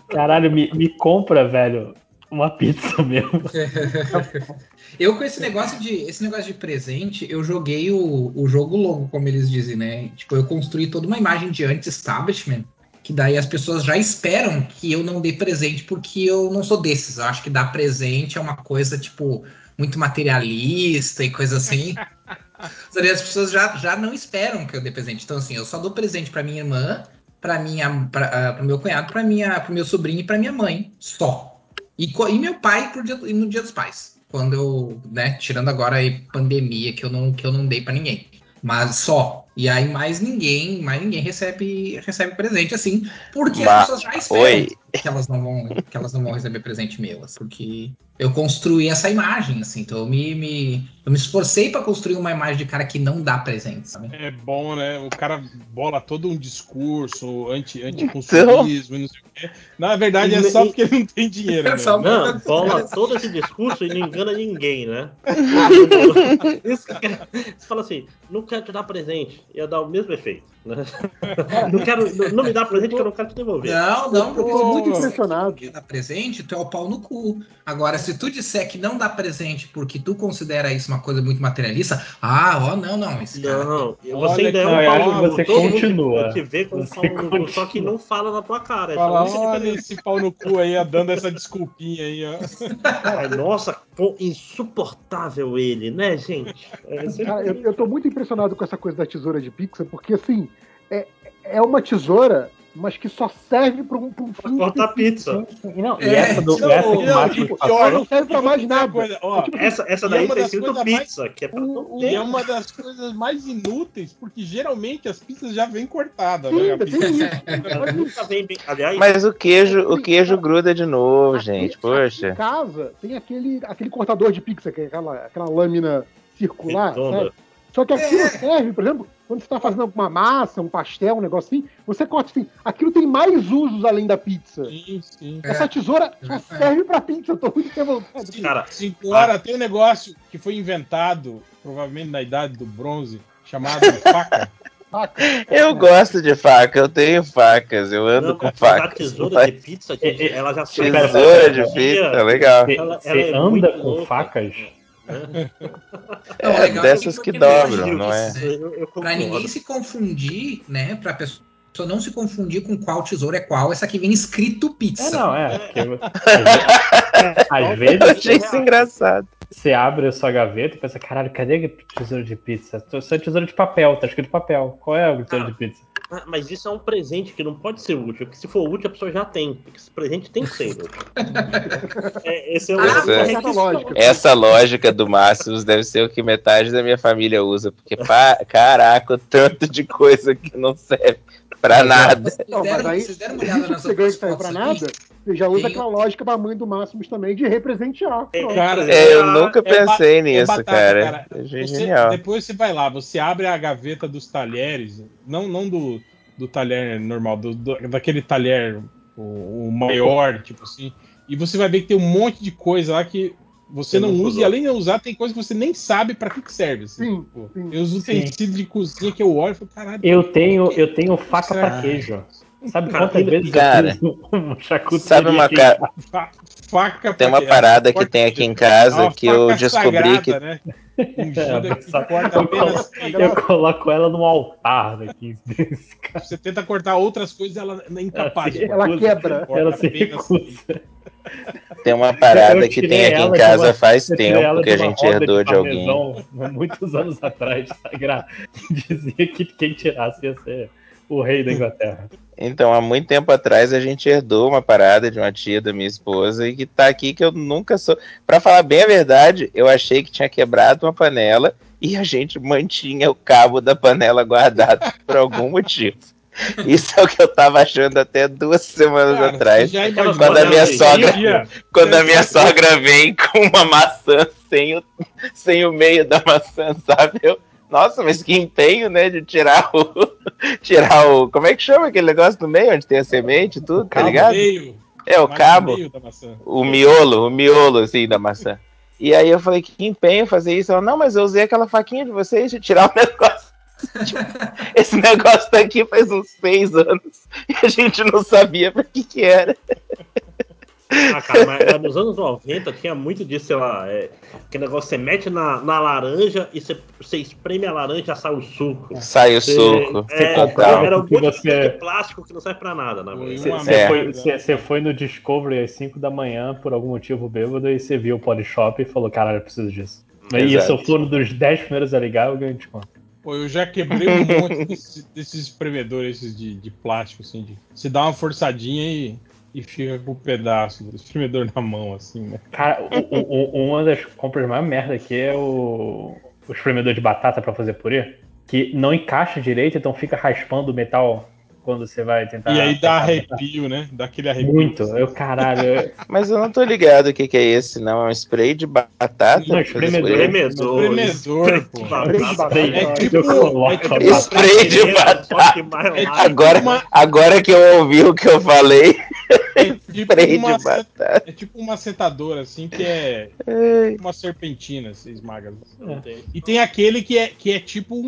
Caralho, me, me compra, velho, uma pizza mesmo. Eu com esse negócio de esse negócio de presente, eu joguei o, o jogo longo, como eles dizem, né? Tipo, eu construí toda uma imagem de anti-establishment, que daí as pessoas já esperam que eu não dê presente, porque eu não sou desses. Eu acho que dar presente é uma coisa, tipo, muito materialista e coisa assim. As pessoas já, já não esperam que eu dê presente. Então, assim, eu só dou presente pra minha irmã, pra minha, pra, ah, pro meu cunhado, pra minha, pro meu sobrinho e pra minha mãe. Só. E, e meu pai pro dia, no dia dos pais. Quando eu, né, tirando agora aí pandemia que eu não, que eu não dei pra ninguém. Mas só. E aí mais ninguém, mais ninguém recebe, recebe presente assim, porque Bah, as pessoas já esperam oi. que elas não vão, que elas não vão receber presente meu, assim, porque eu construí essa imagem, assim, então eu me, me eu me esforcei pra construir uma imagem de cara que não dá presente, sabe? É bom, né? O cara bola todo um discurso anti, anticonsumismo e não sei o quê. Na verdade, é E- só porque ele não tem dinheiro. É Né? só- Não, bola todo esse discurso e não engana ninguém, né? Isso que- você fala assim, não quero te dar presente, ia dar o mesmo efeito. Né? Não, quero, não, não me dá presente que eu não quero te devolver. Não, não, Eu porque tô muito impressionado. dá presente, tu é o pau no cu. Agora, se tu disser que não dá presente porque tu considera isso uma coisa muito materialista, ah, ó, não, não, esse cara. Não, você Olha ainda é que- um pau acho no que cu. você mundo continua. te vê como Você pau no cu, só que não fala na tua cara. É a Fala, única olha esse pau no cu aí, dando essa desculpinha aí, ó. Ai, nossa, pô, insuportável ele, né, gente? É, Cara, eu, eu tô muito impressionado com essa coisa da tesoura de pizza, porque assim, é, é uma tesoura, mas que só serve pra um, pra um fim cortar pizza. E, não, e É, essa do não, essa que não, o tipo, Ela não serve pra mais nada. coisa, ó, Essa, essa E é daí uma das escrito coisas mais- pizza, que é pra o- e é uma das coisas mais inúteis, porque geralmente as pizzas já vêm cortadas, né? Sim, pizza- tem. Aliás, Mas o queijo, o queijo gruda de novo, Aqui- gente. Aqui em Poxa. casa tem aquele, aquele cortador de pizza, que é aquela, aquela lâmina circular, redonda. sabe? Só que aquilo serve, por exemplo, quando você está fazendo uma massa, um pastel, um negócio assim, você corta assim. Aquilo tem mais usos além da pizza. Sim, sim. Essa tesoura só serve pra pizza, eu tô muito revoltado. Cara, Agora, tem um negócio que foi inventado, provavelmente na idade do bronze, chamado faca. Saca? Eu gosto de faca, eu tenho facas, eu ando não, com mas a facas. tesoura de pizza, gente, É, é, ela já Tesoura de pizza, legal. Você, Ela- você ela é anda com louca. facas? Não, É, legal dessas que tem dobram, não é? né? Pra ninguém concordo. se confundir, né? Pra pessoa Só não se confundir com qual tesouro é qual. Essa aqui vem escrito pizza. É, não, é. porque- às vezes, Eu achei isso engraçado. você abre a sua gaveta e pensa, caralho, cadê o tesouro de pizza? Isso é tesouro de papel, tá escrito papel. Qual é o tesouro de pizza? Ah, Mas isso é um presente que não pode ser útil, porque se for útil a pessoa já tem. Porque esse presente tem que ser útil. É, esse é o Ah, esse é essa lógica. Essa lógica do Máximos deve ser o que metade da minha família usa, porque, pá, caraca, tanto de coisa que não serve pra nada. Vocês Não, deram, mas aí, vocês deram uma olhada nas você ganha outras que serve pra nada, você já usa Tem- aquela lógica da mãe do Máximos também de representear. Pronto. Cara, É, eu nunca é pensei é nisso, batata, cara. cara. Achei Você- genial. depois você vai lá, você abre a gaveta dos talheres, não, não do, do talher normal, do, do- daquele talher o, o maior, tipo assim, e você vai ver que tem um monte de coisa lá que você não nunca usa, usou. e além de não usar, tem coisa que você nem sabe pra que, que serve. Assim, Sim, tipo, sim. Eu uso utensílios de cozinha que eu olho e falo, caralho. Eu tenho, eu tenho faca pra queijo. Sabe Cara, quantas vezes cara, um Sabe uma aqui em ca- casa? Fa- faca Tem uma parada que tem aqui em É casa uma que eu descobri sagrada, que Né? Corta eu apenas. Eu coloco ela no altar daqui. Você tenta cortar outras coisas, ela é incapaz. Ela cortar. quebra. Corta Ela se recusa. Tem uma parada que tem aqui em de casa uma- faz tempo que a de gente herdou de alguém. parmesão, Muitos anos atrás, Sagrado. Dizia que quem tirasse ia ser o rei da Inglaterra. Então, há muito tempo atrás, a gente herdou uma parada de uma tia da minha esposa e que tá aqui que eu nunca sou. Pra falar bem a verdade, eu achei que tinha quebrado uma panela e a gente mantinha o cabo da panela guardado por algum motivo. Isso é o que eu tava achando até duas semanas Cara, atrás. Quando a minha sogra- dia, Quando a minha sogra vem com uma maçã sem o, sem o meio da maçã, sabe? Eu, nossa, mas que empenho, né? De tirar o. Tirar o. Como é que chama aquele negócio do meio, onde tem a semente e tudo, tá ligado? meio, É, o mais cabo, o miolo, o miolo, assim, da maçã. E aí eu falei, que empenho fazer isso. Ela, não, mas eu usei aquela faquinha de vocês de tirar o negócio. Esse negócio tá aqui faz uns seis anos e a gente não sabia pra que que era. Ah, cara, mas nos anos 90 tinha muito disso, sei lá, é, aquele negócio você mete na, na laranja e você, você espreme a laranja sai o suco. Sai o Você- suco. é, total. era um monte você- de plástico que não serve pra nada, na Foi verdade. Você É. foi, você- você foi no Discovery às 5 da manhã por algum motivo bêbado e você viu o Polishop e falou: caralho, eu preciso disso. E Exato. se eu for um dos 10 primeiros a ligar, eu ganho desconto. Pô, eu já quebrei um monte desse- desses espremedores esses de, de plástico, assim, de se dá uma forçadinha e, e fica com o pedaço do espremedor na mão, assim, né? Cara, o- o- uma das compras mais merda aqui é o, o espremedor de batata pra fazer purê, que não encaixa direito, então fica raspando o metal quando você vai tentar. E aí dá arrepio, né? Dá aquele arrepio. Muito, eu caralho. eu- Mas eu não tô ligado o que, que é esse, não. É um spray de batata? Não, espremedor. spray? Espremedor. Espremedor, pô. Spray de batata. É tipo- eu coloco é tipo a batata. Spray de batata. É tipo Agora, uma- agora que eu ouvi o que eu falei, É tipo, spray uma, de batata. é tipo uma setadora, assim, que é Ai, uma serpentina, você esmaga. Não tem. E tem aquele que é, que é tipo um,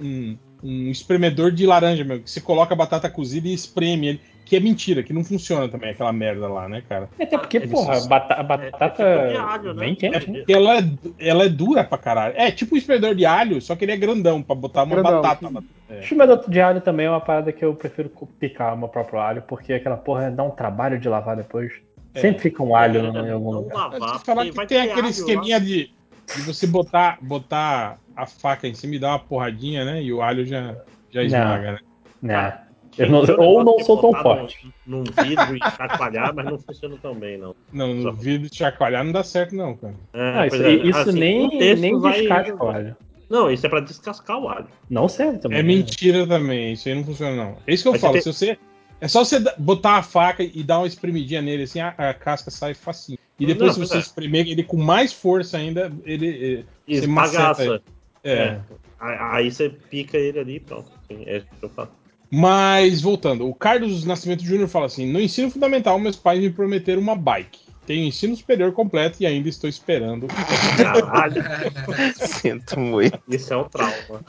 um, um espremedor de laranja mesmo, que você coloca a batata cozida e espreme ele. Que é mentira, que não funciona também aquela merda lá, né, cara? Até porque, É porra, isso. bata- a É batata tipo de alho, né? vem É quente, né? ela é, ela é dura pra caralho. É tipo um espremedor de alho, só que ele é grandão pra botar uma Grandão, batata. É. Espremedor de alho também é uma parada que eu prefiro picar o meu próprio alho, porque aquela porra dá um trabalho de lavar depois. É. Sempre fica um alho É, em algum lugar. lavar, falar que vai tem aquele alho esqueminha lá. de, de você botar, botar a faca em cima e dar uma porradinha, né? E o alho já, já Não. esmaga, né? Né? Não- ter um ou não sou tão forte. Num, num vidro e chacoalhar, mas não funciona tão bem, não. Não, no Só. vidro de chacoalhar não dá certo, não, cara. É, Ah, isso, é, isso assim, nem, nem vai- descasca o alho. Não, isso é pra descascar o alho. Não serve também. É né? mentira também, isso aí não funciona, não. É isso que eu Mas falo, você se você. É só você botar a faca e dar uma espremidinha nele, assim, a, a casca sai facinho. E depois, Não, se você é. espremer ele com mais força ainda, ele. Você Esbagaça. maceta É. É. Aí você pica ele ali e pronto. É isso que eu faço. Mas, voltando, o Carlos Nascimento Júnior fala assim: no ensino fundamental, meus pais me prometeram uma bike. Tenho ensino superior completo e ainda estou esperando. Caralho, sinto muito. isso é um trauma.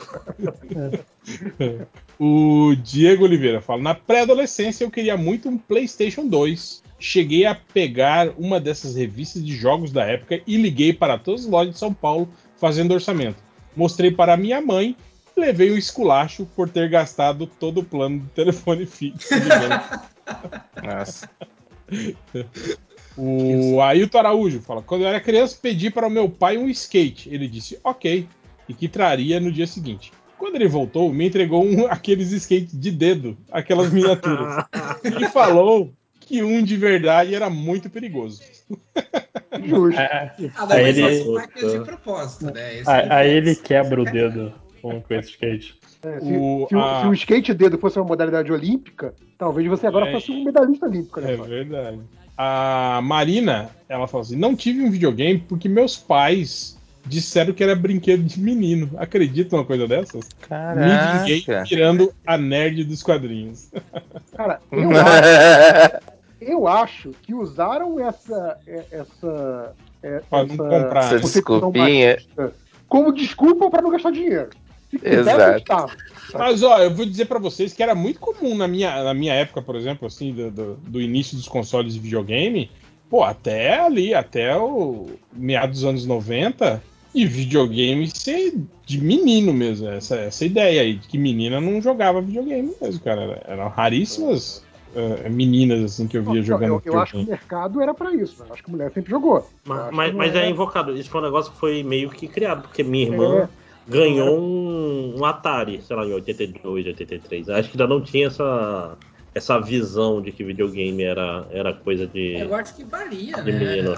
O Diego Oliveira fala: Na pré-adolescência eu queria muito um PlayStation 2. Cheguei a pegar uma dessas revistas de jogos da época e liguei para todas as lojas de São Paulo fazendo orçamento. Mostrei para minha mãe e levei um esculacho por ter gastado todo o plano do telefone fixo. Nossa. O Ailton Araújo fala: Quando eu era criança, pedi para o meu pai um skate. Ele disse ok, e que traria no dia seguinte. Quando ele voltou, me entregou um, aqueles skates de dedo, aquelas miniaturas. e falou que um de verdade era muito perigoso. Justo. É, Ah, Aí ele- é coisa de propósito, né? Esse aí, aí ele quebra o dedo com, com esse skate. É, se, O- se o- a- se o skate dedo fosse uma modalidade olímpica, talvez você agora É. fosse um medalhista olímpico, né? É verdade. A Marina, ela fala assim: não tive um videogame porque meus pais disseram que era brinquedo de menino. Acredita uma coisa dessas? Me Caraca. tirando a nerd dos quadrinhos. Cara, eu acho, eu acho que usaram essa. é- essa, é- Pra não essa comprar. Essa desculpinha. como desculpa para não gastar dinheiro. Se Exato. gastava. Mas ó, eu vou dizer pra vocês que era muito comum na minha, na minha época, por exemplo, assim, do, do, do início dos consoles de videogame, pô, até ali, até o meados dos anos 90, e videogame ser de menino mesmo, essa, essa ideia aí, de que menina não jogava videogame mesmo, cara. Era- Eram raríssimas eh, meninas assim que eu via Não, jogando eu, eu acho que o mercado era pra isso. né? Eu acho que a mulher sempre jogou. Mas, mas, mas é invocado. Isso foi um negócio que foi meio que criado, porque minha irmã ganhou um, um Atari, sei lá, em 82, 83. Acho que ainda não tinha essa, essa visão de que videogame era, era coisa de. Eu acho que varia, De né? menino.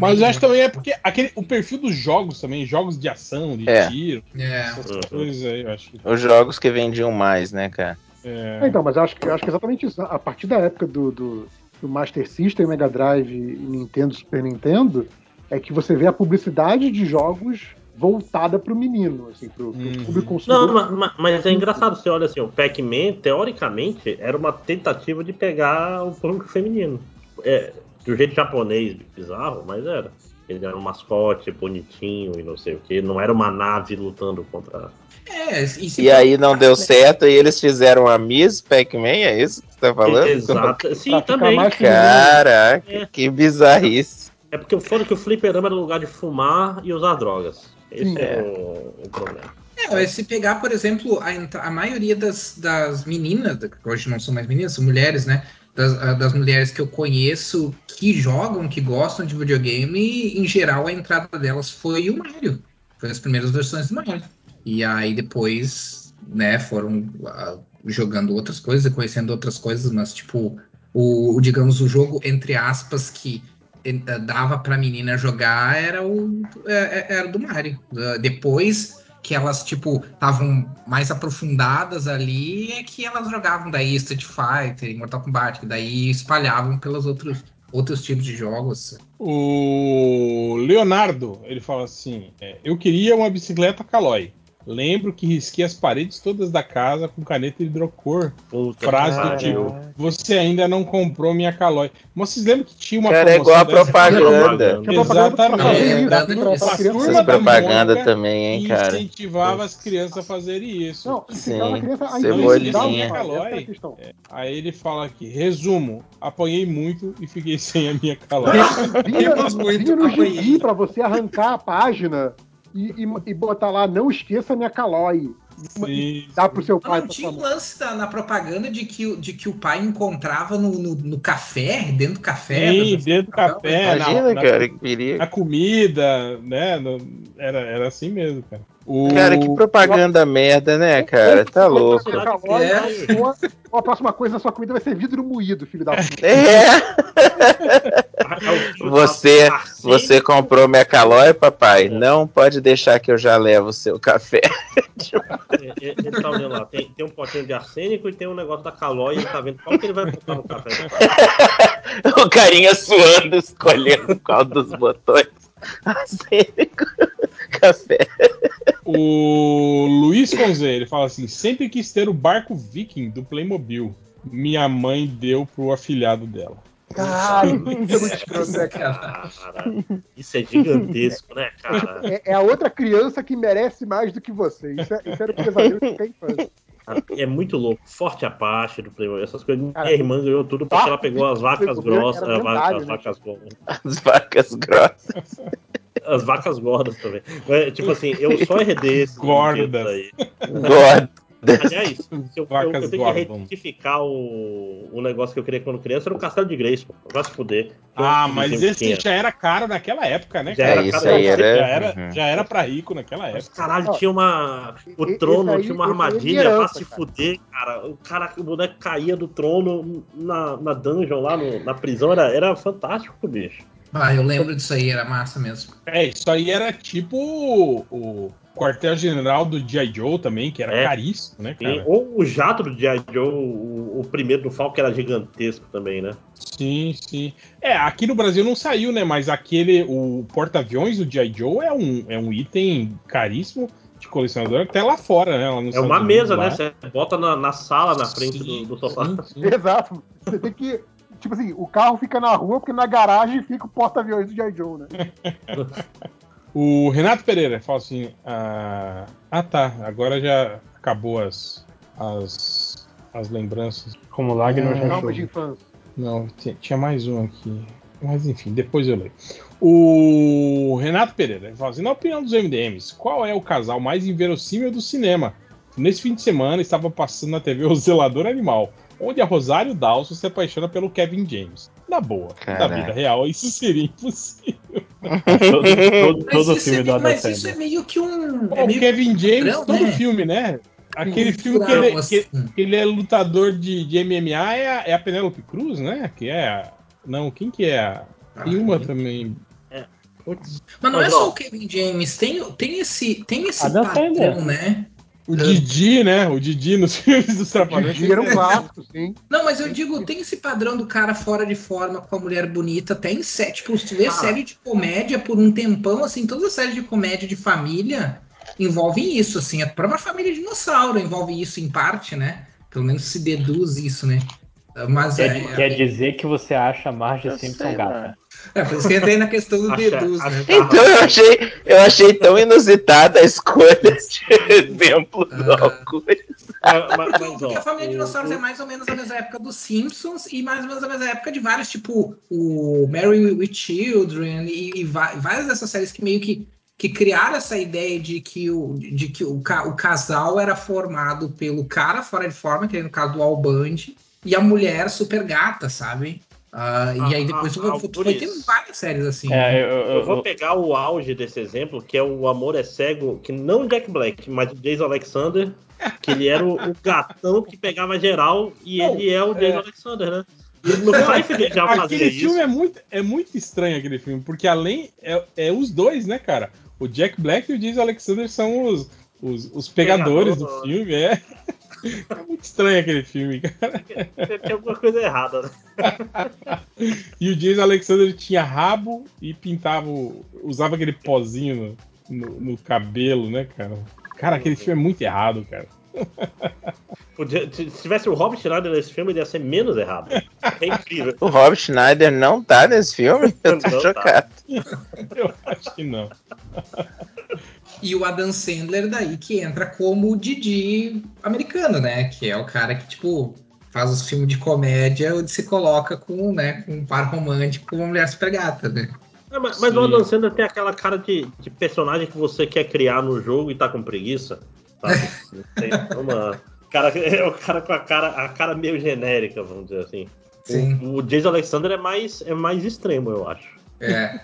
Mas eu acho que também é porque aquele, o perfil dos jogos também, jogos de ação, de É. tiro, É. essas Uhum. coisas aí, eu acho que. Os jogos que vendiam mais, né, cara? É, É, então, mas eu acho, que- eu acho que é exatamente isso. A partir da época do, do, do Master System, Mega Drive e Nintendo, Super Nintendo, é que você vê a publicidade de jogos voltada pro menino, assim, pro, pro Uhum. público consumidor. Não, ma- ma- mas, é engraçado, você olha assim, o Pac-Man, teoricamente, era uma tentativa de pegar o público feminino. É, do jeito japonês, bizarro, mas era. Ele era um mascote bonitinho e não sei o que. Não era uma nave lutando contra. É, e, aí não deu certo e eles fizeram a Miss Pac-Man, é isso que você tá falando? Exato. Sim, também. Caraca, É. que bizarrice. É porque o foda é que o fliperama era lugar de fumar e usar drogas. Esse Sim. é, o, o problema. É, se pegar, por exemplo, a, a maioria das, das meninas, que hoje não são mais meninas, são mulheres, né? Das, das mulheres que eu conheço que jogam, que gostam de videogame, em geral a entrada delas foi o Mario. Foi as primeiras versões do Mario. E aí depois, né, foram ah, jogando outras coisas, conhecendo outras coisas, mas tipo, o, o, digamos, o jogo, entre aspas, que eh, dava pra menina jogar era o é- é- era do Mario. Ah, Depois que elas, tipo, estavam mais aprofundadas ali, é que elas jogavam daí Street Fighter, Mortal Kombat, que daí espalhavam pelos outros, outros tipos de jogos. O Leonardo, ele fala assim: é, Eu queria uma bicicleta Caloi. Lembro que risquei as paredes todas da casa com caneta hidrocor. Puta Frase do tipo: Você ainda não comprou minha Caloi. Mas vocês lembram que tinha uma Cara, é igual a dessa? propaganda. Que é propaganda Exatamente. Essas da propaganda Mônica também, hein, cara. incentivava as crianças a fazerem isso. Não, Sim, a criança a cebolinha. essa é Calói. Aí ele fala aqui: resumo, apanhei muito e fiquei sem a minha Caloi. Vinha, Temos muito vinha no gibi pra você arrancar a página e, e- e botar lá, não esqueça minha calói. Sim, dá pro seu pai. Não, pra tinha um lance da- na propaganda de que, o- de que o pai encontrava no, no, no café, dentro do café. Sim, dentro do café, Imagina, na, na- cara, que perigo. na comida, né? no- era, era assim mesmo, cara. O... Cara, que propaganda merda, né, cara? Tá louco. É. a- próxima coisa na sua comida vai ser vidro moído, filho da puta. É, o Você- fala, "Arsênio, você comprou minha calói, papai? Não pode deixar que eu já levo o seu café. é, é, Ele tá olhando lá, tem, tem um potinho de arsênico e tem um negócio da calói e ele tá vendo qual que ele vai botar no café. O carinha suando, escolhendo qual dos botões. Café. O Luiz Conze, ele fala assim: sempre quis ter o barco viking do Playmobil. Minha mãe deu pro afilhado dela. Caralho, isso é muito escroto, né, cara? Cara, isso é gigantesco, né, cara? É, é a outra criança que merece mais do que você. Isso, é, isso era o pesadelo de quem faz. É muito louco. Forte Apache do Playboy, essas coisas. Minha Cara, irmã ganhou tudo porque ela pegou as vacas grossas, as vacas, lendário, as né? vacas grossas. As vacas grossas. As vacas gordas também. Tipo assim, eu só herdei esse Gordas. God. Aliás, se eu, eu, eu tenho que retificar o, o negócio que eu queria quando criança, era o Castelo de Grace, pô. Vai se fuder. Ah, mas esse tinha. já era caro naquela época, né, Já cara? era É, isso cara, aí eu- era. Já era, Uhum. já era pra rico naquela Mas época. caralho, Ó, tinha uma. O trono aí- tinha uma é armadilha pra se cara. fuder, cara. O cara, o boneco caía do trono na, na dungeon lá no- na prisão, era, era fantástico, bicho. Ah, eu lembro disso aí, era massa mesmo. É, isso aí era tipo o, o quartel-general do G.I. Joe também, que era É. caríssimo, né, cara? Ou o jato do G.I. Joe, o, o primeiro do Falcon, era gigantesco também, né? Sim, sim. É, aqui no Brasil não saiu, né? Mas aquele, o porta-aviões do G.I. Joe é um, é um item caríssimo de colecionador até lá fora, né? Lá É uma mesa, né? Você bota na, na sala, na frente Sim, do, do sofá. sim, sim. Exato. Você tem que. Tipo assim, o carro fica na rua porque na garagem fica o porta-aviões do J. Joe, né? O Renato Pereira fala assim: ah, ah, tá, agora já acabou as, as, as lembranças. Como Lagner já Trauma de achou. infância. Não, ti- tinha mais um aqui. Mas enfim, depois eu leio. O Renato Pereira fala assim: na opinião dos MDMs, qual é o casal mais inverossímil do cinema? Nesse fim de semana estava passando na TV O Zelador Animal, onde a Rosário Dawson se apaixona pelo Kevin James. Na boa, na Caraca. vida real, isso seria impossível. Todo, todo, todo filme é, do Adam mas isso é Sandler. meio que um. Ó, É o meio Kevin James, padrão, todo né? filme, né? Aquele cultural, filme que ele, que, assim. que ele é lutador de, de MMA é a, é a Penélope Cruz, né? Que é a. Não, quem que é a. Tem Ah, uma também. Putz, Mas não é Mas, só ó, o Kevin James, tem, tem esse, tem esse Adam padrão, Sandler. né? O Didi, né? O Didi nos filmes dos Trapalhões. Didi era um clássico, sim. Não, mas eu digo, tem esse padrão do cara fora de forma com a mulher bonita, tem série, tipo, se tu vê Ah. série de comédia por um tempão, assim, todas as séries de comédia de família envolvem isso, assim, a própria família dinossauro envolve isso em parte, né? Pelo menos se deduz isso, né? Mas Quer, é, quer dizer que você acha a Marge Eu Simpson sei, gata. É por isso que eu entrei na questão do deduz, né? Então eu achei, eu achei tão inusitada a escolha de exemplo do Ah. coisa. mas- mas- Porque, mas, porque ó, a família o- Dinossauros o- é mais ou menos a mesma época dos Simpsons e mais ou menos a mesma época de vários, tipo o Mary with Children e, e várias dessas séries que meio que, que criaram essa ideia de que, o, de que o, ca- o casal era formado pelo cara fora de forma, que é no caso do Al Bundy, e a mulher super gata, sabe? Ah, e aí depois Ah, vai- tu vai ter Alburis. várias séries assim. É, eu, eu- Eu vou eu- pegar o auge desse exemplo, que é o Amor é Cego, que não Jack Black, mas o Jason Alexander, que ele era o, o gatão que pegava geral e Não, ele é o Jason é. Alexander, né? E no Seinfeld ele já fazia Aquele isso. filme é muito, é muito estranho, aquele filme, porque além. É, é os dois, né, cara? O Jack Black e o Jason Alexander são os, os, os pegadores do Pegador. filme, é. É muito estranho aquele filme, cara. Tem alguma coisa errada, né? E o Jason Alexander tinha rabo e pintava. usava aquele pozinho no, no- no cabelo, né, cara? Cara, aquele filme é muito errado, cara. Podia- se se tivesse o Robert Schneider nesse filme, ele ia ser menos errado. É incrível. O Rob Schneider não tá nesse filme? Eu tô Não tá. chocado. Eu acho que não. E o Adam Sandler daí que entra como o Didi americano, né? Que é o cara que, tipo, faz os filmes de comédia onde se coloca com, né, com um par romântico com uma mulher super gata, né? É, mas, mas o Adam Sandler tem aquela cara de, de personagem que você quer criar no jogo e tá com preguiça. Não sei, é uma- cara, é o cara com a cara, a cara meio genérica, vamos dizer assim. Sim, O, o Jason Alexander é mais, é mais extremo, eu acho. é.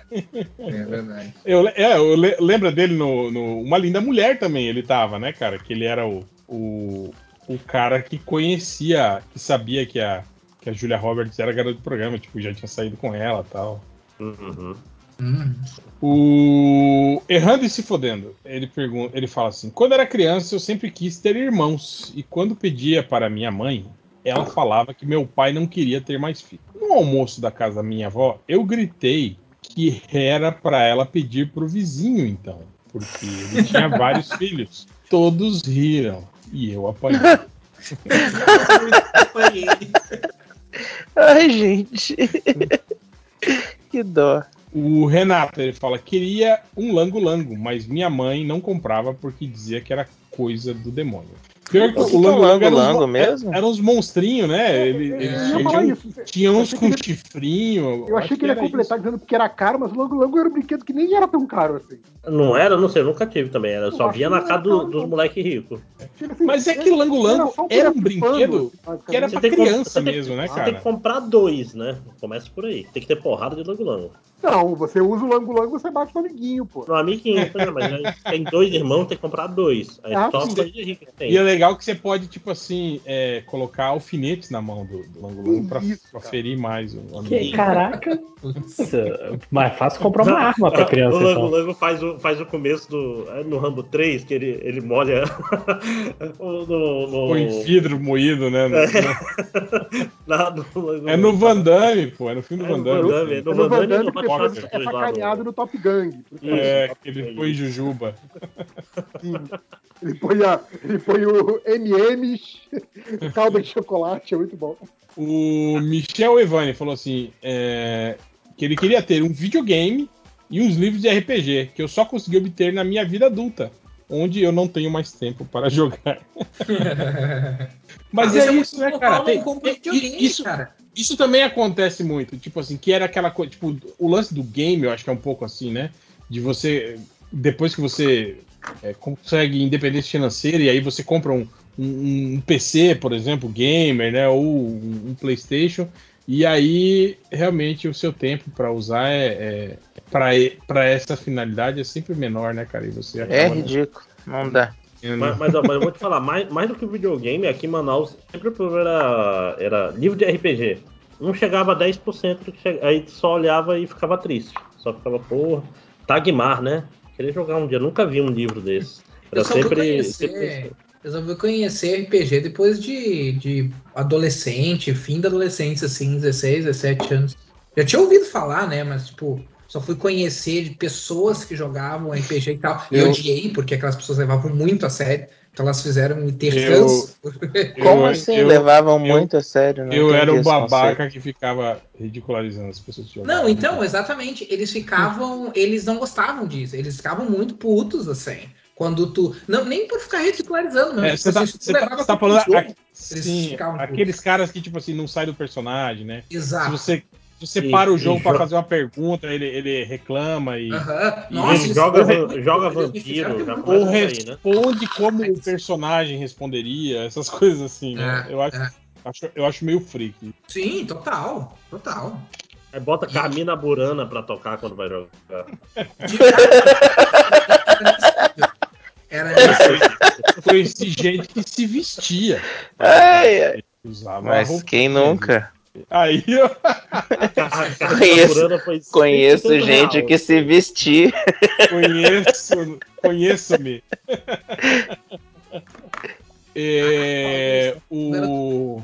É verdade. Eu, é, eu le- lembra dele no, no Uma Linda Mulher também, ele tava, né, cara? Que ele era o, o, o cara que conhecia, que sabia que a, que a Julia Roberts era garota do programa, tipo, já tinha saído com ela e tal. Uhum. Hum. O Errando e se fodendo, ele pergunta, ele fala assim: quando era criança eu sempre quis ter irmãos e quando pedia para minha mãe, ela falava que meu pai não queria ter mais filhos. No almoço da casa da minha avó, eu gritei que era para ela pedir pro vizinho então, porque ele tinha vários filhos. Todos riram e eu apanhei. Apanhei. Ai, gente. que dó. O Renato, ele fala: queria um lango-lango, mas minha mãe não comprava porque dizia que era coisa do demônio. Pior que O que o que é Lango Lango era uns, Lango mo- mesmo? eram uns monstrinhos, né? Ele, Eu eles tinham, isso. tinha uns com que ele- chifrinho. Eu achei que ele ia era completar dizendo que era caro, mas o Lango Lango era um brinquedo que nem era tão caro assim. Não era, não sei, eu nunca tive também. Era, Eu só via que na casa era do- dos moleques ricos. Assim, Mas é que Lango Lango só um era um brinquedo que era Você pra que criança você mesmo, né, Você cara? tem que comprar dois, né? Começa por aí. Tem que ter porrada de lango-lango. Não, você usa o Lango Lango você bate no amiguinho, pô. No amiguinho, né? mas tem dois irmãos, tem que comprar dois. Aí Ah, só que tem. E é legal que você pode, tipo assim, é, colocar alfinetes na mão do, do Lango Lango pra, Isso, pra ferir mais o Que, amigo. caraca. Nossa, mais fácil comprar uma arma pra criança, o Lango então. Faz o, faz o começo do. é No Rambo 3, que ele, ele molha. o- no, no, Põe vidro moído, né? no- na- no Lango É no. Van Damme, pô. É no filme É do no Van Damme. Van Damme, é no É no Van Damme Hot é sacaneado no- no Top Gang. É, ele põe Jujuba. Sim. Ele põe, a, ele põe o MMs, calda de chocolate, é muito bom. O Michel Evani falou assim: é, que ele queria ter um videogame e uns livros de RPG, que eu só consegui obter na minha vida adulta, onde eu não tenho mais tempo para jogar. Mas Ah, é muito isso, né, cara? Tem- tem- isso, cara. Isso também acontece muito. Tipo assim, que era aquela coisa. Tipo, o lance do game, eu acho que é um pouco assim, né? De você. Depois que você é, consegue independência financeira e aí você compra um, um, um PC, por exemplo, gamer, né? Ou um, um PlayStation. E aí, realmente, o seu tempo para usar é, é para essa finalidade é sempre menor, né, cara? E você É acaba ridículo. Não dá. Mas, mas, ó, mas eu vou te falar, mais, mais do que videogame, aqui em Manaus sempre o problema era, era livro de RPG. Não chegava a 10%, que che- aí só olhava e ficava triste. Só ficava, porra, Tagmar, né? Queria jogar um dia, nunca vi um livro desse. Era Eu sempre. conhecer, sempre- eu só fui conhecer RPG depois de, de adolescente, fim da adolescência, assim, 16, 17 anos. Já tinha ouvido falar, né? Mas, tipo, só fui conhecer de pessoas que jogavam RPG e tal. E Eu- eu odiei, porque aquelas pessoas levavam muito a sério. Então elas fizeram me ter Eu- ranço. Como assim? eu- Levavam eu- muito a sério. Não Eu era o esse conceito. babaca que ficava ridicularizando as pessoas que jogavam. Não, então, exatamente. Eles ficavam. Eles não gostavam disso. Eles ficavam muito putos, assim. Quando tu. Não, nem por ficar ridicularizando, mesmo. É, você Tipo tá, assim, você tá- você tá como falando jogo, a- sim, ficavam aqueles caras que, tipo assim, não sai do personagem, né? Exato. se você E- para o jogo pra jo- fazer uma pergunta, ele, ele reclama e. Aham. E Nossa, ele joga, va- muito, joga fizeram vampiro, Ou né? responde como o personagem responderia, essas coisas assim, né? É, eu, acho, é. acho- eu acho meio freak. Sim, total. Total. Aí bota Carmina Burana pra tocar quando vai jogar. Era isso. Eu conheci gente que se vestia. Ai, ai. Usava Mas quem nunca? Aí, ó, Carmina Conheço- Conheço 100% gente real. que se vestir. conheço, conheço-me. É, o,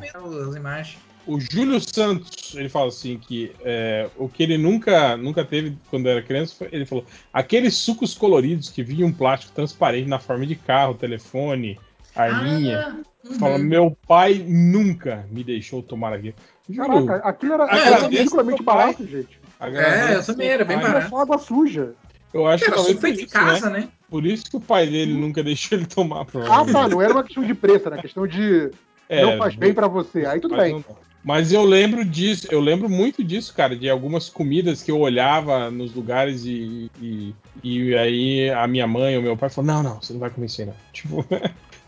o Júlio Santos, ele fala assim que é, o que ele nunca, nunca teve quando era criança, foi- ele falou, aqueles sucos coloridos que vinham um plástico transparente na forma de carro, telefone, arminha. Ah, uhum. Fala, meu pai nunca me deixou tomar aquilo. Júlio, Caraca, aquilo era, era ridiculamente teu pai. barato, gente. agradeço É, eu também, era bem pai. Era barato. só água suja. Eu acho que Era só por feito em isso, né? casa, né? Por isso que o pai dele nunca deixou ele tomar, Ah, tá, não era uma questão de preço, era questão de É, não faz bem pra você. Aí tudo mas bem. não- Mas eu lembro disso, eu lembro muito disso, cara, de algumas comidas que eu olhava nos lugares e, e, e aí a minha mãe ou meu pai falou: não, não, você não vai comer isso aí, não. Tipo,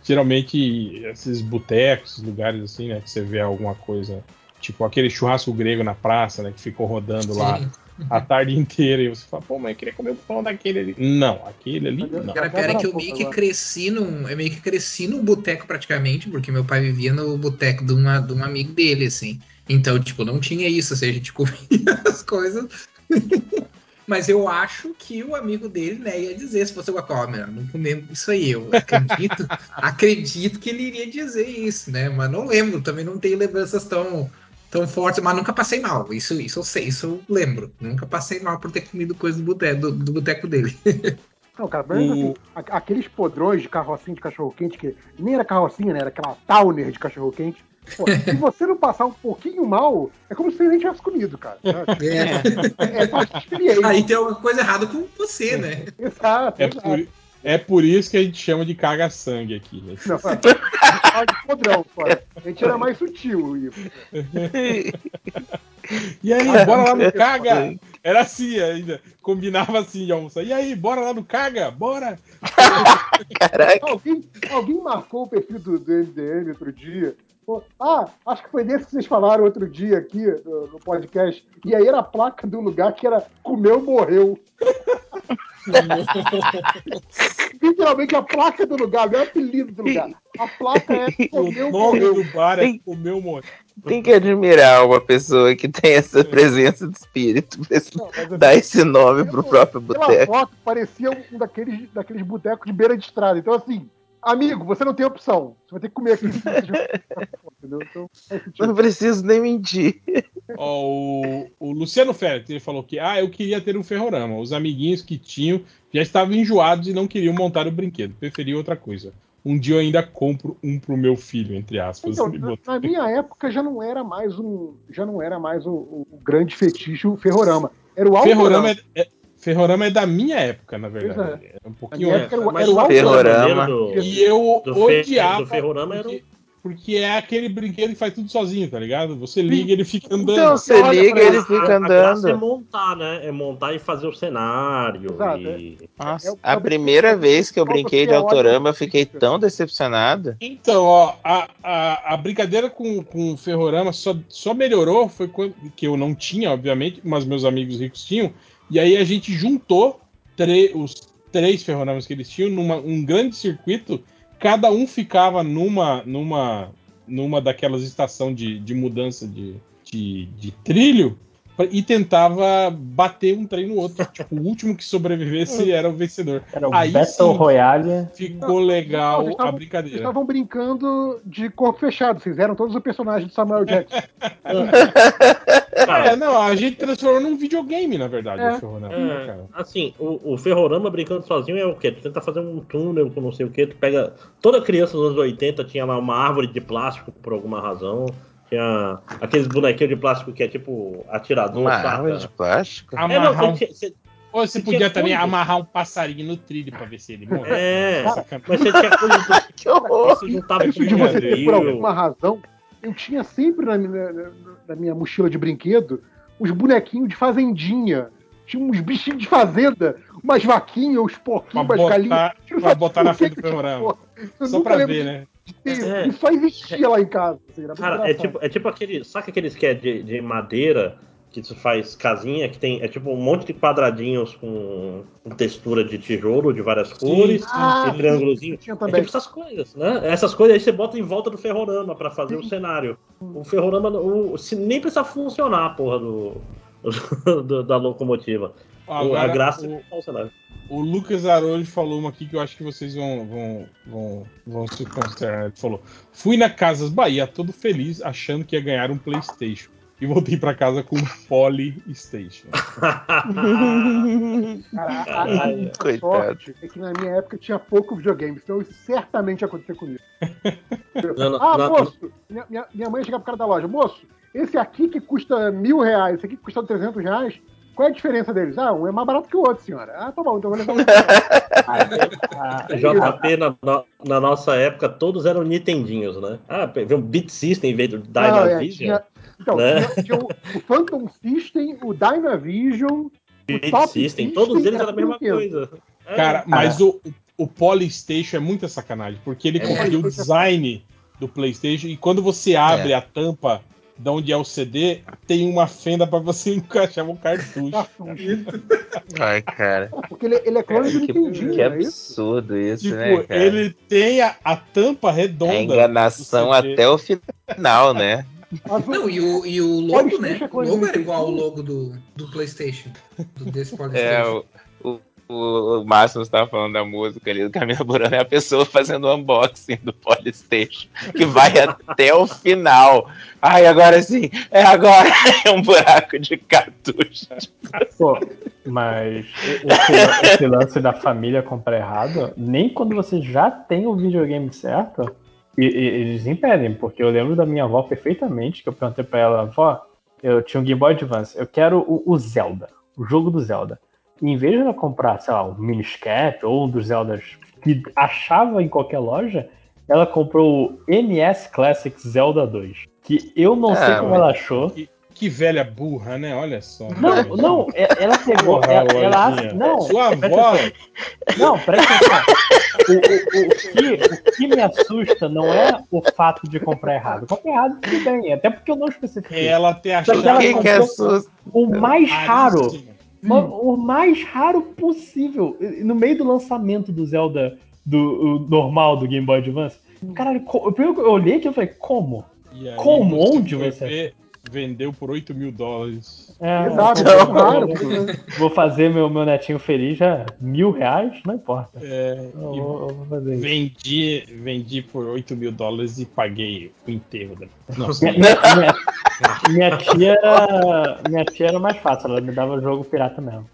geralmente esses botecos, esses lugares assim, né, que você vê alguma coisa, tipo aquele churrasco grego na praça, né, que ficou rodando lá Sim. a tarde inteira e você fala, pô, mas eu queria comer o pão daquele ali. Não, aquele ali não. Cara, pior é que eu meio que cresci num. Eu meio que cresci num boteco praticamente, porque meu pai vivia no boteco de, uma, de um amigo dele, assim. Então, tipo, não tinha isso, assim, a gente comia as coisas. Mas eu acho que o amigo dele, né, ia dizer se fosse uma coisa, não comemos isso aí. Eu acredito, acredito que ele iria dizer isso, né? Mas não lembro, também não tenho lembranças tão, tão fortes, mas nunca passei mal. Isso, isso eu sei, isso eu lembro. Nunca passei mal por ter comido coisa do boteco, do, do boteco dele. Não, cara, mas O- assim, aqueles podrões de carrocinha de cachorro-quente, que nem era carrocinha, né? Era aquela towner de cachorro-quente. Pô, se você não passar um pouquinho mal, é como se você nem tivesse comido, cara. Tipo, É. É, é experiência. Aí tem alguma coisa errada com você, né? Exato, É exato. por, É por isso que a gente chama de caga-sangue aqui. Né? Não, fala de podrão, só. A gente era mais sutil, Ivo. E aí, bora lá no caga? Era assim ainda. Combinava assim de almoçar. E aí, bora lá no caga? Bora! Caraca. Alguém, alguém marcou o perfil do, do MDM outro dia? Ah, acho que foi desse que vocês falaram outro dia aqui no, no podcast. E aí era a placa do lugar que era comeu, morreu. Literalmente a placa do lugar, não é o apelido do lugar. A placa é O comeu, nome morreu. do bar é Tem- comeu morreu. Tem que admirar uma pessoa que tem essa presença de espírito Não, dar esse nome pro próprio Pela boteco. foto, parecia um daqueles, daqueles botecos de beira de estrada. Então, assim, amigo, você não tem opção. Você vai ter que comer aqui. Então, sentido. Não preciso nem mentir. Ó, o, o Luciano Félix, ele falou que ah, eu queria ter um ferrorama. Os amiguinhos que tinham já estavam enjoados e não queriam montar o brinquedo. Preferiam outra coisa. Um dia eu ainda compro um pro meu filho, entre aspas. Então, na, na minha época já não era mais um, já não era mais o, grande fetiche o ferrorama. Era o Ferrorama é, é- Ferrorama é da minha época, na verdade. É um pouquinho época era era o Ferrorama. do- E eu do odiava. do Ferrorama era o- porque, porque é aquele brinquedo que faz tudo sozinho, tá ligado? Você liga e ele fica andando. Então você liga e ele isso. fica A graça é andando. montar, né? É montar e fazer o cenário. Exato, e- Nossa, É o- a primeira vez que eu brinquei de Autorama, eu fiquei tão decepcionado. Então, ó, a, a, a brincadeira com, com o Ferrorama só, só melhorou, foi quando que eu não tinha, obviamente, mas meus amigos ricos tinham, e aí a gente juntou os três Ferroramas que eles tinham numa um grande circuito, cada um ficava numa numa numa daquelas estações de, de mudança de, de, de trilho e tentava bater um trem no outro. tipo, o último que sobrevivesse era o vencedor. Era o Aí Battle sim. Royale. Ficou legal Não, vocês a brincadeira. estavam brincando de corpo fechado. Vocês eram todos os personagens de Samuel Jackson. Cara, É, não, a gente transformou num videogame, na verdade, É. o Ferrorama, É, né, cara? assim, o, o Ferrorama brincando sozinho é o quê? Tu tenta fazer um túnel com não sei o quê, tu pega. Toda criança dos anos 80 tinha lá uma árvore de plástico por alguma razão. Tinha aqueles bonequinhos de plástico que é tipo atirador, Uma saca? árvore de plástico? É, não, Amarrar um... você, você- Ou você você podia também amarrar um passarinho no trilho pra ver se ele morre. é, mas você tinha coisa que Que horror! você juntava Isso com ter, por alguma razão, eu tinha sempre na minha, na- minha mochila de brinquedo uns bonequinhos de fazendinha. Tinha uns bichinhos de fazenda, umas vaquinhas, uns porquinhos, umas galinhas. pra botar na frente do. Eu Só pra ver, né? Ter. É. Só existia lá em casa. assim, Cara, é tipo, é tipo aquele. Saca aqueles que é de, de madeira, que você faz casinha, que tem. É tipo um monte de quadradinhos com, textura de tijolo de várias cores, Ah, e triângulozinho. É tipo essas coisas, né? Essas coisas aí você bota em volta do ferrorama pra fazer o cenário. O ferrorama, o, se, nem precisa funcionar a porra do, do- da locomotiva. Agora, a graça o, é o cenário. O Lucas Arolho falou uma aqui que eu acho que vocês vão, vão, vão, vão se consternar. Ele falou: Fui na Casas Bahia todo feliz, achando que ia ganhar um PlayStation. E voltei pra casa com um Polystation. Caralho, coitado. sorte é que na minha época tinha pouco videogame, então isso certamente ia acontecer comigo. Não, não, Ah, não, moço, minha, minha, minha mãe chegava pro cara da loja, moço, esse aqui que custa mil reais, esse aqui que custa 300 reais, qual é a diferença deles? Ah, um é mais barato que o outro, senhora. Ah, tá bom, então eu vou levar um. Ah, JP, na, na- na nossa época, todos eram Nintendinhos, né? Ah, veio um Beat System em vez do Dynavision. tinha, então, né? tinha, tinha o, o Phantom System, o Dynavision, o Beat Top System, System todos eles era eram a mesma coisa. É. Cara, mas o, o Polystation é muita sacanagem, porque ele É. o design do PlayStation e quando você abre a tampa de onde é o CD, tem uma fenda pra você encaixar um cartucho. cartucho. Ai, cara. Porque ele, ele é clone do Que, Nintendinho, que é isso? absurdo isso, Tipo, né, cara? ele tem a, a tampa redonda. É enganação até o final, né? Não, e o, e o logo, né? É O logo era igual ao logo do, do PlayStation. Do, desse É, PlayStation. o, o, o, o Máximo estava falando da música ali do Camila Burana, é a pessoa fazendo o unboxing do Polystation, que vai até o final. Ai, agora sim, é agora, é um buraco de cartucho. Pô, mas esse, esse lance da família comprar errado, nem quando você já tem o videogame certo, e- e- eles impedem, porque eu lembro da minha avó perfeitamente, que eu perguntei pra ela, avó, eu tinha um Game Boy Advance, eu quero o, o Zelda, o jogo do Zelda. Em vez de ela comprar, sei lá, um Miniscap ou um dos Zeldas que achava em qualquer loja, ela comprou o NS Classic Zelda 2. Que eu não Ah, sei como mas- ela achou. Que velha burra, né? Olha só. Não, não, é- ela pegou. Porra, ela, ela acha- não, Sua avó. atenção. Não, presta atenção. O, o- o que, o que me assusta não é o fato de comprar errado. Comprar errado tudo bem, até porque eu não especifiquei. Ela ter que achado ela O que, que assusta? O mais raro, Caríssimo. O, o mais raro possível, no meio do lançamento do Zelda do o normal do Game Boy Advance. Caralho, co- eu, eu olhei aqui e falei, como? E aí Como? Onde você- ver, Vendeu por 8 mil dólares. É, Exato, eu- é raro. Vou fazer meu, meu netinho feliz já mil reais, não importa. É, Eu vou, eu vou fazer isso. vendi, vendi por 8 mil dólares e paguei o enterro da. Minha, minha- minha- tia era. Minha tia era mais fácil, ela me dava jogo pirata mesmo.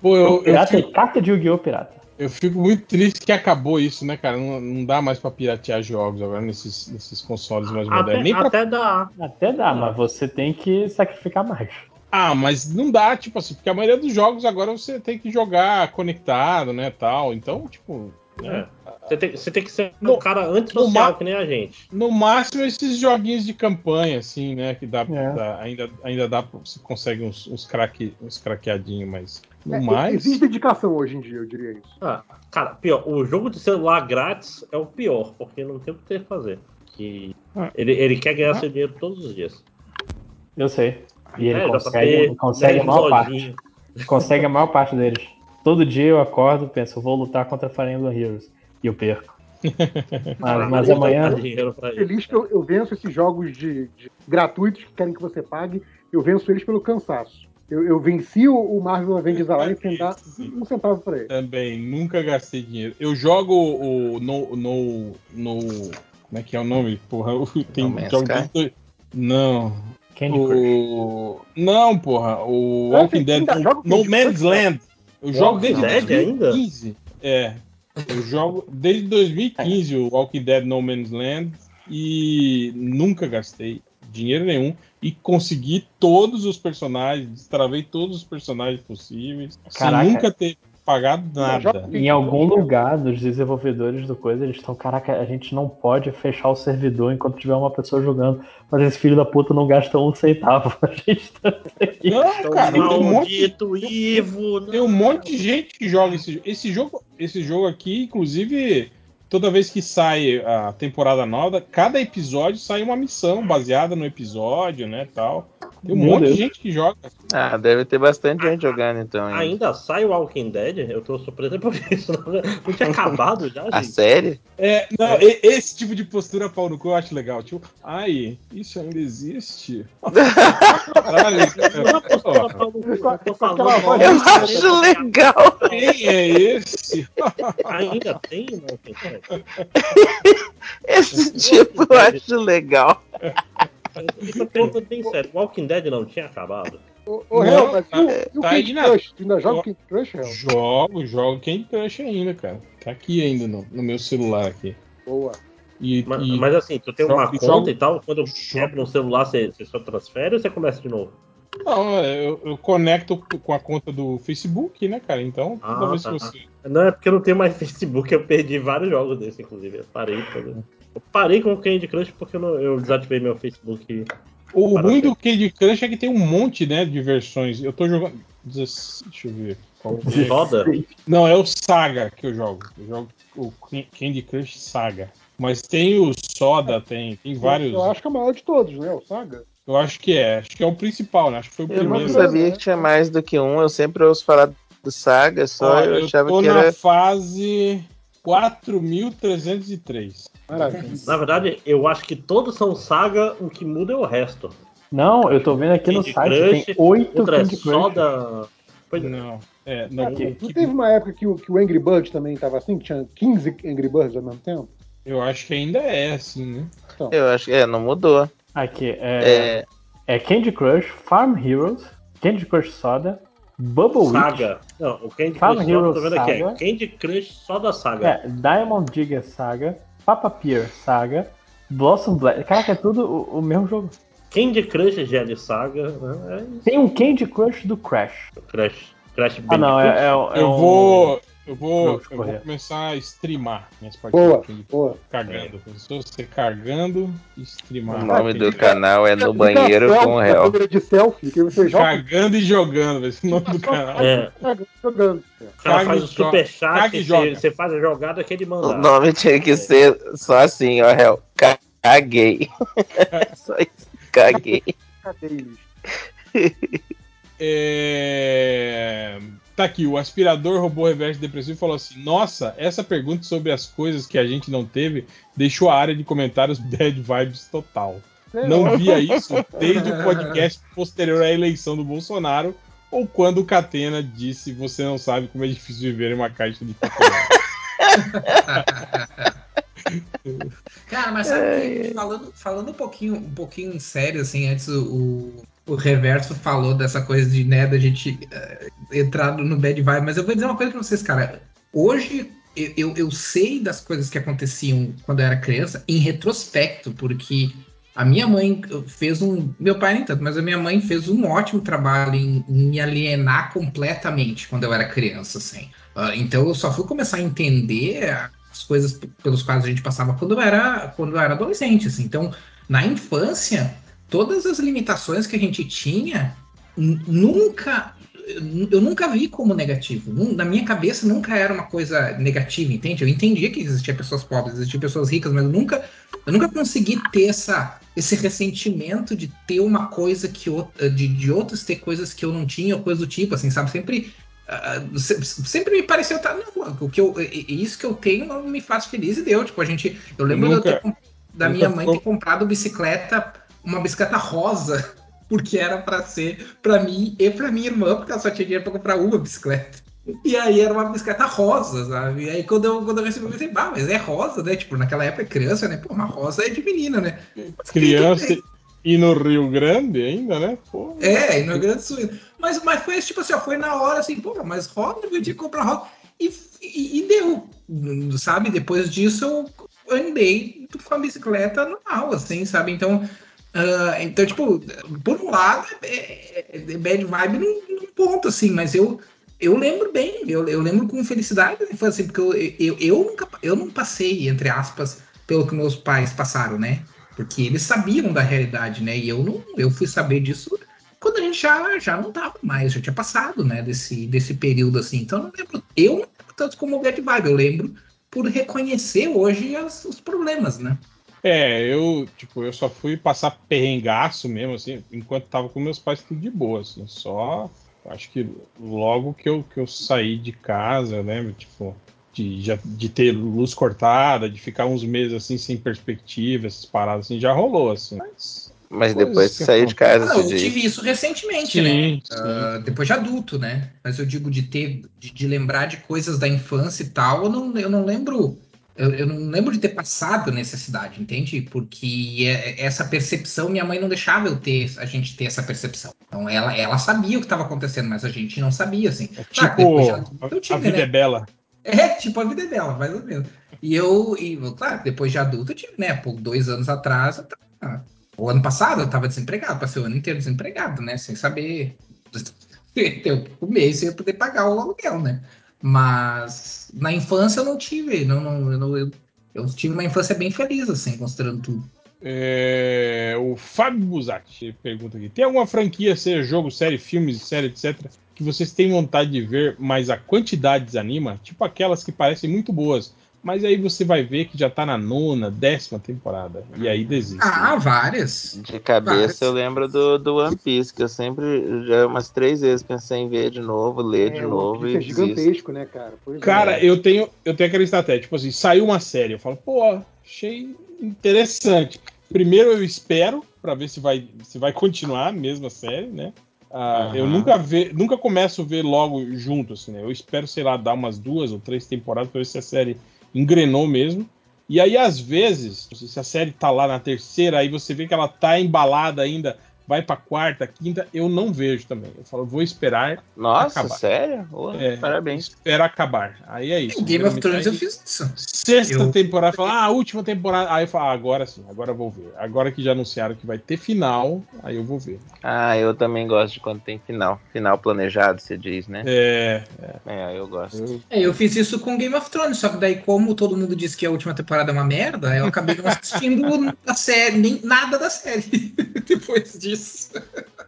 Pô, eu, eu, pirata fico, e carta de Yu-Gi-Oh! pirata. Eu fico muito triste que acabou isso, né, cara? Não, não dá mais pra piratear jogos agora nesses, nesses consoles mais Até, modernos. Nem pra... até dá. Até dá, mas você tem que sacrificar mais. Ah, mas não dá, tipo assim, porque a maioria dos jogos agora você tem que jogar conectado, né, tal. Então, tipo? É. Você, tem, você tem que ser No- um cara antissocial, no que nem a gente. No máximo esses joguinhos de campanha, assim, né? Que dá, É. dá- ainda, ainda dá pra você consegue uns, uns, craque, uns craqueadinhos, mas no É, mais. Existe dedicação hoje em dia, eu diria isso. Ah, cara, pior, o jogo de celular grátis é o pior, porque não tem o que ter que fazer. Que Ah. ele, ele quer ganhar seu dinheiro todos os dias. Eu sei. E ele É, consegue, consegue a maior parte. Consegue a maior parte deles. Todo dia eu acordo e penso, vou lutar contra Fire Emblem Heroes. E eu perco. Mas, mas amanhã. dá dinheiro pra ele. Feliz que eu, eu venço esses jogos de, de gratuitos que querem que você pague, eu venço eles pelo cansaço. Eu, eu venci o, o Marvel Avengers Alliance sem dar um centavo pra ele. Também, nunca gastei dinheiro. Eu jogo o no, no, no. Como é que é o nome? Porra, tem No jogo Não. Candy Crush. O. Não, porra. O Ah, Walking Dead No Man's Land. Eu jogo desde Dead ainda? 2015. É. Eu jogo desde 2015 o Walking Dead No Man's Land e nunca gastei dinheiro nenhum e consegui todos os personagens, destravei todos os personagens possíveis, Caraca. sem nunca ter pagado nada. Em algum lugar dos desenvolvedores do coisa, eles estão, caraca, a gente não pode fechar o servidor enquanto tiver uma pessoa jogando. Mas esse filho da puta não gasta um centavo. A gente tá aqui. Não, cara, tem um monte, Ivo. tem um monte de gente que joga esse, esse jogo. Esse jogo aqui, inclusive, toda vez que sai a temporada nova, cada episódio sai uma missão baseada no episódio, né, tal. Tem um Meu monte Deus. de gente que joga. Ah, deve ter bastante gente jogando então. ainda. Ainda sai o Walking Dead? Eu tô surpreso por isso. Não tinha acabado já, A gente? série? É, não, e- esse tipo de postura pau no cu eu acho legal. Tipo, ai, isso ainda existe. Caralho, Não é postura pau no cu, eu tô falando. Eu acho legal. quem é esse? Ainda tem Walking Dead? Esse tipo eu acho legal. Eu tô perguntando bem sério. Walking Dead não tinha acabado? Ô, ô Não, Hel, mas tá- e o, e o tá Candy Crush? Tu ainda joga o Candy Crush, Hel? Jogo, jogo Candy Crush ainda, cara. Tá aqui ainda no, no meu celular aqui. Boa. E, Mas, e- mas assim, tu tem uma Jogo- conta jogo- e tal, quando eu quebra no celular, você, você só transfere ou você começa de novo? não, eu, eu conecto com a conta do Facebook, né, cara? Então, toda Ah, vez tá. que você. Não, é porque eu não tenho mais Facebook, eu perdi vários jogos desse, inclusive. Eu parei. de fazer. Eu parei com o Candy Crush porque eu, não- eu desativei meu Facebook. O ruim do Candy Crush é que tem um monte, né, de versões. Eu tô jogando. Deixa eu ver. Qual que é? Roda? Não, é o Saga que eu jogo. Eu jogo o Candy Crush Saga. Mas tem o Soda, tem, tem vários. Eu acho que é o maior de todos, né? O Saga. Eu acho que é. Acho que é o principal, né? Acho que foi o Eu não primeiro. sabia que tinha mais do que um. Eu sempre ouço falar do Saga, só eu eu achava tô que na era. fase 4303. Maravilha. Na verdade, eu acho que todos são saga, o que muda é o resto. Não, eu tô vendo aqui no site, Crush, tem oito é Candy só Crush. da. Pois é. Não, é, não. Não que- que- teve uma época que o, que o Angry Birds também tava assim, que tinha 15 Angry Birds ao mesmo tempo? eu acho que ainda é assim, né? Eu acho que é, não mudou. Aqui, é, É, é Candy Crush, Farm Heroes, Candy Crush Soda, Bubble Witch, Saga. Não, o Candy Farm Crush Heroes tô vendo aqui, é Saga. Candy Crush só da saga. é, Diamond Digger Saga, Papa Pier Saga, Blossom Blast. Caraca, é tudo o, o mesmo jogo. Candy Crush GL Saga, né? É. Tem um Candy Crush do Crash. Crush. Crash Ah, não, é, é, é Eu um- vou. Eu vou, eu vou começar a streamar minhas Boa, partidas boa. cagando. Pensou você cargando e streamar. O nome do canal é No Fica Banheiro selfie, com o a Réu. câmera de selfie, que você joga Cagando e jogando, vai ser o nome do canal. É, jogando. o cara faz e o superchat, e você, você faz a jogada que ele O manda. nome tinha que ser só assim, ó, Réu. Caguei. Só isso. Caguei. Cadê eles? É... Tá aqui, o aspirador robô reverso depressivo falou assim: Nossa, essa pergunta sobre as coisas que a gente não teve deixou a área de comentários bad vibes total. Não via isso desde o podcast posterior à eleição do Bolsonaro ou quando o Catena disse você não sabe como é difícil viver em uma caixa de. Cara, mas sabe que, falando, falando um pouquinho, um pouquinho sério, assim, antes o, o Reverso falou dessa coisa de, né, da gente eh, entrar no bad vibe, mas eu vou dizer uma coisa pra vocês, cara. Hoje eu, eu, sei das coisas que aconteciam quando eu era criança em retrospecto, porque a minha mãe fez um. Meu pai nem tanto, mas a minha mãe fez um ótimo trabalho em, em me alienar completamente quando eu era criança, assim. Ah, então eu só fui começar a entender as coisas pelos quais a gente passava quando eu era, quando eu era adolescente, assim. Então, na infância, todas as limitações que a gente tinha, nunca. Eu nunca vi como negativo. Na minha cabeça nunca era uma coisa negativa, entende? Eu entendia que existia pessoas pobres, existiam pessoas ricas, mas eu nunca, eu nunca consegui ter essa, esse ressentimento de ter uma coisa que de, de outros ter coisas que eu não tinha, ou coisa do tipo, assim, sabe? Sempre se- sempre me pareceu tá não, o que eu isso que eu tenho me faz feliz e deu tipo a gente eu lembro Nunca- da minha mãe ter comprado bicicleta uma bicicleta rosa porque era para ser para mim e para minha irmã porque ela só tinha dinheiro para comprar uma bicicleta e aí era uma bicicleta rosa, sabe? E aí quando eu, quando eu recebi, eu pensei, bah, mas é rosa, né? Tipo, naquela época criança, né? Pô, uma rosa é de menina, né? Mas Criança e no Rio Grande ainda, né? Pô, É, e no Rio Grande do Sul. Mas, mas foi tipo assim, ó, foi na hora assim, pô, mas roda, eu tinha que comprar roda. E, e, e deu, sabe? Depois disso eu andei com a bicicleta normal, assim, sabe? Então, ah, então tipo, por um lado, é, é- é bad vibe num, num ponto, assim, mas eu, eu lembro bem, eu, eu lembro com felicidade, foi assim, porque eu, eu, eu, nunca, eu não passei, entre aspas, pelo que meus pais passaram, né? Porque eles sabiam da realidade, né? E eu não, eu fui saber disso quando a gente já, já não tava mais, já tinha passado, né, desse, desse período assim. Então eu não lembro, eu não lembro tanto como Bad Vibe, eu lembro por reconhecer hoje as- os problemas, né? É, eu, tipo, eu só fui passar perrengaço mesmo, assim, enquanto tava com meus pais tudo de boa, assim, só. Acho que logo que eu, que eu saí de casa, eu lembro, tipo, de, já, de ter luz cortada, de ficar uns meses assim sem perspectiva, essas paradas assim, já rolou, assim. Mas. Mas depois que de sair de casa, Não, você eu diz. tive isso recentemente, né? Sim, sim. Ah, depois de adulto, né? Mas eu digo de ter, de, de lembrar de coisas da infância e tal, eu não, eu não lembro. Eu, eu não lembro de ter passado necessidade, entende? Porque é- essa percepção, minha mãe não deixava eu ter, a gente ter essa percepção. Então ela, ela sabia o que estava acontecendo, mas a gente não sabia, assim. É tipo, adulto, a, eu a tive, vida né? é bela. É, tipo a vida dela, mais ou menos. E eu, e, claro, depois de adulto, eu tive, né? Por dois anos atrás, eu tava- o ano passado eu tava desempregado, passei o ano inteiro desempregado, né? Sem saber. O mês eu ia poder pagar o aluguel, né? Mas na infância eu não tive, não, não, eu, não- eu, eu tive uma infância bem feliz, assim, considerando tudo. É, o Fábio Buzatti pergunta aqui: tem alguma franquia, seja jogo, série, filmes, série, etc., que vocês têm vontade de ver, mas a quantidade desanima? Tipo aquelas que parecem muito boas, mas aí você vai ver que já tá na nona, décima temporada, e aí desiste. Ah, várias. De cabeça Várias. eu lembro do, do One Piece, que eu sempre, já umas três vezes pensei em ver de novo, ler de É, o novo e é gigantesco, né, cara? Pois é. Cara, eu tenho, eu tenho aquela estratégia, tipo assim, saiu uma série, eu falo, pô, achei interessante. Primeiro eu espero pra ver se vai, se vai continuar a mesma série, né? Ah, Aham. Eu nunca ve, nunca começo a ver logo junto, assim, né? Eu espero, sei lá, dar umas duas ou três temporadas pra ver se a série engrenou mesmo. E aí, às vezes, se a série tá lá na terceira, aí você vê que ela tá embalada ainda vai pra quarta, quinta, eu não vejo também. Eu falo, vou esperar Nossa, acabar. sério? Ô, É, parabéns. Esperar acabar. Aí é isso. Em Game of Thrones eu aí, fiz isso. Sexta eu- temporada, fala, ah, a última temporada. Aí eu falo, ah, agora sim, agora eu vou ver. Agora que já anunciaram que vai ter final, aí eu vou ver. Ah, eu também gosto de quando tem final. Final planejado, você diz, né? É, É, eu gosto. eu, É, eu fiz isso com Game of Thrones, só que daí, como todo mundo disse que a última temporada é uma merda, eu acabei não assistindo a série, nem nada da série depois disso.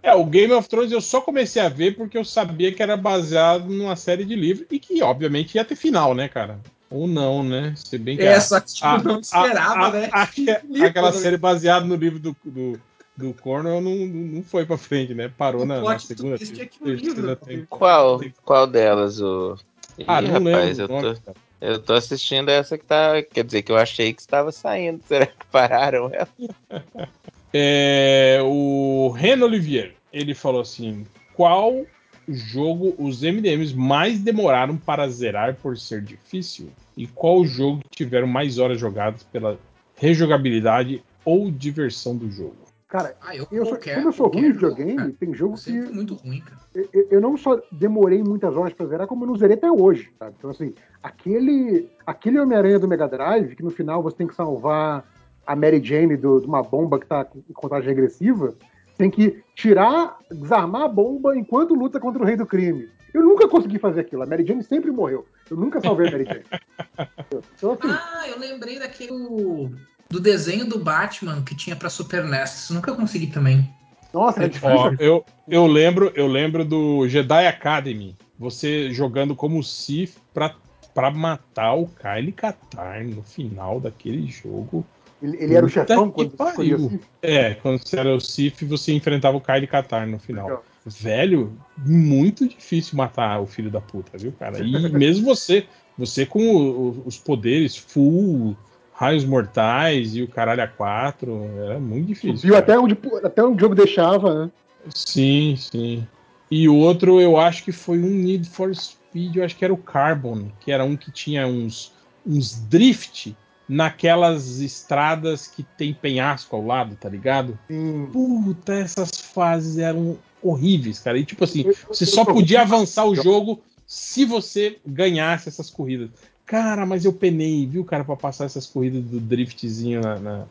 É, o Game of Thrones eu só comecei a ver porque eu sabia que era baseado numa série de livros e que, obviamente, ia ter final, né, cara? Ou não, né? Se bem que É, a- só que tipo, a- não esperava, a- né? a- a- Livro, aquela né? série baseada no livro do, do, do Cornwell não, não foi pra frente, né? Parou O na, na segunda, twist é livro- temporada. Qual, qual delas? O... Ih, Ah, não rapaz, lembro. eu nome, tô, cara. eu tô assistindo essa que tá. Quer dizer, que eu achei que estava saindo. Será que pararam ela? É, o Ren Olivier, ele falou assim: qual jogo os MDMs mais demoraram para zerar por ser difícil? E qual jogo que tiveram mais horas jogadas pela rejogabilidade ou diversão do jogo? Cara, Ah, eu, eu sou- qualquer- como eu sou ruim jogo, videogame, cara. tem jogo Eu sempre fui que muito ruim, cara. eu, eu não só demorei muitas horas pra zerar, como eu não zerei até hoje. sabe? Então, assim, aquele, aquele Homem-Aranha do Mega Drive, que no final você tem que salvar a Mary Jane do- de uma bomba que tá em contagem regressiva, tem que tirar, desarmar a bomba enquanto luta contra o Rei do Crime. Eu nunca consegui fazer aquilo. A Mary Jane sempre morreu. Eu nunca salvei a Mary Jane. Então, assim, Ah, eu lembrei daquele do desenho do Batman que tinha pra Super NES. Nunca consegui também. nossa, é difícil. Ó, eu, eu lembro, eu lembro do Jedi Academy, você jogando como Sith pra, pra matar o Kyle Katarn no final daquele jogo. Ele, ele era o chefão quando você escolhia pariu. assim. É, quando você era o Sith, você enfrentava o Kyle Katarn no final. Legal. Velho, muito difícil matar o filho da puta, viu, cara? E mesmo você, você com o- o- os poderes full, raios mortais e o caralho a quatro, era muito difícil. Viu cara. até onde, até onde o jogo deixava, né? Sim, sim. E outro eu acho que foi um Need for Speed, eu acho que era o Carbon, que era um que tinha uns, uns drift naquelas estradas que tem penhasco ao lado, tá ligado? Sim. Puta, essas fases eram horríveis, cara. E tipo assim, Eu- você eu só podia avançar o jogo se você ganhasse essas corridas. Cara, mas eu penei, viu, cara, pra passar essas corridas do driftzinho na. na,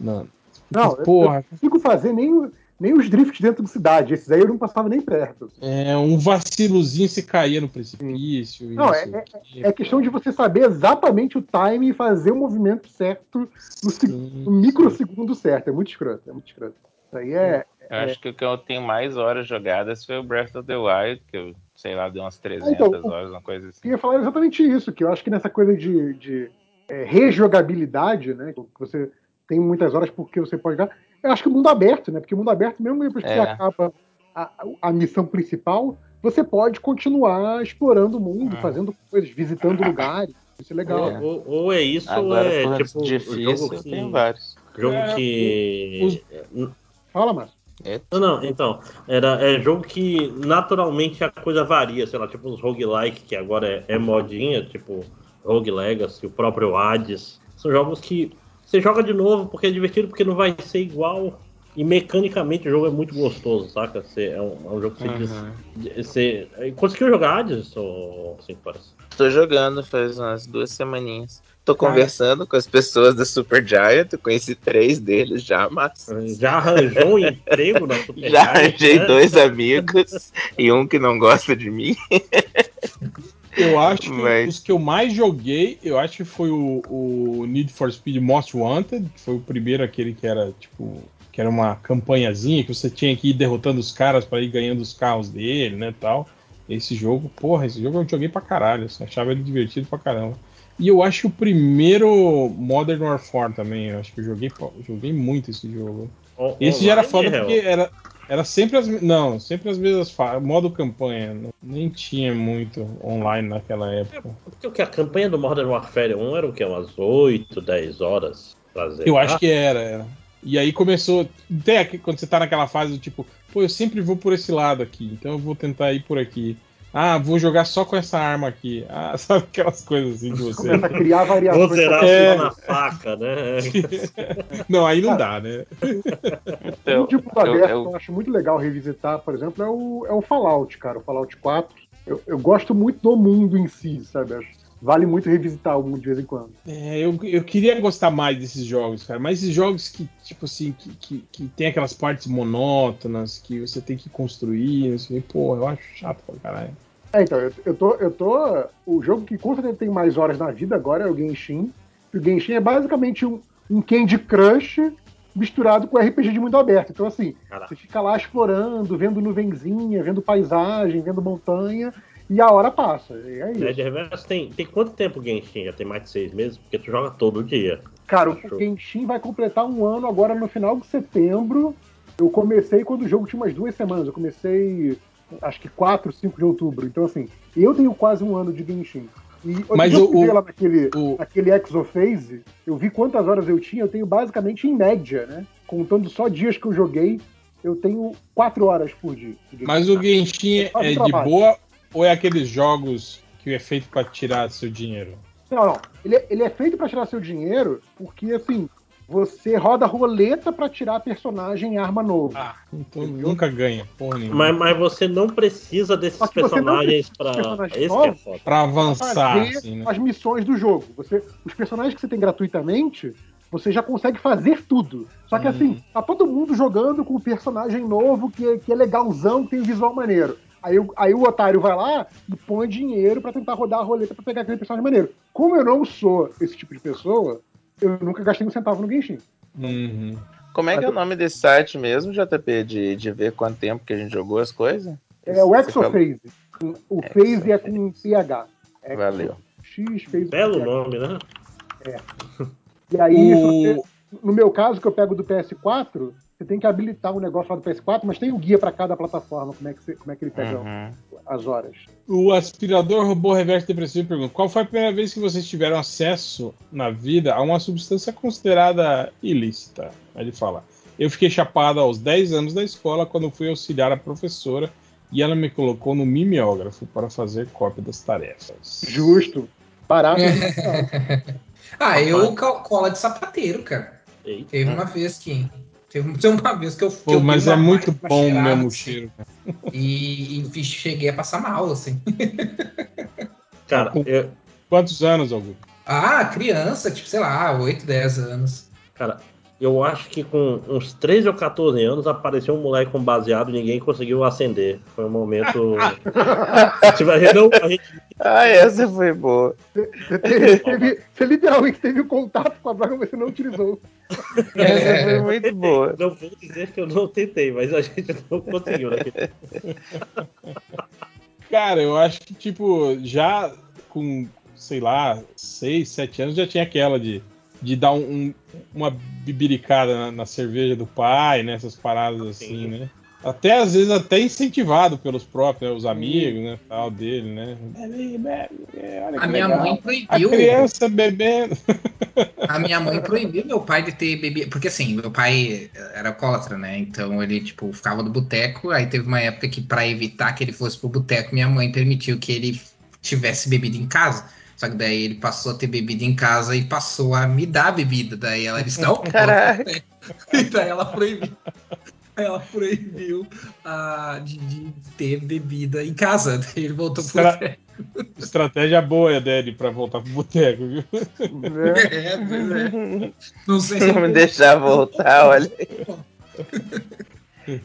na- Não, porra, eu não consigo fazer nem, nem os drifts dentro de cidade. Esses aí eu não passava nem perto. é um vacilozinho você caía no precipício. Não, é- quê. É questão de você saber exatamente o time e fazer o movimento certo no, se- Sim, no microsegundo certo. É muito escroto, é muito escroto. Isso aí é. Eu acho que o que eu tenho mais horas jogadas foi o Breath of the Wild, que eu, sei lá, deu umas 300 Então, o- horas, uma coisa Eu assim. ia falar exatamente isso, que eu acho que nessa coisa de, de, é, rejogabilidade, né? Que você tem muitas horas porque você pode jogar. Eu acho que o mundo aberto, né? Porque o mundo aberto, mesmo depois que É. acaba a, a missão principal, você pode continuar explorando o mundo, Ah. fazendo coisas, visitando lugares. Isso é legal. É. Ou, ou é isso, Agora, ou é tipo difícil, jogo que, tenho vários. jogo É, que Fala, Márcio. Não, não, então, era, é jogo que naturalmente a coisa varia, sei lá, tipo os roguelike, que agora é, é modinha, tipo Rogue Legacy, o próprio Hades. São jogos que você joga de novo porque é divertido, porque não vai ser igual. E mecanicamente o jogo é muito gostoso, saca? Você, é, um, é um jogo que você, Uhum. diz- você conseguiu jogar Hades, ou horas? Tô jogando faz umas duas semaninhas. Tô conversando com as pessoas da Super Giant, conheci três deles já, mas Já arranjou um emprego na Super já arranjei né? dois amigos e um que não gosta de mim. Eu acho que Mas- os que eu mais joguei, eu acho que foi o, o Need for Speed Most Wanted, que foi o primeiro aquele que era tipo que era uma campanhazinha que você tinha que ir derrotando os caras para ir ganhando os carros dele, né, tal. Esse jogo, porra, esse jogo eu joguei pra caralho, assim, achava ele divertido pra caramba. E eu acho que o primeiro Modern Warfare também, eu acho que eu joguei, joguei muito esse jogo. O- Esse já era foda porque era, era sempre as não, sempre as mesmas fases, modo campanha, nem tinha muito online naquela época. Porque o que? A campanha do Modern Warfare 1 era o quê? Umas 8, 10 horas pra zerar? Eu acho que era, era. E aí começou, até aqui, quando você tá naquela fase do tipo, pô, eu sempre vou por esse lado aqui, então eu vou tentar ir por aqui. Ah, vou jogar só com essa arma aqui. Ah, sabe aquelas coisas assim de você. Começa a criar variações. Vou zerar É. na faca, né? Não, aí não dá, né? Então, Um de mundo eu- aberto eu- que eu acho muito legal revisitar, por exemplo, é o, é o Fallout, cara. O Fallout 4. Eu, eu gosto muito do mundo em si, sabe? Acho- Vale muito revisitar o mundo de vez em quando. É, eu, eu queria gostar mais desses jogos, cara. Mas esses jogos que, tipo assim, que, que, que tem aquelas partes monótonas que você tem que construir, assim, pô, eu acho chato pra caralho. É, então, eu, eu, tô, eu tô. O jogo que com certeza tem mais horas na vida agora é o Genshin. E o Genshin é basicamente um, um Candy Crush misturado com RPG de mundo aberto. Então, assim, Caraca. você fica lá explorando, vendo nuvenzinha, vendo paisagem, vendo montanha, e a hora passa. E é isso. De reverso, tem, tem quanto tempo o Genshin? Já tem mais de seis meses? Porque tu joga todo dia. Cara, o. Genshin vai completar um ano agora no final de setembro. Eu comecei quando o jogo tinha umas duas semanas. Eu comecei, acho que 4, 5 de outubro. Então, assim, eu tenho quase um ano de Genshin. E Mas eu o- o- lá naquele, o- naquele Exophase, eu vi quantas horas eu tinha. Eu tenho basicamente em média, né? Contando só dias que eu joguei, eu tenho 4 horas por dia. Mas o Genshin é o de boa ou é aqueles jogos que é feito pra tirar seu dinheiro? Não, não. Ele é, ele é feito pra tirar seu dinheiro porque, assim, você roda roleta pra tirar personagem e arma novo. Ah, então Entendeu? nunca ganha, porra nenhuma. Mas, mas você não precisa desses personagens que é avançar, fazer assim, né? as missões do jogo. Você, os personagens que você tem gratuitamente, você já consegue fazer tudo. Só que Hum. assim, tá todo mundo jogando com um personagem novo que, é- que é legalzão, que tem um visual maneiro. Aí, o- aí o otário vai lá e põe dinheiro pra tentar rodar a roleta pra pegar aquele personagem maneiro. Como eu não sou esse tipo de pessoa, eu nunca gastei um centavo no Genshin. Uhum. Como é que é o nome desse site mesmo, JP, de, de ver quanto tempo que a gente jogou as coisas? É o Exophase. O Phase é com PH. Exo- Valeu. X Phase. Belo PH. nome, né? E aí, O... no meu caso, que eu pego do PS4, você tem que habilitar um negócio lá do PS4, mas tem o guia para cada plataforma, como é que, você- como é que ele pega Uhum. as horas. o aspirador robô reverso depressivo pergunta: Qual foi a primeira vez que vocês tiveram acesso na vida a uma substância considerada ilícita? Aí Ele fala: Eu fiquei chapado aos 10 anos da escola quando fui auxiliar a professora e ela me colocou no mimeógrafo para fazer cópia das tarefas. Justo. Barato. Ah, eu co- cola de sapateiro, cara. Eita. Teve uma vez que. Teve teve uma vez que eu. eu mas é muito bom cheirar, mesmo o assim, cheiro. cara. E, e cheguei a passar mal, assim. Cara, Com- eu, Quantos anos, Augusto? Ah, criança, tipo, sei lá, 8, 10 anos. cara, eu acho que com uns 13 ou 14 anos apareceu um moleque com baseado e ninguém conseguiu acender. Foi um momento. a gente não. A gente, Ah, essa foi boa. Você, teve- teve- você literalmente teve o contato com a droga, mas você não utilizou. Essa foi muito boa. não vou dizer que eu não tentei, mas a gente não conseguiu. Né? Cara, eu acho que, tipo, já com, sei lá, 6, 7 anos já tinha aquela de, de dar um, um- uma bibiricada na, na cerveja do pai, né? Essas paradas assim, Sim. né? Até às vezes até incentivado pelos próprios, né, os amigos, né, tal dele, né? Bebe, bebe, olha A que minha legal. mãe A proibiu. criança bebendo. A minha mãe proibiu meu pai de ter bebida. Porque assim, meu pai era alcoólatra, né? Então ele, tipo, ficava no boteco. Aí teve uma época que, pra evitar que ele fosse pro boteco, minha mãe permitiu que ele tivesse bebida em casa. Só que daí ele passou a ter bebida em casa e passou a me dar bebida. Daí ela disse: Não, Caraca. E daí ela proibiu. Ela proibiu ah, de, de ter bebida em casa. Daí ele voltou pro Será- boteco. Estratégia boa dele pra voltar pro boteco, viu? É, pois é. Não sei se Não me deixar voltar, olha.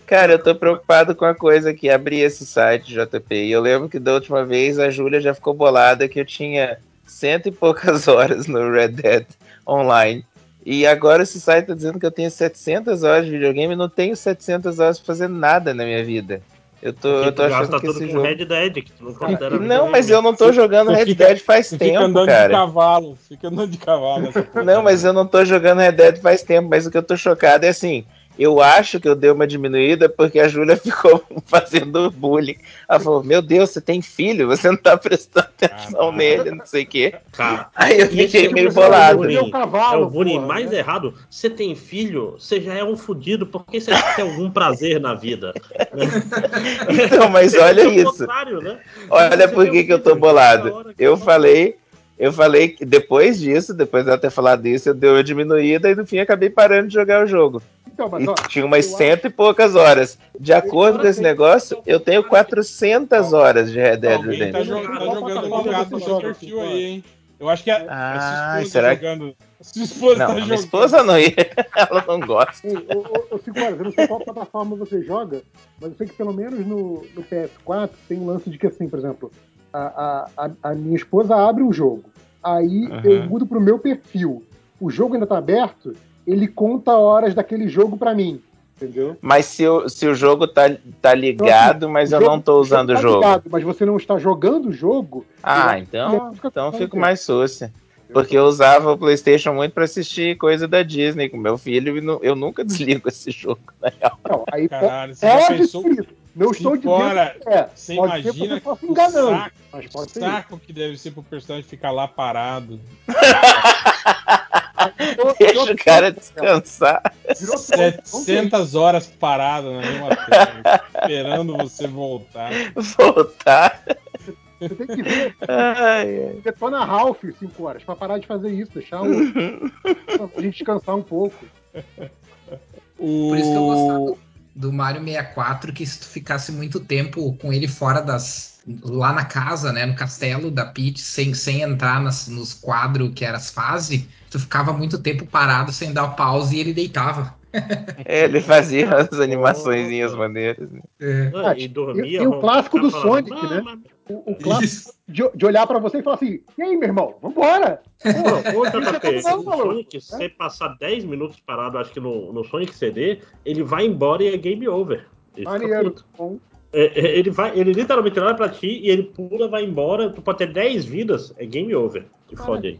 Cara, eu tô preocupado com a coisa que abri esse site, JP. E eu lembro que da última vez a Júlia já ficou bolada que eu tinha cento e poucas horas no Red Dead Online. E agora esse site tá dizendo que eu tenho 700 horas de videogame e não tenho 700 horas pra fazer nada na minha vida. Eu tô, eu tô achando que tudo esse com jogo. Red Dead, que tu não considera Não, mas eu não tô jogando Red fica- Dead faz fica tempo, andando de cara. cavalo, fica andando de cavalo. Não, mas eu não tô jogando Red Dead faz tempo, mas o que eu tô chocado é assim, Eu acho que eu dei uma diminuída porque a Júlia ficou fazendo bullying. Ela falou: Meu Deus, você tem filho? Você não tá prestando atenção Caralho. nele, não sei o quê. Cara, Aí eu fiquei tipo meio de bolado. É o cavalo, É o bullying porra, mais né? errado. Você tem filho, você já é um fudido, porque você tem algum prazer na vida. Então, mas olha é isso. né? Olha por que, um que eu tô bolado. Eu tá- falei, eu falei que depois disso, depois de ela ter falado isso, eu dei uma diminuída e no fim acabei parando de jogar o jogo. Então, mas E ó, tinha umas eu cento e poucas horas. De acordo com esse negócio, eu tenho 400 horas de Red Dead tá, Redemption. tá jogando plataforma logado você no seu joga, perfil aí, hein? Eu acho que a, Ah, a sua esposa será tá que- jogando. A sua esposa Não, tá a minha jogando. esposa não ia. Ela não gosta. Ei, ô, Cinco Horas, eu não sei qual plataforma você joga, mas eu sei que pelo menos no, no PS4 tem um lance de que, assim, por exemplo, a, a, a, a minha esposa abre um jogo, aí Uhum. eu mudo pro meu perfil. O jogo ainda tá aberto, ele conta horas daquele jogo pra mim, entendeu? Mas se o, se o jogo tá, tá ligado, mas eu jogo- não tô usando o tá jogo. ligado, mas você não está jogando o jogo, Ah, eu- então, fica então eu com fico tempo. mais sucia. Porque eu usava o PlayStation muito pra assistir coisa da Disney com meu filho e eu nunca desligo esse jogo, na real. Não, aí Caralho, você já pode pensou ser estou se dizendo fora, que é. Você Pode ser imagina que você possa o enganando, saco, mas o pode ser saco que deve ser pro personagem ficar lá parado. Deixa o cara descansar. virou- 700 horas parado na mesma tela, esperando você voltar. Voltar. Você tem que ver Ai, ai. Detona Ralph 5 horas pra parar de fazer isso, deixar o, a gente descansar um pouco. O... Por isso que eu gostava do Mario 64, que se tu ficasse muito tempo com ele fora das. lá na casa, né? No castelo da Peach, sem, sem entrar nas, nos quadros que eram as fases, tu ficava muito tempo parado sem dar pause e ele deitava. Ele fazia as animaçõezinhas maneiras. né? É. Ah, Ah, e dormia. e- e o clássico do ficava falando, Sonic, né? O, o clássico de, de olhar pra você e falar assim: e aí, meu irmão, vambora! Pô, ô, Deixa JP, eu falar, o maluco. Sonic, se você passar 10 minutos parado, acho que no, no Sonic CD, ele vai embora e é game over. Maneiro. É, é, ele, vai, ele literalmente olha pra ti e ele pula, vai embora. Tu pode ter 10 vidas, é game over. Te fode aí.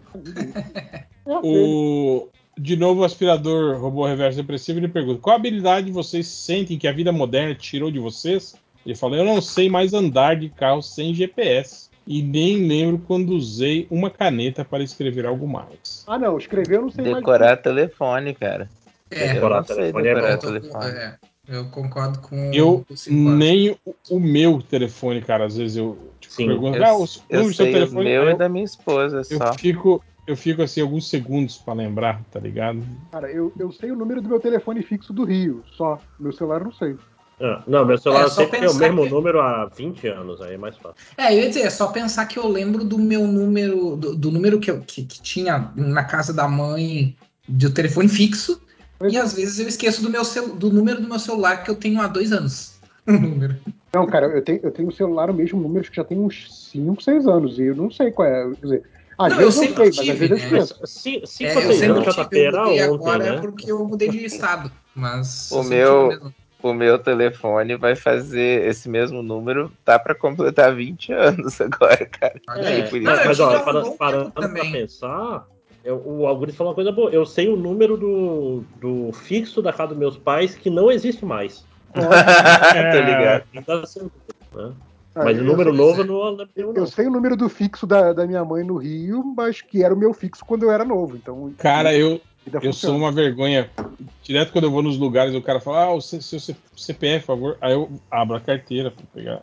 é, O... De novo, o aspirador robô reverso depressivo ele pergunta: qual habilidade vocês sentem que a vida moderna tirou de vocês? Ele fala: Eu não sei mais andar de carro sem GPS. E nem lembro quando usei uma caneta para escrever algo mais. Ah, não, escrever eu não sei Decorar telefone, cara. É, Eu Decorar sei telefone é decorar com- telefone. é, eu concordo com Eu com nem o, o meu telefone, cara. Às vezes eu tipo, Sim. pergunto: Eu, ah, o eu do seu sei o telefone. meu e eu, da minha esposa eu só. fico, eu fico assim alguns segundos para lembrar, tá ligado? mais. Cara, eu, eu sei o número do meu telefone fixo do Rio, só. Meu celular eu não sei. Ah, não, meu celular É, só sempre tem o mesmo que- número há 20 anos, aí é mais fácil. É, eu ia dizer, é só pensar que eu lembro do meu número, do, do número que, eu, que, que tinha na casa da mãe de telefone fixo, e é. às vezes eu esqueço do, meu cel, do número do meu celular que eu tenho há dois anos. Não, cara, eu tenho, eu tenho o celular o mesmo número que já tem uns 5, 6 anos, e eu não sei qual é. Quer dizer, às Não, vezes eu eu sempre sei, mas às tive, vezes eu né? esqueço. Ci- É, eu seis sempre anos, tive, JP, eu era mudei ontem, agora né? porque eu mudei de estado. Mas O eu meu- tive o meu telefone vai fazer esse mesmo número, tá pra completar 20 anos agora, cara. Olha É, aí. por isso. Não, eu mas, para- bom parando também. pensar, eu- o algoritmo falou uma coisa boa. Eu sei o número do, do fixo da casa dos meus pais que não existe mais. Tô ligado. Ainda assim, né? Ah, Mas o número novo eu não lembro, Eu, não. eu sei o número do fixo da, da minha mãe no Rio, mas que era o meu fixo quando eu era novo. Então, Cara, eu, eu funciona. sou uma vergonha. Direto quando eu vou nos lugares, o cara fala, ah, o seu, seu CPF, por favor. Aí eu abro a carteira pra pegar.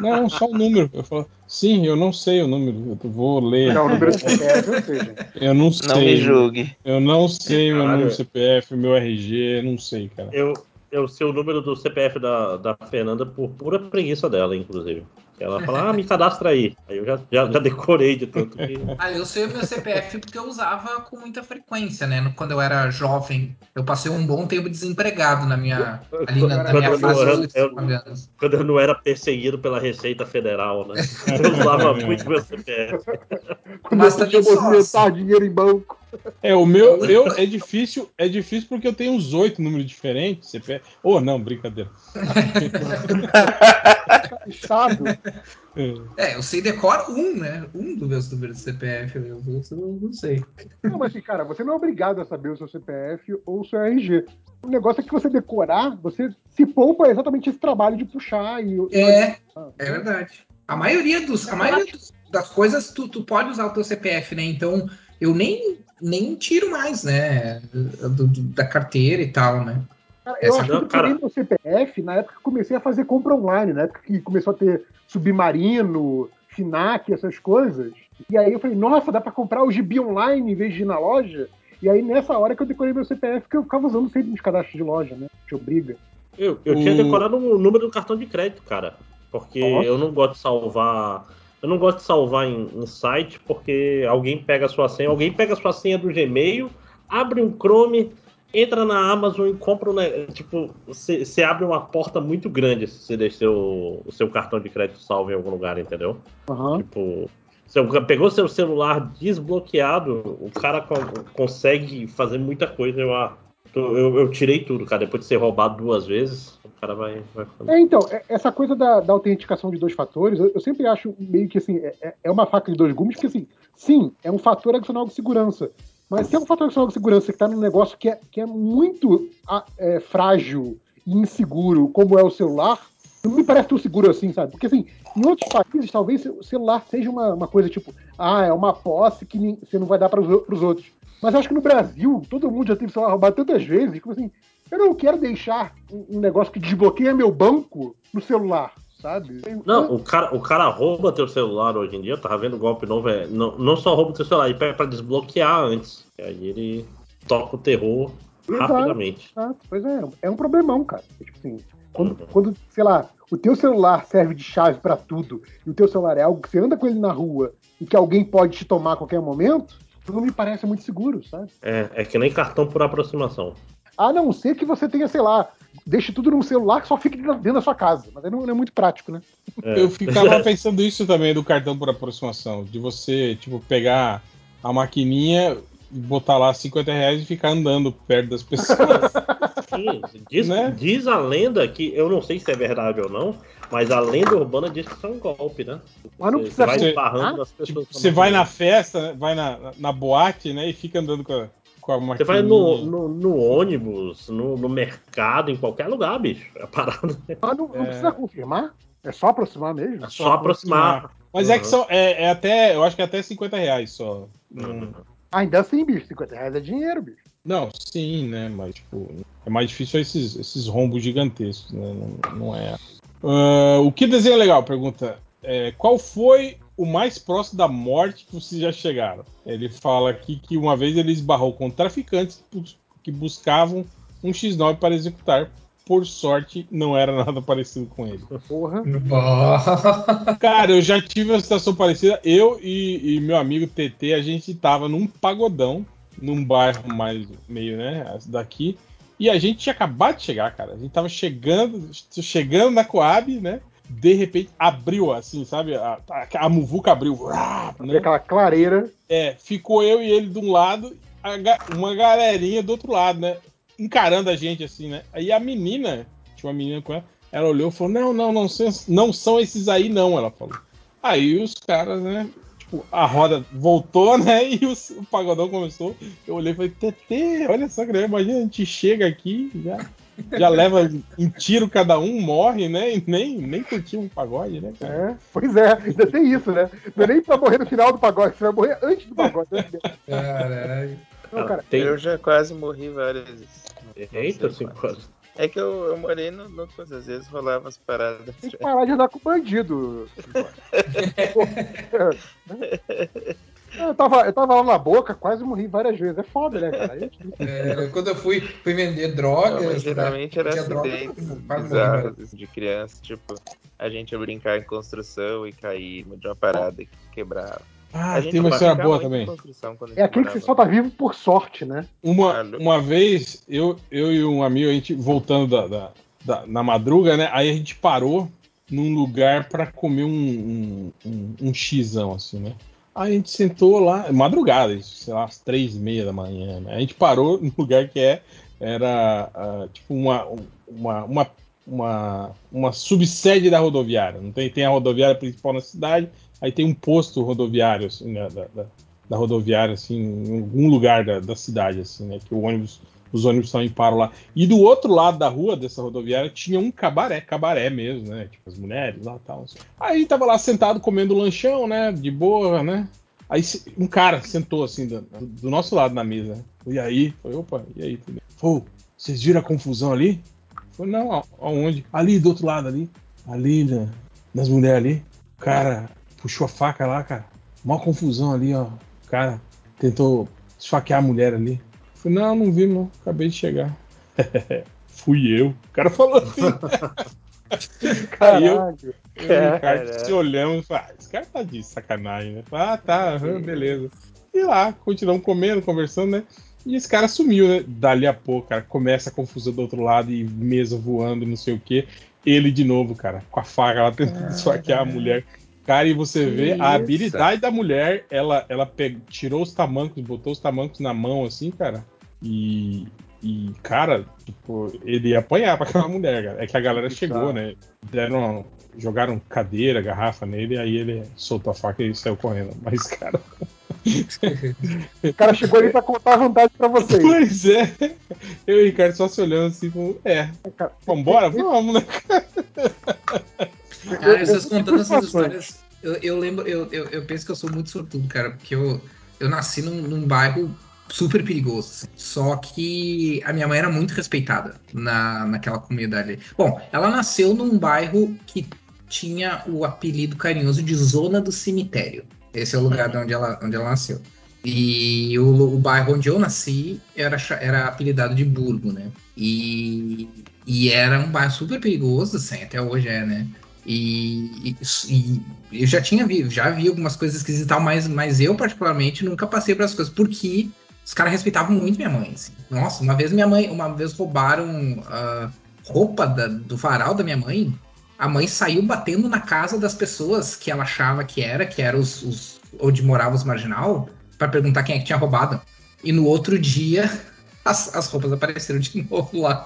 Não, só o número. Eu falo, sim, eu não sei o número. Eu vou ler. Não, o número do CPF eu sei. Eu não Não me sei. julgue. Eu não sei meu Caralho. número do CPF, meu RG, não sei, cara. Eu, eu sei o número do CPF da, da Fernanda por pura preguiça dela, inclusive. Ela fala, ah, me cadastra aí. Aí eu já, já, já decorei de tanto que. Ah, eu sei o meu CPF porque eu usava com muita frequência, né? Quando eu era jovem, eu passei um bom tempo desempregado na minha, ali na, na Quando minha eu- fase eu- dos eu- 19 anos. Quando eu não era perseguido pela Receita Federal, né? Eu usava muito meu CPF. Quando Mas eu só, movimentar dinheiro em banco. É, o meu eu, é difícil, é difícil porque eu tenho uns oito números diferentes. CPF. Oh, não, brincadeira. Estado. É, eu sei decora um, né? Um dos meus números de CPF, os outros eu não sei. Não, mas assim, cara, você não é obrigado a saber o seu CPF ou o seu RG. O negócio é que você decorar, você se poupa exatamente esse trabalho de puxar e. É, é verdade. A maioria, dos, a maioria dos- das coisas tu, tu pode usar o teu CPF, né? Então eu nem, nem tiro mais, né? do- do- da carteira e tal, né? Cara, eu Essa acho que cara. meu CPF na época que comecei a fazer compra online, na época que começou a ter Submarino, Finac, essas coisas. E aí eu falei, nossa, dá pra comprar o gibi online em vez de ir na loja? E aí nessa hora que eu decorei meu CPF, que eu ficava usando sempre nos cadastros de loja, né? Te obriga. Eu, eu tinha O- decorado o número do cartão de crédito, cara. Porque Nossa. eu não gosto de salvar. Eu não gosto de salvar em, em site porque alguém pega a sua senha, alguém pega a sua senha do Gmail, abre um Chrome, entra na Amazon e compra um. Tipo, você abre uma porta muito grande se você deixar o, o seu cartão de crédito salvo em algum lugar, entendeu? Aham. Tipo, você pegou seu celular desbloqueado, o cara co- consegue fazer muita coisa. Eu, eu, eu tirei tudo, cara. Depois de ser roubado duas vezes, cara vai. vai É, então, é- essa coisa da, da autenticação de dois fatores, eu, eu sempre acho meio que assim, é- é, é uma faca de dois gumes, porque assim, sim, é um fator adicional de segurança. Mas se é um fator adicional de segurança que está num negócio que é, que é muito é, frágil e inseguro, como é o celular, não me parece tão seguro assim, sabe? Porque assim, em outros países, talvez o celular seja uma, uma coisa tipo, ah, é uma posse que você não vai dar para os outros. Mas acho que no Brasil, todo mundo já teve celular roubado tantas vezes, como assim, eu não quero deixar um, negócio que desbloqueia meu banco no celular, sabe? Não, o cara, o cara rouba teu celular hoje em dia, eu tava vendo golpe novo, é, não, não só rouba teu celular, ele pega pra desbloquear antes. E aí ele toca o terror Exato. rapidamente. Exato, pois é, é um problemão, cara. Tipo assim, quando, Uhum. quando, sei lá, o teu celular serve de chave pra tudo e o teu celular é algo que você anda com ele na rua e que alguém pode te tomar a qualquer momento, não me parece muito seguro, sabe? É, é que nem cartão por aproximação. A não ser que você tenha, sei lá, deixe tudo num celular que só fique dentro da sua casa. Mas aí não, não é muito prático, né? É. Eu ficava pensando isso também do cartão por aproximação. De você, tipo, pegar a maquininha, botar lá 50 reais e ficar andando perto das pessoas. Sim, diz, Né? diz a lenda que, eu não sei se é verdade ou não, mas a lenda urbana diz que isso é um golpe, né? Mas não Você- precisa você vai ser- Ah? Tipo, você vai na festa, né? vai na, na boate, né? E fica andando com a, Você vai no, no, no ônibus, no, no mercado, em qualquer lugar, bicho. É parado. Mas não, não É. precisa confirmar? É só aproximar mesmo? É só aproximar. Mas é Uhum. que são, é, é até, eu acho que é até 50 reais só. Uhum. Ainda assim, bicho, 50 reais é dinheiro, bicho. Não, sim, né? Mas, tipo, é mais difícil esses, esses rombos gigantescos, né? Não, não é. Ah, o que desenho é legal? Pergunta. É, qual foi o mais próximo da morte que vocês já chegaram? Ele fala aqui que uma vez ele esbarrou com traficantes que bus- que buscavam um X9 para executar. Por sorte, não era nada parecido com ele. Porra. Cara, eu já tive uma situação parecida. Eu e, e meu amigo TT, a gente tava num pagodão, num bairro mais meio, né, daqui. E a gente tinha acabado de chegar, cara. A gente tava chegando, chegando na Coab, né? De repente abriu assim, sabe? A, a, a muvuca abriu. Né? aquela clareira. É, ficou eu e ele de um lado, a uma galerinha do outro lado, né? Encarando a gente assim, né? Aí a menina, tinha uma menina com ela, ela olhou e falou: Não, não, não, são- não são esses aí, não, ela falou. Aí os caras, né? Tipo, a roda voltou, né? E os- o pagodão começou. Eu olhei e falei: TT, olha só, cara, imagina, a gente chega aqui, já, já leva em tiro cada um, morre, né? E nem, nem curtiu um pagode, né, cara? É, pois é, ainda tem isso, né? Não é nem pra morrer no final do pagode, você vai morrer antes do pagode. né? Caralho. Não, cara, Tem... Eu já quase morri várias vezes. Eita, assim, quantas. É que eu, eu morei no, no às vezes rolava as paradas. tem que parar de andar com bandido. Eu tava, eu tava lá na boca, quase morri várias vezes. É foda, né, cara? É, quando eu fui, fui vender drogas, Não, mas geralmente era acidentes morri, velho. bizarros de criança, tipo, a gente ia brincar em construção e cair de uma parada e quebrar. Ah, a gente tem uma ia história boa também. construção quando a É aquele que você só tá vivo por sorte, né? Uma, Alô? uma vez, eu, eu e um amigo, a gente voltando da, da- da- na madruga, né? Aí a gente parou num lugar pra comer um, um, um, um xizão, assim, né? A gente sentou lá, madrugada, sei lá, às três e meia da manhã. Né? A gente parou num lugar que é, era uh, tipo uma, uma, uma, uma, uma subsede da rodoviária. Não tem, tem a rodoviária principal na cidade, aí tem um posto rodoviário assim, né, da, da, da, rodoviária assim, em algum lugar da, da cidade, assim, né? Que o ônibus os ônibus estão em paro lá. E do outro lado da rua dessa rodoviária tinha um cabaré, cabaré mesmo, né? Tipo, as mulheres lá e tal. Aí tava lá sentado comendo lanchão, né? De boa, né? Aí um cara sentou assim do, do nosso lado na mesa. E aí? Falei, opa, e aí? Pô, vocês viram a confusão ali? Falei, não, aonde? Ali do outro lado ali. Ali, né? nas mulheres ali. O cara puxou a faca lá, cara. Mó confusão ali, ó. O cara tentou esfaquear a mulher ali. Falei, não, não vi, não. Acabei de chegar. Fui eu. O cara falou assim. Aí eu, eu e o Ricardo se olhamos e falamos, ah, esse cara tá de sacanagem, né? Ah, tá, uhum, beleza. E lá, continuamos comendo, conversando, né? E esse cara sumiu, né? Dali a pouco, cara, começa a confusão do outro lado e mesa voando, não sei o quê. Ele de novo, cara, com a faca lá tentando esfaquear a mulher. Cara, e você vê Isso. a habilidade da mulher, ela, ela pegou, tirou os tamancos, botou os tamancos na mão, assim, cara. E, e cara, tipo, ele ia apanhar pra aquela mulher, cara. É que a galera chegou, né? Deram, jogaram cadeira, garrafa nele, aí ele soltou a faca e saiu correndo. Mas, cara. o cara chegou ali pra contar a vantagem pra vocês. Pois é. Eu e o Ricardo só se olhando assim, como, é. Vambora? Vamos, né, cara? Cara, vocês contando essas histórias, eu, eu lembro, eu, eu, eu penso que eu sou muito sortudo, cara, porque eu, eu nasci num, num bairro super perigoso. Assim. Só que a minha mãe era muito respeitada na, naquela comunidade. Bom, ela nasceu num bairro que tinha o apelido carinhoso de Zona do Cemitério. Esse é o lugar de onde ela, onde ela nasceu. E o, o bairro onde eu nasci era, era apelidado de Burgo, né? E, e era um bairro super perigoso, assim, até hoje é, né? E, e, e, eu já tinha vi, já vi algumas coisas esquisitas mas, mas eu particularmente nunca passei para as coisas, porque os caras respeitavam muito minha mãe. Assim. Nossa, uma vez minha mãe, uma vez roubaram a uh, roupa da, do varal da minha mãe. A mãe saiu batendo na casa das pessoas que ela achava que era, que era os, os onde moravam os marginal, para perguntar quem é que tinha roubado. E no outro dia, as, as roupas apareceram de novo lá.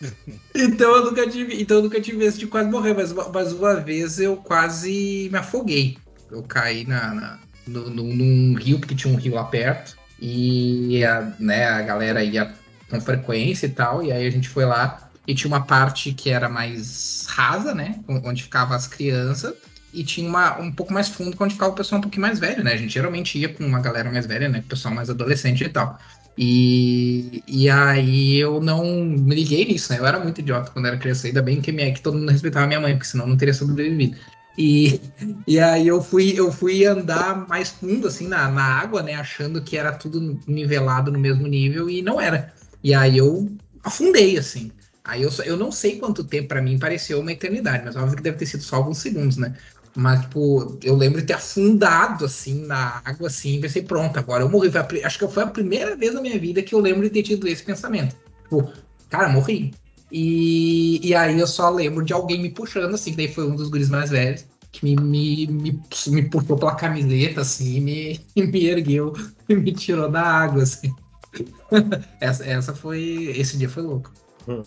então eu nunca tive, então eu nunca tive esse de quase morrer, mas, mas uma vez eu quase me afoguei. Eu caí na, na no, no, num rio, porque tinha um rio lá perto e a, né, a galera ia com frequência e tal, e aí a gente foi lá e tinha uma parte que era mais rasa, né, onde ficavam as crianças, e tinha uma, um pouco mais fundo onde ficava o pessoal um pouquinho mais velho, né, a gente geralmente ia com uma galera mais velha, né, o pessoal mais adolescente e tal. E, e aí eu não me liguei nisso, né? Eu era muito idiota quando era criança. Ainda bem que, minha, que todo mundo respeitava minha mãe, porque senão não teria sobrevivido. E, e aí eu fui, eu fui andar mais fundo, assim, na, na água, né? Achando que era tudo nivelado no mesmo nível e não era. E aí eu afundei, assim. Aí eu, eu não sei quanto tempo para mim pareceu uma eternidade, mas óbvio que deve ter sido só alguns segundos, né? Mas, tipo, eu lembro de ter afundado, assim, na água, assim, e pensei, pronto, agora eu morri. A, acho que foi a primeira vez na minha vida que eu lembro de ter tido esse pensamento. Tipo, cara, morri. E, e aí eu só lembro de alguém me puxando, assim, que daí foi um dos guris mais velhos, que me, me, me, me puxou pela camiseta, assim, me, me ergueu e me tirou da água, assim. essa, essa foi. Esse dia foi louco.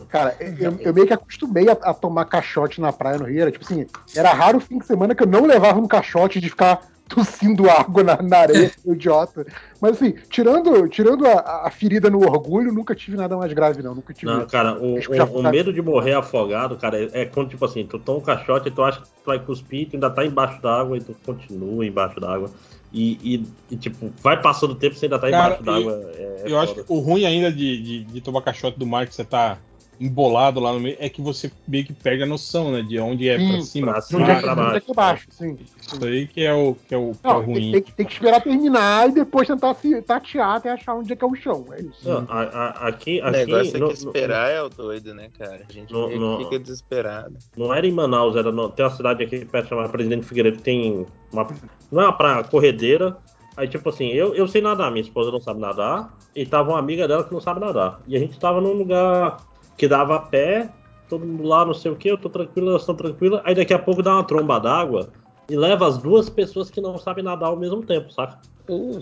Cara, eu, eu, meio que acostumei a, a, tomar caixote na praia no Rio. Era tipo assim, era raro o fim de semana que eu não levava um caixote de ficar tossindo água na, na areia, idiota. Mas assim, tirando, tirando a, a, ferida no orgulho, nunca tive nada mais grave, não. Nunca tive. Não, cara, o, o, o medo de morrer afogado, cara, é, é quando, tipo assim, tu toma um caixote e tu acha que tu vai cuspir, tu ainda tá embaixo d'água e tu continua embaixo d'água. E, e, e, tipo, vai passando o tempo, você ainda tá embaixo d'água. É, é eu acho que o ruim ainda de, de, de tomar caixote do mar que você tá embolado lá no meio, é que você meio que perde a noção, né? De onde é sim, pra cima, pra cima, pra baixo. É pra baixo sim. Isso aí que é o, que é o, que Não, é o ruim. Tem, tem, que esperar terminar e depois tentar se tatear até achar onde é que é o chão. É isso. Não, a, a, aqui, aqui, o negócio no, é que esperar no, é o doido, né, cara? A gente no, fica desesperado. Não era em Manaus, era no, tem uma cidade aqui perto chamada Presidente Figueiredo, tem uma. Não é uma praia corredeira. Aí, tipo assim, eu, eu sei nadar, minha esposa não sabe nadar, e tava uma amiga dela que não sabe nadar. E a gente tava num lugar que dava a pé, todo mundo lá, não sei o que, eu tô tranquilo, elas estão tranquilas. Aí daqui a pouco dá uma tromba d'água. e leva as duas pessoas que não sabem nadar ao mesmo tempo, saca?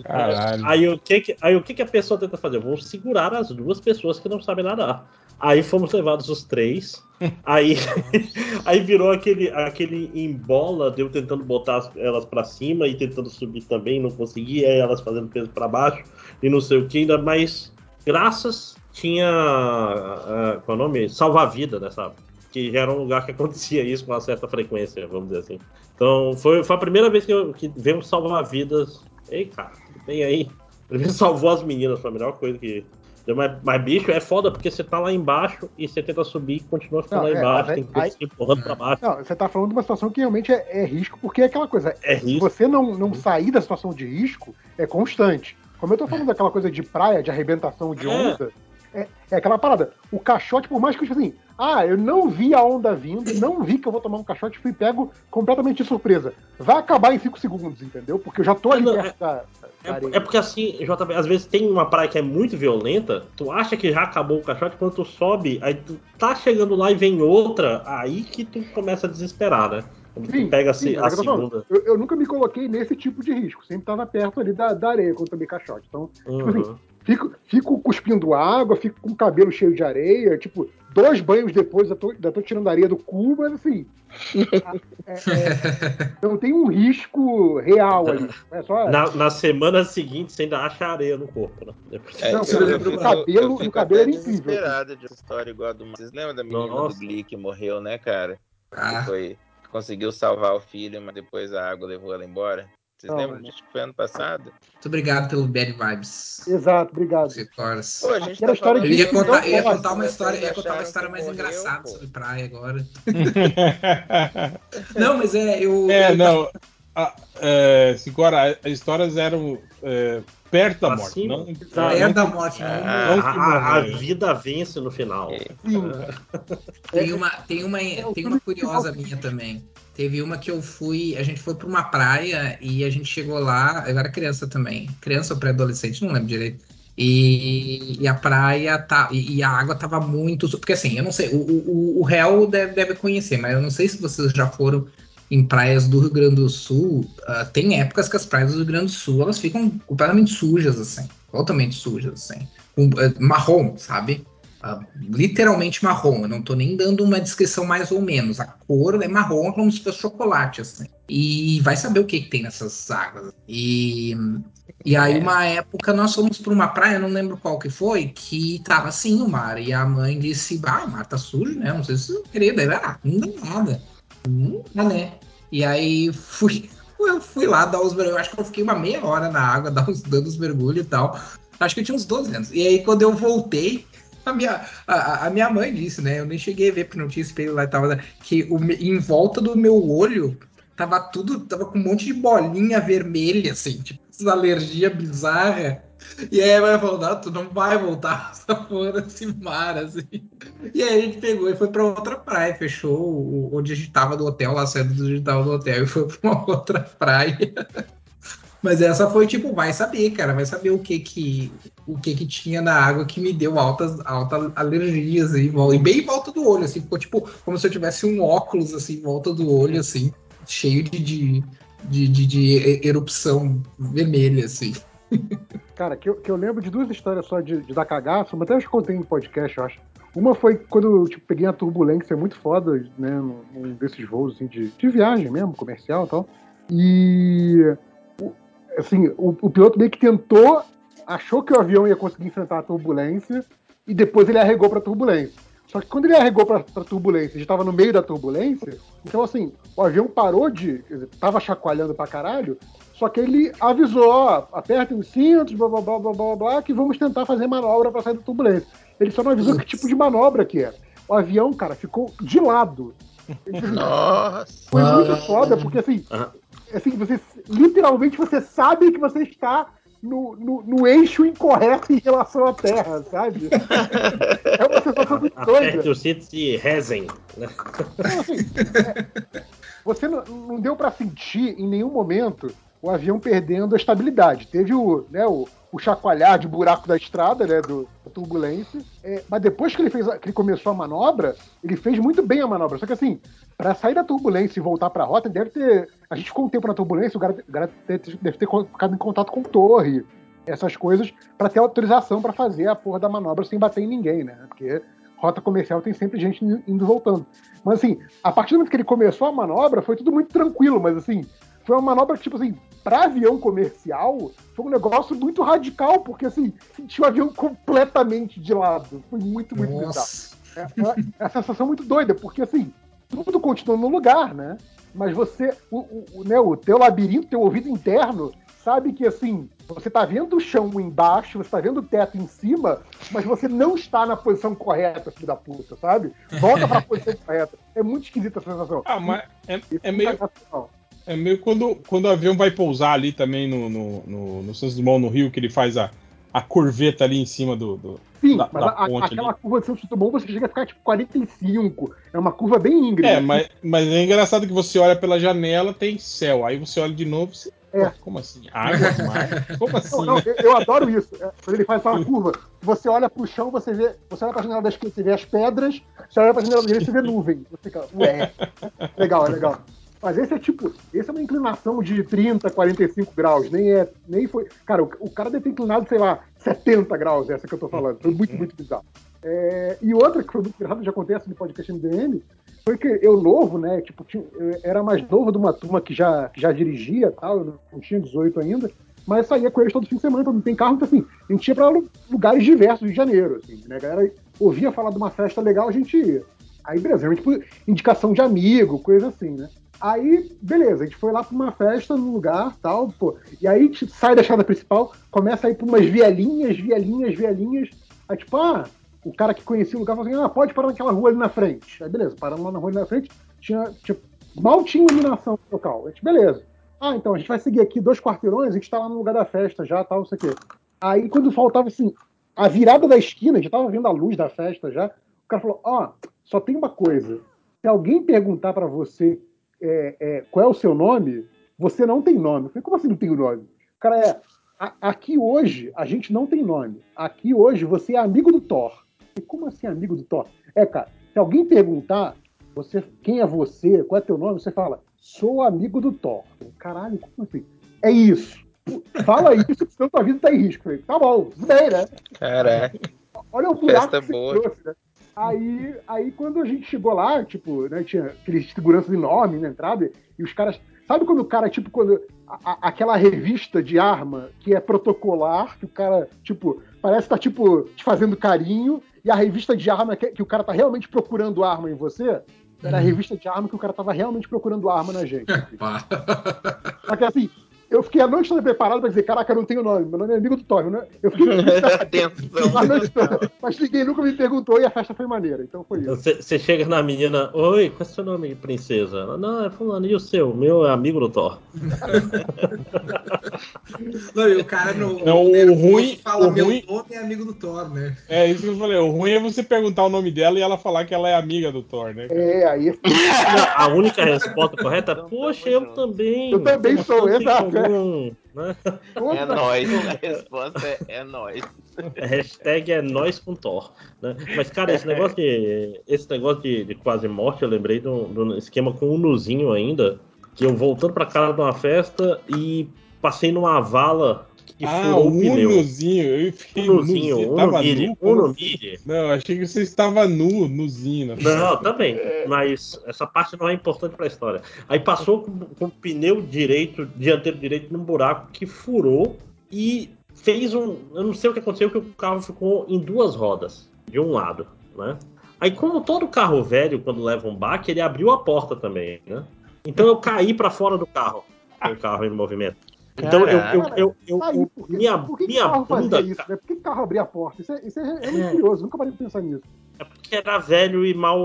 Caralho. Aí o que que, aí o que que a pessoa tenta fazer? Eu vou segurar as duas pessoas que não sabem nadar. Aí fomos levados os três. Aí, aí virou aquele, aquele embola de eu tentando botar as- elas pra cima e tentando subir também, não conseguia, aí elas fazendo peso pra baixo e não sei o que, ainda mais graças tinha ah, qual é o nome? Salva-vida, né, sabe? Que já era um lugar que acontecia isso com uma certa frequência, vamos dizer assim. Então foi, foi a primeira vez que, eu, que veio um salva-vidas. Ei, cara, tem aí. Primeiro salvou as meninas, foi a melhor coisa que. Mas, mas, bicho, é foda porque você tá lá embaixo e você tenta subir e continua ficando Não, lá é, embaixo, aí- tem que aí- se empurrando pra baixo. Não, você tá falando de uma situação que realmente é, é risco, porque é aquela coisa. É Se risco. você não, não sair da situação de risco, é constante. Como eu tô falando daquela coisa de praia, de arrebentação de É. onda, é, é aquela parada. O caixote, por mais que tipo assim, ah, eu não vi a onda vindo, não vi que eu vou tomar um caixote, fui pego completamente de surpresa. Vai acabar em 5 segundos, entendeu? Porque eu já tô ali não, perto da, da areia. É, é porque assim, JB, às vezes tem uma praia que é muito violenta, tu acha que já acabou o caixote, quando tu sobe, aí tu tá chegando lá e vem outra, aí que tu começa a desesperar, né? Sim, tu pega a, sim, se- é a eu falando. segunda. Eu, eu nunca me coloquei nesse tipo de risco. Sempre tava perto ali da, da areia quando tomei caixote. Então, tipo assim, Uhum. Fico, fico cuspindo água, fico com o cabelo cheio de areia. Tipo, dois banhos depois eu tô, já tô tirando areia do cu, mas assim. é- é- não tem um risco real ali. É só. Na, na semana seguinte você ainda acha areia no corpo, né? Depois- É, Não, eu, exemplo, eu o cabelo- eu o cabelo era incrível. desesperado de uma história igual a do. Vocês lembram da menina Nossa. do Glee que morreu, né, cara? Ah, Que foi. que conseguiu salvar o filho, mas depois a água levou ela embora. Vocês Não, lembram disso? que Foi ano passado? muito obrigado pelo Bad Vibes. Exato, obrigado. Vitórias. Pô, a gente tá história falando Eu ia contar, eu ia Não, contar uma história, eu ia contar uma história mais morreu, engraçada pô. sobre praia agora. Não, mas é, eu. É, eu- não. A, é, agora, as histórias eram é, perto da Pra morte. cima. Não, É não da morte, não. Ah, não A, que a- a vida vence no final. Sim. Tem uma, tem uma, É o tem uma curiosa minha também. Teve uma que eu fui, a gente foi para uma praia e a gente chegou lá, eu era criança também, criança ou pré-adolescente, não lembro direito. E, e a praia tá, e, e a água tava muito, porque assim, eu não sei, o, o, o réu deve, deve conhecer, mas eu não sei se vocês já foram em praias do Rio Grande do Sul. ah, tem épocas que as praias do Rio Grande do Sul elas ficam completamente sujas assim, totalmente sujas assim, eh, marrom, sabe? Ah, literalmente marrom. Eu não tô nem dando uma descrição mais ou menos. A cor é marrom, como se fosse chocolate, assim. E vai saber o que, que tem nessas águas. E, e aí, uma época, nós fomos para uma praia, não lembro qual que foi, que tava assim o mar. E a mãe disse: Ah, o mar tá sujo, né? Não sei se você queria. Daí, ah, não dá nada. Não né? E aí fui. Eu fui lá dar os mergulhos. Acho que eu fiquei uma meia hora na água, dar uns, dando os mergulhos e tal. Acho que eu tinha uns 12 anos. E aí, quando eu voltei, a minha, a, a minha mãe disse, né? Eu nem cheguei a ver porque não tinha espelho lá e tal, que o, em volta do meu olho tava tudo, tava com um monte de bolinha vermelha, assim, tipo, alergia bizarra. E aí falou: Não, tu não vai voltar essa porra desse mar, assim. E aí a gente pegou e foi pra outra praia, fechou onde a gente tava do hotel, lá saindo do tava do hotel, e foi pra uma outra praia. Mas essa foi tipo, vai saber, cara, vai saber o que que o que que tinha na água que me deu altas alta alergias aí, e bem em volta do olho, assim, ficou tipo como se eu tivesse um óculos assim em volta do olho, assim, cheio de, de, de, de, de erupção vermelha, assim. Cara, que eu, que eu lembro de duas histórias só de, de dar cagaço, mas até eu contei em podcast, eu acho. Uma foi quando eu tipo, peguei a turbulência muito foda, né, num, desses voos assim, de, de viagem mesmo, comercial e tal. E assim, o, o piloto meio que tentou, achou que o avião ia conseguir enfrentar a turbulência, e depois ele arregou pra turbulência. Só que quando ele arregou pra, pra turbulência, já estava no meio da turbulência, então assim, o avião parou de. Quer dizer, tava chacoalhando pra caralho, só que ele avisou, ó, apertem os cintos, blá blá blá blá blá blá, que vamos tentar fazer manobra pra sair da turbulência. Ele só não avisou que tipo de manobra que era. O avião, cara, ficou de lado. Nossa! Foi muito foda, porque assim. Assim, você literalmente você sabe que você está no, no, no eixo incorreto em relação à Terra, sabe? É uma sensação muito Aperte doida. os cintos e rezem. né? Então, assim, é, você não, não deu pra sentir em nenhum momento o avião perdendo a estabilidade. Teve o, né, o, o chacoalhar de buraco da estrada, né, do, turbulência. É, mas depois que ele, fez a- que ele começou a manobra, ele fez muito bem a manobra. Só que assim, pra sair da turbulência e voltar pra rota, ele deve ter. A gente ficou um tempo na turbulência, o cara, deve ter ficado em contato com torre, essas coisas, pra ter autorização pra fazer a porra da manobra sem bater em ninguém, né? Porque rota comercial tem sempre gente indo e voltando. Mas assim, a partir do momento que ele começou a manobra, foi tudo muito tranquilo, mas assim, foi uma manobra que, tipo assim, pra avião comercial, foi um negócio muito radical, porque assim, sentiu o avião completamente de lado. Foi muito, muito bizarro. Nossa. É, é uma sensação muito doida, porque assim, tudo continua no lugar, né? Mas você, o, o, o, né, o teu labirinto, teu ouvido interno, sabe que assim, você tá vendo o chão embaixo, você tá vendo o teto em cima, mas você não está na posição correta, filho da puta, sabe? Volta pra posição correta. É muito esquisita essa sensação. Ah, mas é, é meio, cagação. É meio quando, quando o avião vai pousar ali também no, no, no, no Santos Dumont, no Rio, que ele faz a, a curveta ali em cima do. do- Sim, da- mas da a- ponte aquela curva de Santos Dumont você chega a ficar tipo 45. É uma curva bem íngreme. É, mas, mas é engraçado que você olha pela janela, tem céu. Aí você olha de novo, você. É. Pô, Como assim? Água, mar? Como assim? Não, não, né? eu, eu adoro isso. É, quando ele faz aquela curva, você olha pro chão, você vê. Você olha pra janela da esquerda, você vê as pedras, você olha pra janela da direita, você vê nuvem. Você fica, ué. Legal, é legal. Mas esse é tipo, esse é uma inclinação de 30, 45 graus. Nem é. Nem foi. Cara, o, o cara deve ter inclinado, sei lá, 70 graus, essa que eu tô falando. Foi muito, muito bizarro. É, e outra que foi muito engraçado, já acontece no podcast MDM, foi que eu novo, né? Tipo, tinha- era mais novo de uma turma que já, que já dirigia tal, eu não, tinha 18 ainda, mas saía com eles todo fim de semana, então não tem carro, então assim, a gente ia pra lu- lugares diversos de Janeiro, assim, né? A galera ouvia falar de uma festa legal, a gente ia. Aí, beleza, por indicação de amigo, coisa assim, né? Aí, beleza, a gente foi lá pra uma festa num lugar, tal, pô. E aí a gente sai da estrada principal, começa a ir pra umas vielinhas, vielinhas, vielinhas. Aí, tipo, ah, o cara que conhecia o lugar falou assim: ah, pode parar naquela rua ali na frente. Aí, beleza, paramos lá na rua ali na frente, tinha, tinha- mal tinha iluminação no local. A gente, beleza. Ah, então a gente vai seguir aqui dois quarteirões, a gente tá lá no lugar da festa já, tal, não sei o quê. Aí, quando faltava assim, a virada da esquina, gente tava vendo a luz da festa já, o cara falou: ó, só tem uma coisa. Se alguém perguntar pra você é, é, qual é o seu nome, você não tem nome. Eu falei, como assim não tem nome? O cara é. "A- Aqui hoje a gente não tem nome. Aqui hoje você é amigo do Thor. E como assim amigo do Thor? É, cara, se alguém perguntar você, quem é você, qual é teu nome, você fala, sou amigo do Thor. Caralho, como assim? É isso. Fala isso, senão tua vida tá em risco. Falei, tá bom, tudo bem, né? Caraca. Olha o buraco Festa que você boa. trouxe, né? Aí, aí quando a gente chegou lá, tipo, né, tinha aqueles seguranças enormes na entrada, e os caras. Sabe quando o cara, tipo, quando. a- a- aquela revista de arma que é protocolar, que o cara, tipo, parece que tá, tipo, te fazendo carinho, e a revista de arma que, que o cara tá realmente procurando arma em você, era a revista de arma que o cara tava realmente procurando arma na gente. assim. Só que assim, eu fiquei a noite toda preparado pra dizer, caraca, eu não tenho nome, meu nome é amigo do Thor. né? Eu fiquei a noite toda, mas ninguém nunca me perguntou e a festa foi maneira, então foi isso. Você chega na menina, oi, qual é o seu nome, princesa? Ela, não, é fulano, e o seu? O meu é amigo do Thor. Não, e o cara no, Não, o ruim- fala, o meu ruim- nome é amigo do Thor, né? É isso que eu falei. O ruim é você perguntar o nome dela e ela falar que ela é amiga do Thor, né? cara? É, aí A única resposta correta é, poxa, eu também. Eu também sou, exato, é. comum, né? É nóis. A resposta é, é nóis. A hashtag é nós com Thor. Né? Mas, cara, esse negócio de. Esse negócio de, de quase morte, eu lembrei do, do esquema com o Nuzinho ainda. Que eu voltando pra casa de uma festa e passei numa vala que ah, furou o o pneu. Unozinho. Eu fiquei Unozinho, Unomilha, nu? Como assim? Unomilha. Não, achei que você estava nu, nuzinho. na Não, também. Mas essa parte não é importante pra história. Aí passou com, com o pneu direito, dianteiro direito, num buraco que furou e fez um. Eu não sei o que aconteceu, que o carro ficou em duas rodas, de um lado, né? Aí, como todo carro velho, quando leva um baque, ele abriu a porta também, né? Então eu caí pra fora do carro, com o carro em movimento. Então eu, eu, eu, eu- tá aí, eu- por que, minha, por que, que minha carro bunda isso, né? Por que carro abria a porta? Isso é, isso é realmente É. curioso, nunca parei de pensar nisso. É porque era velho e mal,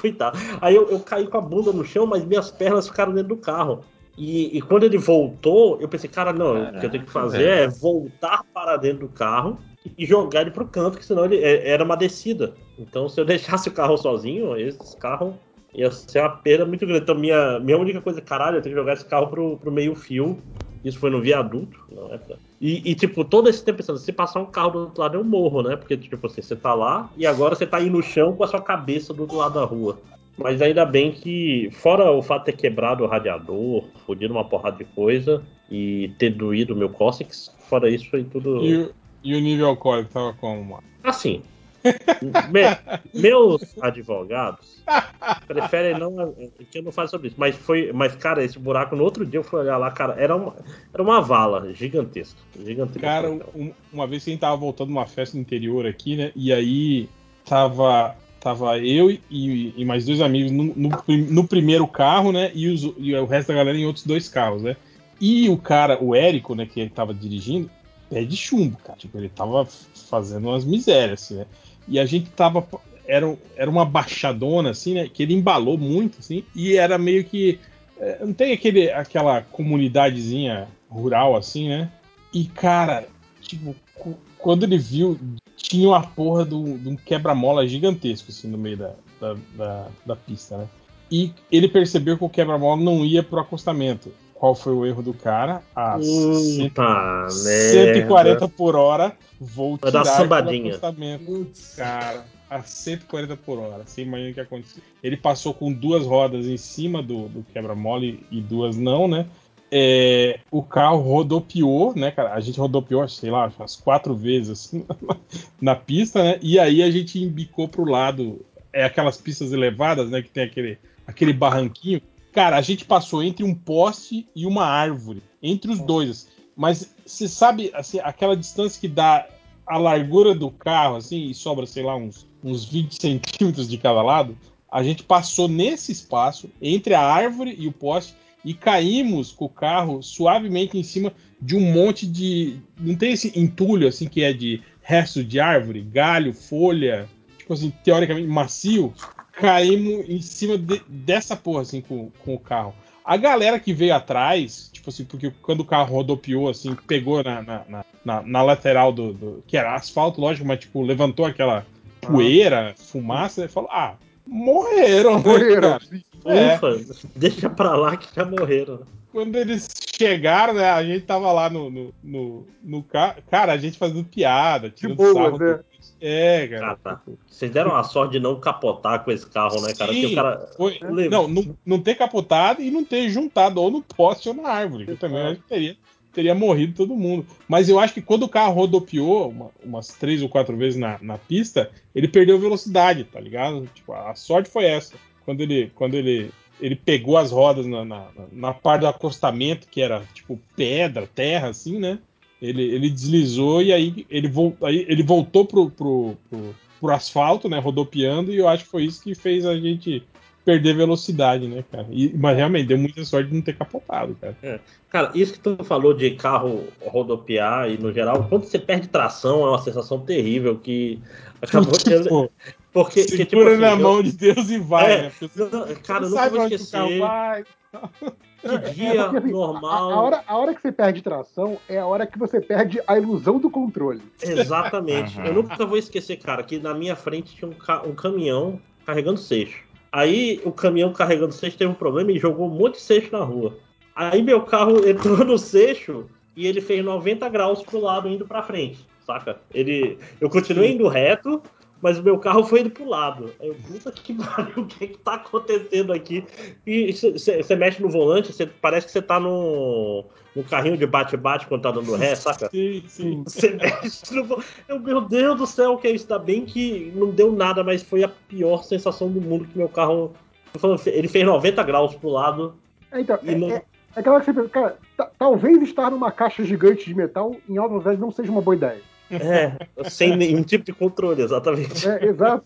cuidado. Aí eu, eu caí com a bunda no chão, mas minhas pernas ficaram dentro do carro. E, e quando ele voltou, eu pensei, cara, não, o que eu tenho que fazer velho. é voltar para dentro do carro e jogar ele pro canto, que senão ele é- era uma descida. Então, se eu deixasse o carro sozinho, esse carro ia ser uma perda muito grande. Então, minha, minha única coisa, caralho, eu tenho que jogar esse carro pro, pro meio fio Isso foi no viaduto, não é? E, e, tipo, todo esse tempo pensando, se passar um carro do outro lado, eu morro, né? Porque, tipo assim, você tá lá e agora você tá aí no chão com a sua cabeça do outro lado da rua. Mas ainda bem que, fora o fato de ter quebrado o radiador, fodido uma porrada de coisa e ter doído o meu cóccix, fora isso foi tudo. E, o- e o nível alcoólico tava como, mano? Assim, me- meus advogados preferem não que eu não falo sobre isso, mas foi, mas cara, esse buraco no outro dia eu fui olhar lá, cara, era uma, era uma vala gigantesca, gigantesca. Cara, um- uma vez que a gente tava voltando uma festa no interior aqui, né? E aí tava, tava eu e, e mais dois amigos no, no no primeiro carro, né? E, os- e o resto da galera em outros dois carros, né? E o cara, o Érico, né, que ele tava dirigindo, pé de chumbo, cara. Tipo, ele tava fazendo umas misérias, assim, né? E a gente tava. Era, era uma baixadona, assim, né? Que ele embalou muito, assim, e era meio que. é, Não tem aquele, aquela comunidadezinha rural, assim, né? E, cara, tipo, quando ele viu, tinha uma porra de um quebra-mola gigantesco, assim, no meio da, da, da, da pista, né? E ele percebeu que o quebra-mola não ia pro acostamento. Qual foi o erro do cara? A Puta 140 por hora, vou Vai dar tirar sambadinha. aquele acostamento. Cara, a 140 por hora. Você imagina o que aconteceu. Ele passou com duas rodas em cima do, do quebra-mola e, e duas não, né? É, o carro rodopiou, né, cara? A gente rodopiou, sei lá, umas quatro vezes assim, na pista, né? E aí a gente embicou pro lado. É aquelas pistas elevadas, né? Que tem aquele, aquele barranquinho. Cara, a gente passou entre um poste e uma árvore. Entre os dois. Mas você sabe, assim, aquela distância que dá a largura do carro, assim, e sobra, sei lá, uns, uns 20 centímetros de cada lado. A gente passou nesse espaço, entre a árvore e o poste, e caímos com o carro suavemente em cima de um monte de. Não tem esse entulho, assim, que é de resto de árvore, galho, folha, tipo assim, teoricamente macio. Caímos em cima de- dessa porra, assim, com, com o carro. A galera que veio atrás, tipo assim, porque quando o carro rodopiou, assim, pegou na, na, na- na- lateral do, do- que era asfalto, lógico, mas, tipo, levantou aquela poeira, fumaça, e falou, ah, morreram, né, Morreram. cara? É. Ufa, deixa pra lá que já morreram. né? Quando eles chegaram, né, a gente tava lá no, no, no, no carro, cara, a gente fazendo piada, tirando boas, sarro. né? É, cara. Ah, tá. Vocês deram a sorte de não capotar com esse carro, né, cara? Sim, o cara. foi- levou- não, não, não ter capotado e não ter juntado ou no poste ou na árvore. que Eu também acho que teria, teria morrido todo mundo. Mas eu acho que quando o carro rodopiou uma- umas três ou quatro vezes na, na pista, ele perdeu velocidade, tá ligado? Tipo, a sorte foi essa. Quando ele, quando ele, ele pegou as rodas na, na, na parte do acostamento, que era tipo pedra, terra, assim, né? Ele, ele deslizou e aí ele, vol, aí ele voltou pro, pro, pro, pro asfalto, né? Rodopiando, e eu acho que foi isso que fez a gente perder velocidade, né, cara? E- mas realmente deu muita sorte de não ter capotado, cara. Cara, isso que tu falou de carro rodopiar e no geral, quando você perde tração, é uma sensação terrível que acabou. Tipo, porque, que, tipo segura assim, na eu- mão de Deus e vai, É, né? Não, você cara, eu não nunca vou esquecer. vai. Que dia porque, assim, normal. A, a hora, a hora que você perde tração é a hora que você perde a ilusão do controle. Exatamente. Uhum. Eu nunca vou esquecer, cara, que na minha frente tinha um, ca- um caminhão carregando seixo. Aí o caminhão carregando seixo teve um problema e jogou um monte de seixo na rua. Aí meu carro entrou no seixo e ele fez 90 graus pro lado indo pra frente, saca? Ele, eu continuei indo reto, mas o meu carro foi indo pro lado. Aí eu, puta que pariu, o que que tá acontecendo aqui? E você mexe no volante, cê- parece que você tá no, no carrinho de bate-bate quando tá dando ré, saca? Sim, sim. Você mexe no vo- eu, Meu Deus do céu, que é isso? Ainda bem que não deu nada, mas foi a pior sensação do mundo que meu carro. Ele fez 90 graus pro lado. É, então, E é, não- é- é aquela que você pensa, cara, ta- talvez estar numa caixa gigante de metal em alta velocidade não seja uma boa ideia. É, sem nenhum tipo de controle, exatamente. É, exato.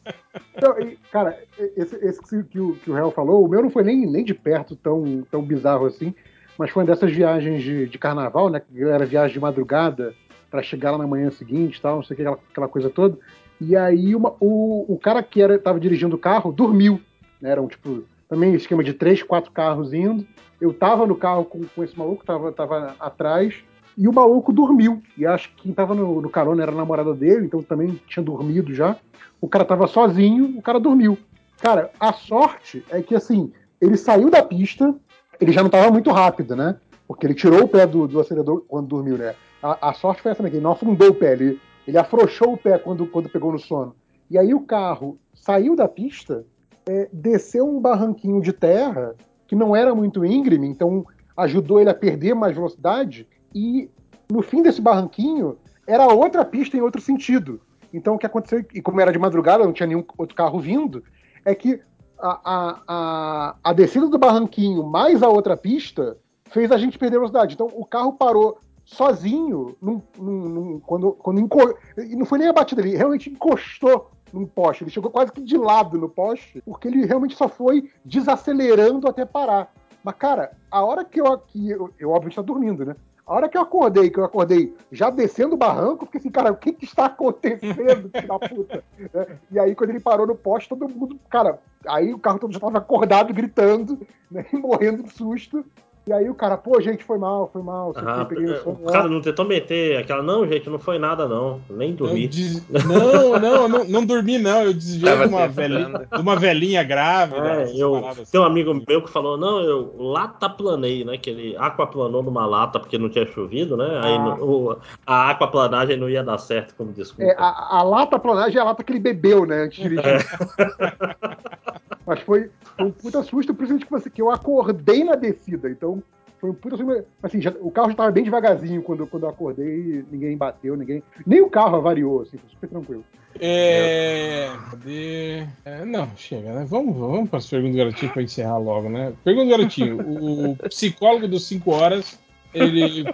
Então, e, cara, esse, esse que, o, que o falou, o meu não foi nem, nem de perto tão, tão bizarro assim, mas foi uma dessas viagens de, de carnaval, né? Que era viagem de madrugada para chegar lá na manhã seguinte tal, não sei o que, aquela, aquela coisa toda. E aí uma- o, o cara que era, tava dirigindo o carro dormiu. Né, era um tipo, também esquema de três, quatro carros indo. Eu tava no carro com, com esse maluco, tava, tava atrás. E o maluco dormiu. E acho que quem tava no, no carona era a namorada dele, então também tinha dormido já. O cara tava sozinho, o cara dormiu. Cara, a sorte é que assim, ele saiu da pista, ele já não tava muito rápido, né? Porque ele tirou o pé do, do acelerador quando dormiu, né? A, a sorte foi essa, né? Que ele não afundou o pé, ele, ele afrouxou o pé quando, quando pegou no sono. E aí o carro saiu da pista, é, desceu um barranquinho de terra que não era muito íngreme, então ajudou ele a perder mais velocidade. E no fim desse barranquinho era outra pista em outro sentido. Então o que aconteceu, e como era de madrugada, não tinha nenhum outro carro vindo, é que a, a, a, a descida do barranquinho mais a outra pista fez a gente perder velocidade. Então o carro parou sozinho num, num, num, quando, quando enco... e não foi nem a batida, ele realmente encostou num poste. Ele chegou quase que de lado no poste, porque ele realmente só foi desacelerando até parar. Mas, cara, a hora que eu, que eu, eu obviamente tá dormindo, né? A hora que eu acordei, que eu acordei já descendo o barranco, fiquei assim, cara, o que que está acontecendo, filho da puta? É, e aí, quando ele parou no poste, todo mundo, cara, aí o carro todo já estava acordado, gritando, né, morrendo de susto. E aí o cara, pô, gente, foi mal, foi mal. Ah, o cara não tentou meter aquela, não, gente, não foi nada, não. Nem dormi. Des... Não, não, não, não, dormi, não. Eu desviei de uma, velhinha, de uma velhinha grávida. É, eu, assim. Tem um amigo meu que falou, não, eu lata planei, né? Que ele aquaplanou numa lata porque não tinha chovido, né? Aí ah. no, a aquaplanagem não ia dar certo como desculpa. É, a, a lata planagem é a lata que ele bebeu, né? Antes de dirigir. É. Mas foi, foi um puta susto, principalmente que, que eu acordei na descida. Então, foi um puta susto. Assim, já, o carro já estava bem devagarzinho quando, quando eu acordei, ninguém bateu, ninguém. Nem o carro avariou, assim, foi super tranquilo. É. Cadê? É, não, chega, né? Vamos, vamos para as perguntas do garotinho para encerrar logo, né? Pergunta do garotinho. o psicólogo dos 5 horas, ele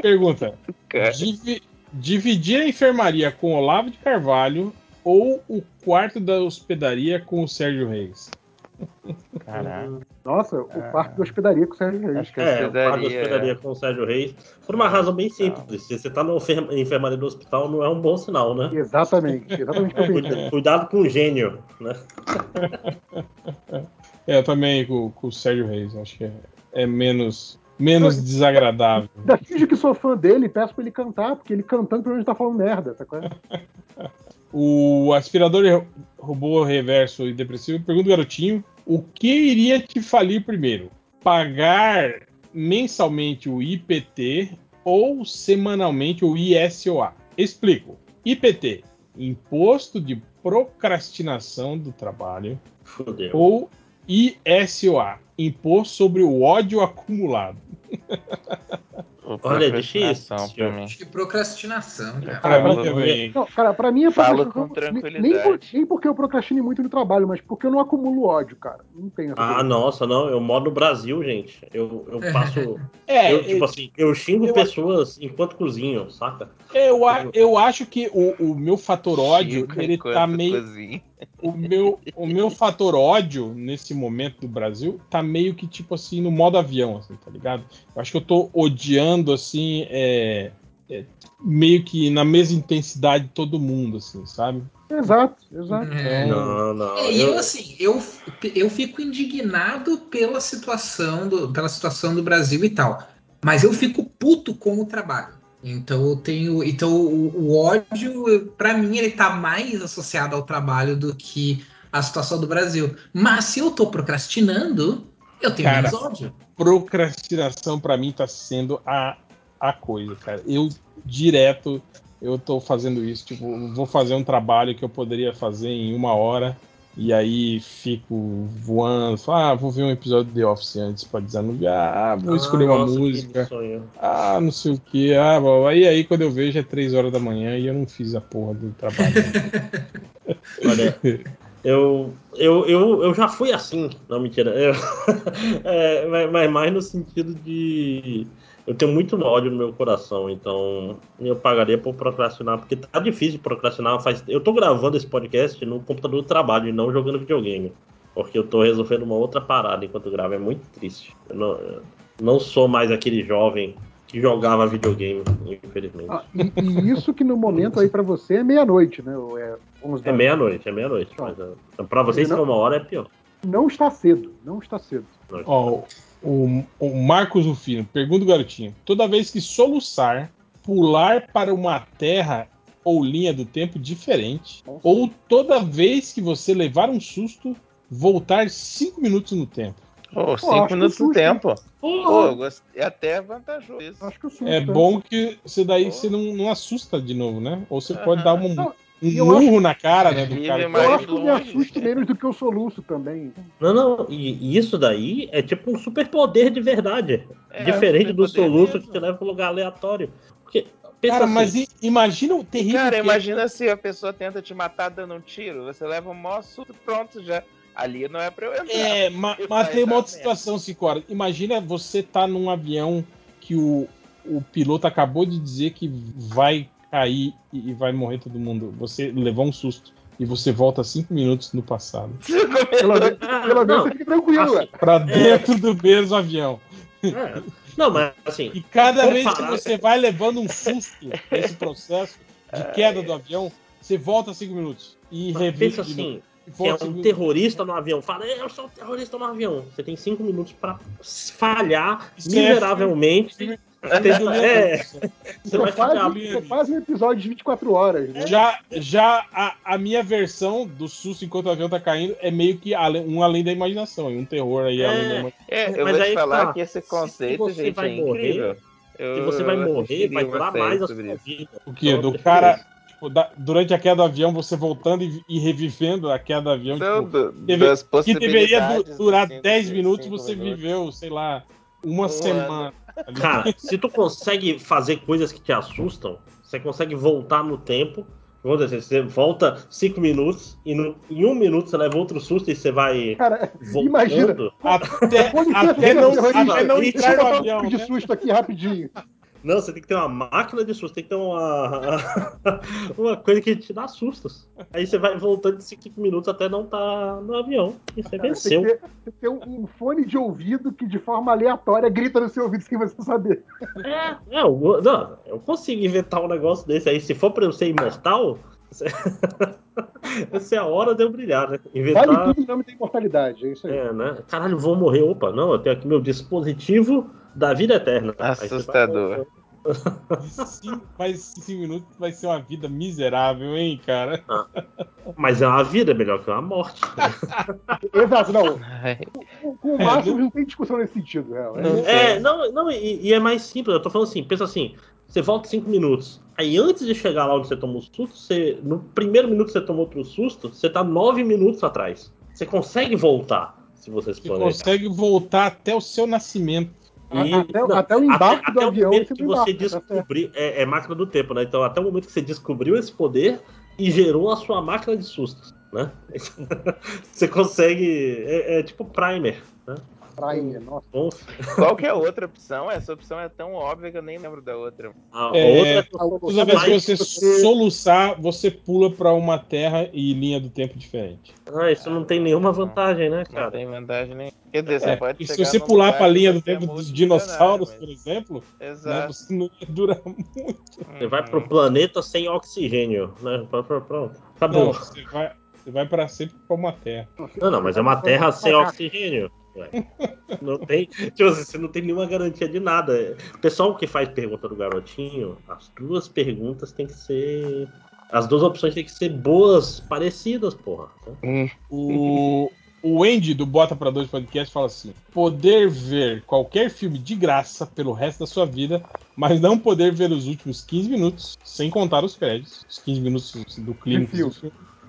pergunta: divi, dividir a enfermaria com Olavo de Carvalho ou o quarto da hospedaria com o Sérgio Reis? Caraca. Nossa, o quarto da hospedaria com o Sérgio Reis. Acho que é, o quarto da hospedaria com o Sérgio Reis. Por uma razão bem simples. Se você está na enfermaria do hospital, não é um bom sinal, né? Exatamente. Exatamente Cuidado com o gênio, né? É, eu também com, com o Sérgio Reis. Acho que é, é menos menos desagradável. Da finge que sou fã dele, peço pra ele cantar, porque ele cantando provavelmente tá falando merda, tá claro? o aspirador robô reverso e depressivo pergunta o garotinho: o que iria te falir primeiro? Pagar mensalmente o IPT ou semanalmente o ISOA? Explico. IPT, Imposto de Procrastinação do Trabalho. Fudeu. Ou ISOA, Imposto sobre o ódio acumulado. Olha, é difícil. Pra mim. Acho que procrastinação, cara. Pra mim. Não, cara, pra mim é Falo com tranquilidade. Nem, por, nem porque eu procrastine muito no trabalho, mas porque eu não acumulo ódio, cara. Não tenho essa Ah, coisa. nossa, não. Eu moro no Brasil, gente. Eu, eu faço. É, eu, tipo eu- assim, eu xingo eu- pessoas enquanto cozinho, saca? Eu, a- eu acho que o, o meu fator ódio, Chico, ele tá meio. cozinha. O meu, o meu fator ódio nesse momento do Brasil tá meio que tipo assim no modo avião, assim, tá ligado? Eu acho que eu tô odiando assim, é, é, meio que na mesma intensidade de todo mundo, assim, sabe? Exato, exato. É. Não, não. É, e eu, assim, eu, eu fico indignado pela situação, do, pela situação do Brasil e tal. Mas eu fico puto com o trabalho. Então eu tenho. Então o, o ódio, pra mim, ele tá mais associado ao trabalho do que à situação do Brasil. Mas se eu tô procrastinando, eu tenho Cara, menos ódio. Procrastinação pra mim tá sendo a, a coisa, cara. Eu direto eu tô fazendo isso, tipo, vou fazer um trabalho que eu poderia fazer em uma hora e aí fico voando, falo, ah, vou ver um episódio de The Office antes pra desanuviar, ah, vou escolher uma nossa, música, ah, não sei o que, ah, aí, aí quando eu vejo é três horas da manhã e eu não fiz a porra do trabalho. Olha, eu, eu, eu, eu já fui assim, não mentira. Eu, é, mas mais no sentido de. Eu tenho muito ódio no meu coração, então eu pagaria por procrastinar, porque tá difícil de procrastinar. Faz, eu tô gravando esse podcast no computador do trabalho e não jogando videogame, porque eu tô resolvendo uma outra parada enquanto gravo. É muito triste. Eu não, eu não sou mais aquele jovem que jogava videogame, infelizmente. Ah, e, e isso que no momento aí pra você é meia-noite, né? É 11 da É meia-noite, é meia-noite. Mas uh, pra vocês, se Não. for uma hora, é pior. Não está cedo, não está cedo. Ó, o, o Marcos Rufino, pergunta o garotinho: toda vez que soluçar, pular para uma terra ou linha do tempo diferente, ou toda vez que você levar um susto, voltar cinco minutos no tempo. Pô, acho cinco que minutos o do susto- tempo. Pô. É até vantajoso isso. Acho que o susto, É bom que você daí Pô. você não, não assusta de novo, né? Ou você pode dar um, Não, um murro na cara, né, do cara. Eu acho que eu me assusto menos do que o soluço também. Não, não, e, isso daí é tipo um superpoder de verdade. É, Diferente do superpoder soluço mesmo. que te leva pra um lugar aleatório. Porque, pensa Cara, assim, mas imagina o terrível Cara, que é imagina se a pessoa tenta te matar dando um tiro. Você leva um maior susto pronto já. Ali não é pra eu entrar. É, mas vai tem uma outra situação, Cicora. Imagina você tá num avião que o, o piloto acabou de dizer que vai cair e, e vai morrer todo mundo. Você levou um susto e você volta cinco minutos no passado. Pelo, Ah, pelo menos você fica tranquilo, Assim. Pra dentro do mesmo avião. é. Não, mas assim, E cada vez que parar. você vai levando um susto nesse processo de queda do avião, você volta cinco minutos. E mas revive assim, que é um terrorista no avião. Fala, eu sou um terrorista no avião. Você tem cinco minutos pra falhar Isso é miseravelmente. filme-? É, você Isso vai é, quase, é quase um episódio de 24 horas, né? Já, já a, a minha versão do susto enquanto o avião tá caindo é meio que um além da imaginação, um terror aí É. além da imaginação. É, eu Mas vou aí te falar tá. que esse Se conceito, você gente, vai é incrível. Eu, Se você vai eu morrer, vai uma durar mais a sua vida. O que? Então, Do cara, tipo, durante a queda do avião, você voltando e, revivendo a queda do avião. Então, tipo, do- que deveria durar dos cinco- 10 minutos, você minutos. viveu, sei lá, uma Um semana. Cara, se tu consegue fazer coisas que te assustam, você consegue voltar no tempo. Vamos dizer, você volta cinco minutos e no- em um minuto você leva outro susto e você vai Cara, voltando. imagina. Até, licença, até não, até não deixa eu entrar no um avião, de né? susto aqui rapidinho. Não, você tem que ter uma máquina de susto, tem que ter uma, uma coisa que te dá sustos. Aí você vai voltando de 5 minutos até não estar no avião. E você Cara, venceu. Tem ter, tem ter um, um fone de ouvido que de forma aleatória grita no seu ouvido sem você saber. É, é, eu, não, eu consigo inventar um negócio desse aí. Se for pra eu ser imortal, essa é a hora de eu brilhar, né? Inventar. Vale tudo em nome da imortalidade, é isso aí. É, né? Caralho, vou morrer. Opa, não, eu tenho aqui meu dispositivo da vida eterna. Você Assustador. Sim, mas 5 minutos vai ser uma vida miserável, hein, cara? Mas é uma vida melhor que uma morte. Exato, não. Com, o É, Márcio não- tem discussão nesse sentido. É, Não. É, não, não e, e é mais simples. Eu tô falando assim, pensa assim, você volta 5 minutos. Aí antes de chegar lá onde você tomou o susto, você, no primeiro minuto que você tomou outro susto, você tá 9 minutos atrás. Você consegue voltar, se você se Você planejar. consegue voltar até o seu nascimento. E- até, não, até o embarque até, do até avião o momento você que você embarca, certo. descobrir. É, é máquina do tempo, né? Então, até o momento que você descobriu esse poder e gerou a sua máquina de sustos, né? você consegue. É, é tipo primer, né? Praia, nossa. Bom, Qual que é a outra opção? Essa opção é tão óbvia que eu nem lembro da outra. a, a É, outra Toda vez que Mas você você- soluçar, você pula pra uma terra e linha do tempo diferente. Ah, isso não tem nenhuma vantagem, né, Não cara? tem vantagem nem. Quer dizer, você É, pode e se você pular pra que linha do é tempo dos dinossauros, mas- por exemplo, né, Exato. você não ia durar muito. Você vai pro Uhum. planeta sem oxigênio, né? Pronto, pronto, pronto. Não, Acabou. você vai, você vai pra sempre pra uma terra. Não, não, mas é uma terra sem oxigênio. Ué. Não tem, tipo assim, você não tem nenhuma garantia de nada. O pessoal que faz pergunta do garotinho, as duas perguntas têm que ser. As duas opções têm que ser boas, parecidas, porra. O, o Andy do Bota pra Dois Podcast fala assim: poder ver qualquer filme de graça pelo resto da sua vida, mas não poder ver os últimos 15 minutos, sem contar os créditos, os 15 minutos do filme.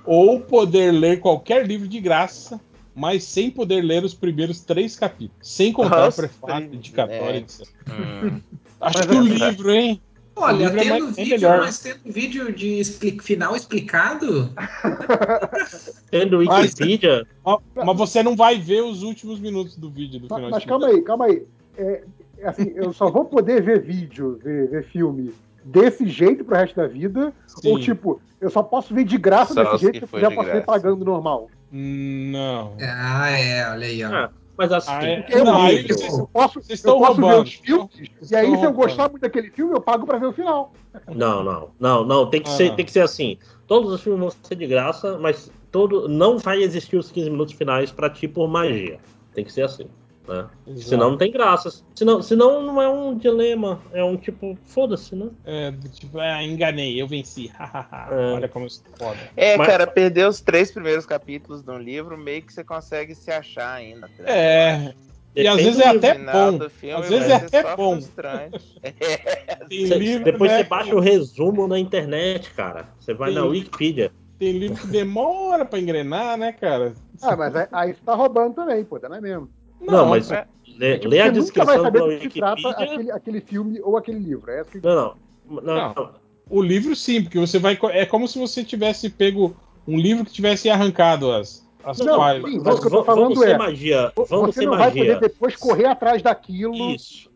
Ou poder ler qualquer livro de graça, mas sem poder ler os primeiros três capítulos, sem contar Nossa, o prefácio, é. indicatório, etc. Hum. Acho que o livro, hein? Olha, livro é tendo mais- é vídeo, melhor. mas tendo vídeo de expli- final explicado, Tendo Wikipedia, Ó, Mas você não vai ver os últimos minutos do vídeo do final. Mas, mas calma aí, calma aí. É, é assim, eu só vou poder ver vídeo, ver, ver filme desse jeito pro resto da vida, Sim. ou tipo, eu só posso ver de graça Só desse jeito que eu já posso ver pagando normal. Não. ah, é, olha aí, ó. ah, mas assim. Ah, é- Eu, não, aí vocês- eu posso, vocês eu estão posso ver roubando. os filmes, Vocês e aí se eu roubando. gostar muito daquele filme, eu pago pra ver o final. Não, não, não, não. Tem que, Ah, ser, não. tem que ser assim. Todos os filmes vão ser de graça, mas todo não vai existir os 15 minutos finais pra ti por magia. Tem que ser assim. Né? Exato. Senão não tem graça. Senão, senão não é um dilema. É um tipo, foda-se, né? É, tipo, ah, enganei, eu venci. É. Olha como eu sou foda. É, Mas- cara, perder os três primeiros capítulos de um livro, meio que você consegue se achar ainda. ligado? É, E às vezes é até bom. Às vezes é ser até bom. Cê- livro, depois né, você baixa o resumo na internet, cara. Você vai Tem na. Wikipedia. Tem livro que demora pra engrenar, né, cara? Ah, mas aí, aí você tá roubando também, pô, não é mesmo? Não, mas é. lê, lê a descrição da do que se trata Wikipedia. aquele, aquele filme ou aquele livro. É que... Não, não. Não, Não. O livro sim, porque você vai. É como se você tivesse pego um livro que tivesse arrancado as, as Não, páginas. sim, mas vamos, o que eu tô vamos- vamos falando ser é, magia. Vamos Você ser não vai magia. poder depois correr atrás daquilo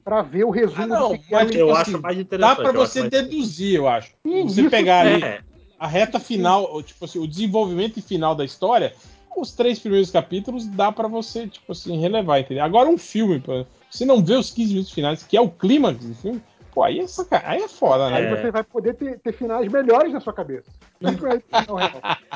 pra ver o resumo Ah, não, que é mas ali. Eu tipo acho mais Dá interessante. pra eu acho você deduzir, eu acho. Sim, Você pegar ali É, a reta final, tipo assim, o desenvolvimento final da história, os três primeiros capítulos dá pra você, tipo assim, relevar, entendeu? Agora um filme, você não vê os 15 minutos finais, que é o clímax do filme, pô, aí é, saca... aí é foda, né? Aí É. você vai poder ter, ter finais melhores na sua cabeça. É real.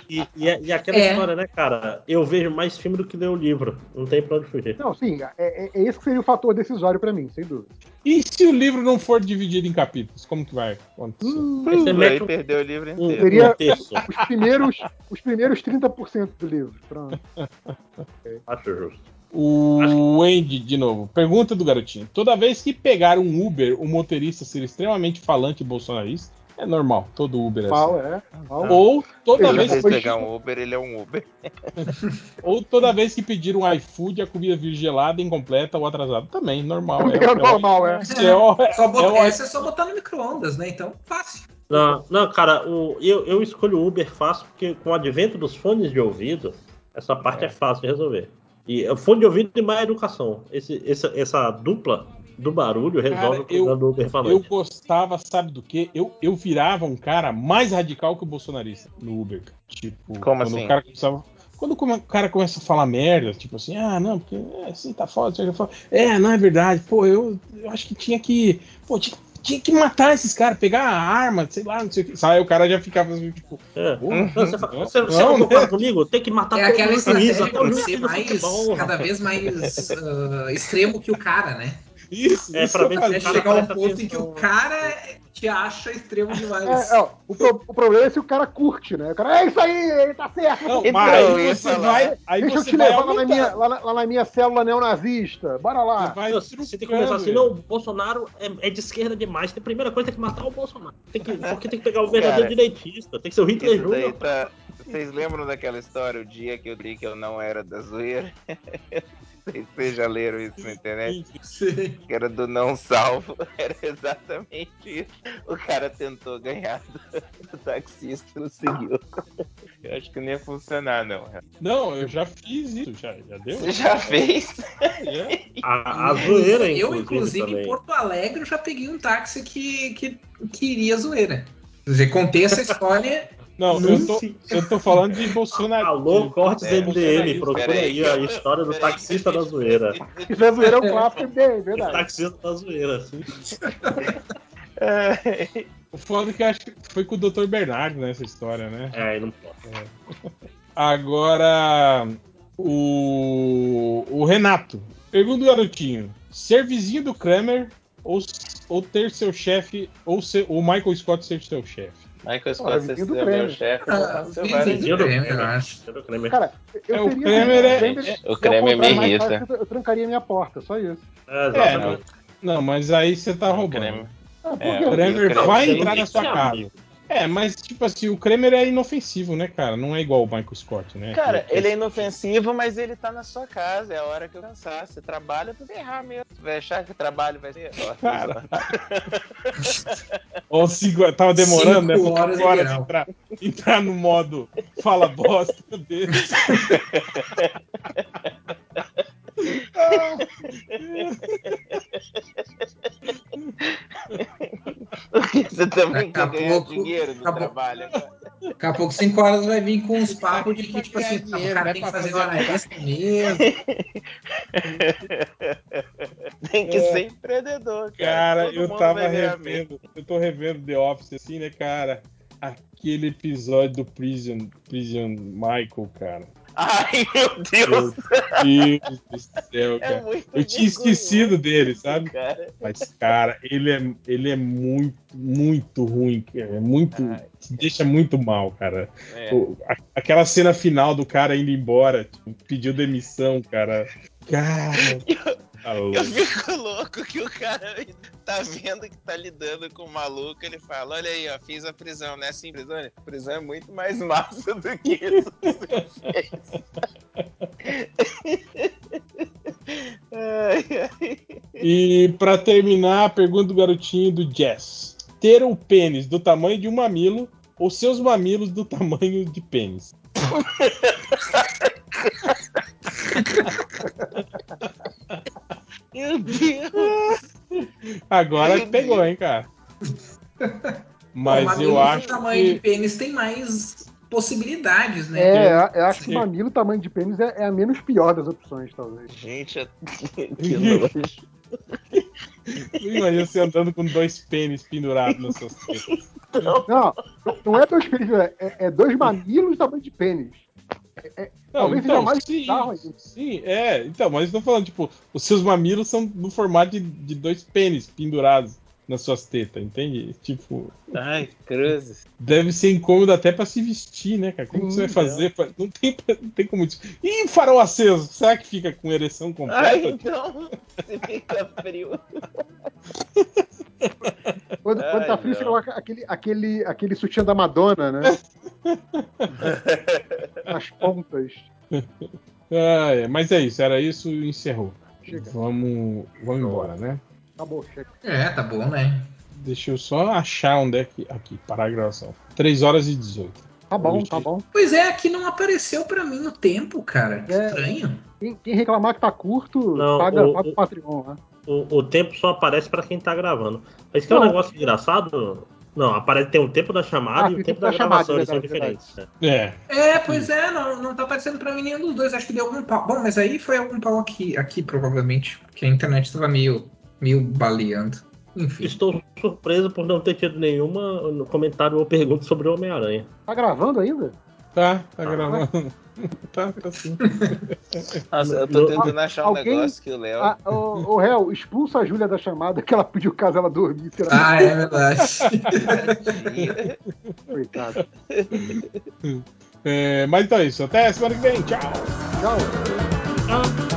e, e, e aquela É. história, né, cara? Eu vejo mais filme do que ler o livro. Não tem pra onde fugir. Não, sim, é, é, é esse que seria o fator decisório pra mim, sem dúvida. E se o livro não for dividido em capítulos, como que vai acontecer? Aí você um, perdeu o livro um, inteiro. Seria- um. Os primeiros, os primeiros 30% do livro. Pronto. Acho justo. O Andy, de novo, pergunta do garotinho. Toda vez que pegar um Uber, o motorista ser extremamente falante e bolsonarista, é normal, todo Uber é assim. Mal, é. Ou toda vez que pegar um Uber, ele é um Uber. ou toda vez que pedir um iFood, a comida vir gelada, incompleta ou atrasada. Também, normal. É, normal, é. É, o- Só botar, é o- Essa é só botar no micro-ondas, né? Então, fácil. Não, não cara, o, eu, eu escolho o Uber fácil porque com o advento dos fones de ouvido, essa parte é, fácil de resolver. E é fone de ouvido e má educação. Esse, essa, essa dupla do barulho resolve Cara, o problema eu- do Uber Eu gostava, sabe do quê? Eu, eu virava um cara mais radical que o bolsonarista no Uber. Tipo, Como quando assim? o cara começava. Quando o cara começa a falar merda, tipo assim, ah, não, porque é, assim tá foda, lá, eu falo, é, não é verdade, pô, eu, eu acho que tinha que. Pô, tinha, tinha que matar esses caras, pegar a arma, sei lá, não sei o que. Aí o cara já ficava assim, tipo, É. Não, você, fa- não, você, você não, não né? concorda comigo? Tem que matar É aquela estratégia juiz ser mais, futebol, cada vez mais ah, extremo que o cara, né? Isso, É, isso pra eu ver se fazia. Até cara chegar presta ponto em que o atenção. cara te acha extremo demais. É, ó, o, pro- o problema é se o cara curte, né? O cara, é isso aí, ele tá certo. Não, Então, mas eu aí você vai. Aí Deixa eu você te vai levar lá na, minha, lá, lá na minha célula neonazista. Bora lá. Você vai Não, Você tem que começar assim, não, o Bolsonaro é, é de esquerda demais. Tem, primeira coisa tem que matar o Bolsonaro. Tem que, porque tem que pegar o verdadeiro Cara, direitista. Tem que ser o Hitler Júnior. tá. Vocês lembram daquela história, o dia que eu li que eu não era da zoeira? Vocês- Vocês já leram isso na internet? Sim. Que era do não salvo. Era exatamente isso. O cara tentou ganhar do, do taxista, não conseguiu. Eu acho que não ia funcionar, não. Não, eu já fiz isso, já, já deu? Você já fez? Já. A, a zoeira, eu, inclusive, inclusive, também. em Porto Alegre, eu já peguei um táxi que, que, que iria zoeira. Quer dizer, contei essa história. Não, eu tô, eu tô falando de Bolsonaro. Alô, Cortes É, MDM, procura aí a história do taxista da zoeira. Isso é zoeira, é um clássico, é O verdade. taxista da zoeira, assim. É, O foda é que acho que foi com o Dr. Bernardo nessa história, né? É, aí não pode. Agora, o, o Renato. Pergunta do garotinho: ser vizinho do Kramer ou, ou ter seu chefe, ou ser, o Michael Scott ser seu chefe? Michael é meu chefe, Ah, vários do Kramer, eu acho. Cara, eu É, o Kramer é- Kramer, é- o eu Kramer me encontrar mais irrita. Eu trancaria minha porta, só isso. É, É, exatamente. Não, mas aí você tá O roubando. Kramer. Ah, É? O Kramer Kramer vai entrar na sua casa. É, mas tipo assim, o Kramer é inofensivo, né, cara? Não é igual o Michael Scott, né? Cara, Que- ele é inofensivo, mas ele tá na sua casa. É a hora que eu cansar. Você trabalha pra errar mesmo. Você vai achar que o trabalho vai ser. Cara. Ó, cinco, tava demorando, né? Cinco Porque horas agora entrar, entrar no modo fala bosta dele. Você também a quer ganhar pouco, dinheiro do acabou. trabalho agora. Daqui a pouco, 5 horas, vai vir com uns papos de que, tipo assim, Ganhar o cara vai tem que fazer hora extra mesmo. Tem que É. ser empreendedor, cara. Cara, Todo eu tava revendo, eu tô revendo The Office assim, né, cara? Aquele episódio do Prison, Prison Michael, cara. Ai, meu Meu Deus. Deus do céu, É cara. muito Eu tinha esquecido dele, sabe? Cara. Mas, cara, ele é, ele é muito, muito ruim. É muito. Ai, te deixa muito mal, cara. É. Aquela cena final do cara indo embora, tipo, pediu demissão, cara. Cara. Tá Eu louco. fico louco que o cara tá vendo que tá lidando com o maluco. Ele fala: Olha aí, ó, fiz a prisão, né? Sim, prisão. Ele, prisão é muito mais massa do que isso que você fez. ai, ai. E pra terminar, a pergunta do garotinho do Jess: Ter um pênis do tamanho de um mamilo ou seus mamilos do tamanho de pênis? Meu Deus! Agora Meu pegou, hein, cara. Mas Bom, eu acho com tamanho de que. pênis tem mais possibilidades, né? É, eu acho que Sim. mamilo, tamanho de pênis é, é a menos pior das opções, talvez. Gente, que nojo. Imagina você andando com dois pênis pendurados suas tetas. Não, não é dois pênis, é, é dois mamilos tamanho de pênis. Não, Talvez seja mais sim, bizarro sim, é. Então, mas tô falando, tipo, os seus mamilos são no formato de, de dois pênis pendurados nas suas tetas, entende? Tipo, Ai, cruzes. deve ser incômodo até pra se vestir, né, cara? Como que você vai Sim, fazer? pra- Não, tem, não tem como. Ih, farol aceso! Será que fica com ereção Ai, completa? então. Você fica frio. Quando, quando tá Ai, frio, você não. coloca aquele, aquele, aquele sutiã da Madonna, né? As pontas. Ah, é, mas é isso, era isso e encerrou. Chega. Vamos, vamos embora, né? Acabou, chega. É, tá bom, né? Deixa eu só achar onde é que. Aqui, parar a gravação. 3 horas e 18. Tá bom, tá bom. Pois é, aqui não apareceu pra mim o tempo, cara. Que É. estranho. Quem, quem reclamar que tá curto, Não, paga, o- paga o Patreon, né? O, o tempo só aparece pra quem tá gravando. Mas que é um negócio engraçado. Não, aparece tem o tempo da chamada Ah, e o tempo da da chamada, gravação, eles são diferentes. né? É. É, pois é, não, não tá aparecendo pra mim nenhum dos dois. Acho que deu algum pau. Bom, mas aí foi algum pau aqui, aqui provavelmente. Porque a internet tava meio, meio baleando. Enfim. Estou surpreso por não ter tido nenhuma no comentário ou pergunta sobre o Homem-Aranha. Tá gravando ainda? Tá, tá gravando. tá, tá sim. Nossa, eu tô tentando achar um Alguém- negócio que o Léo. Ah, ô, ô, réu, expulsa a Júlia da chamada que ela pediu caso ela dormisse. Ela... Ah, é verdade. Tira. Coitada. É, mas então é isso. Até semana que vem. Tchau. Tchau. Ah,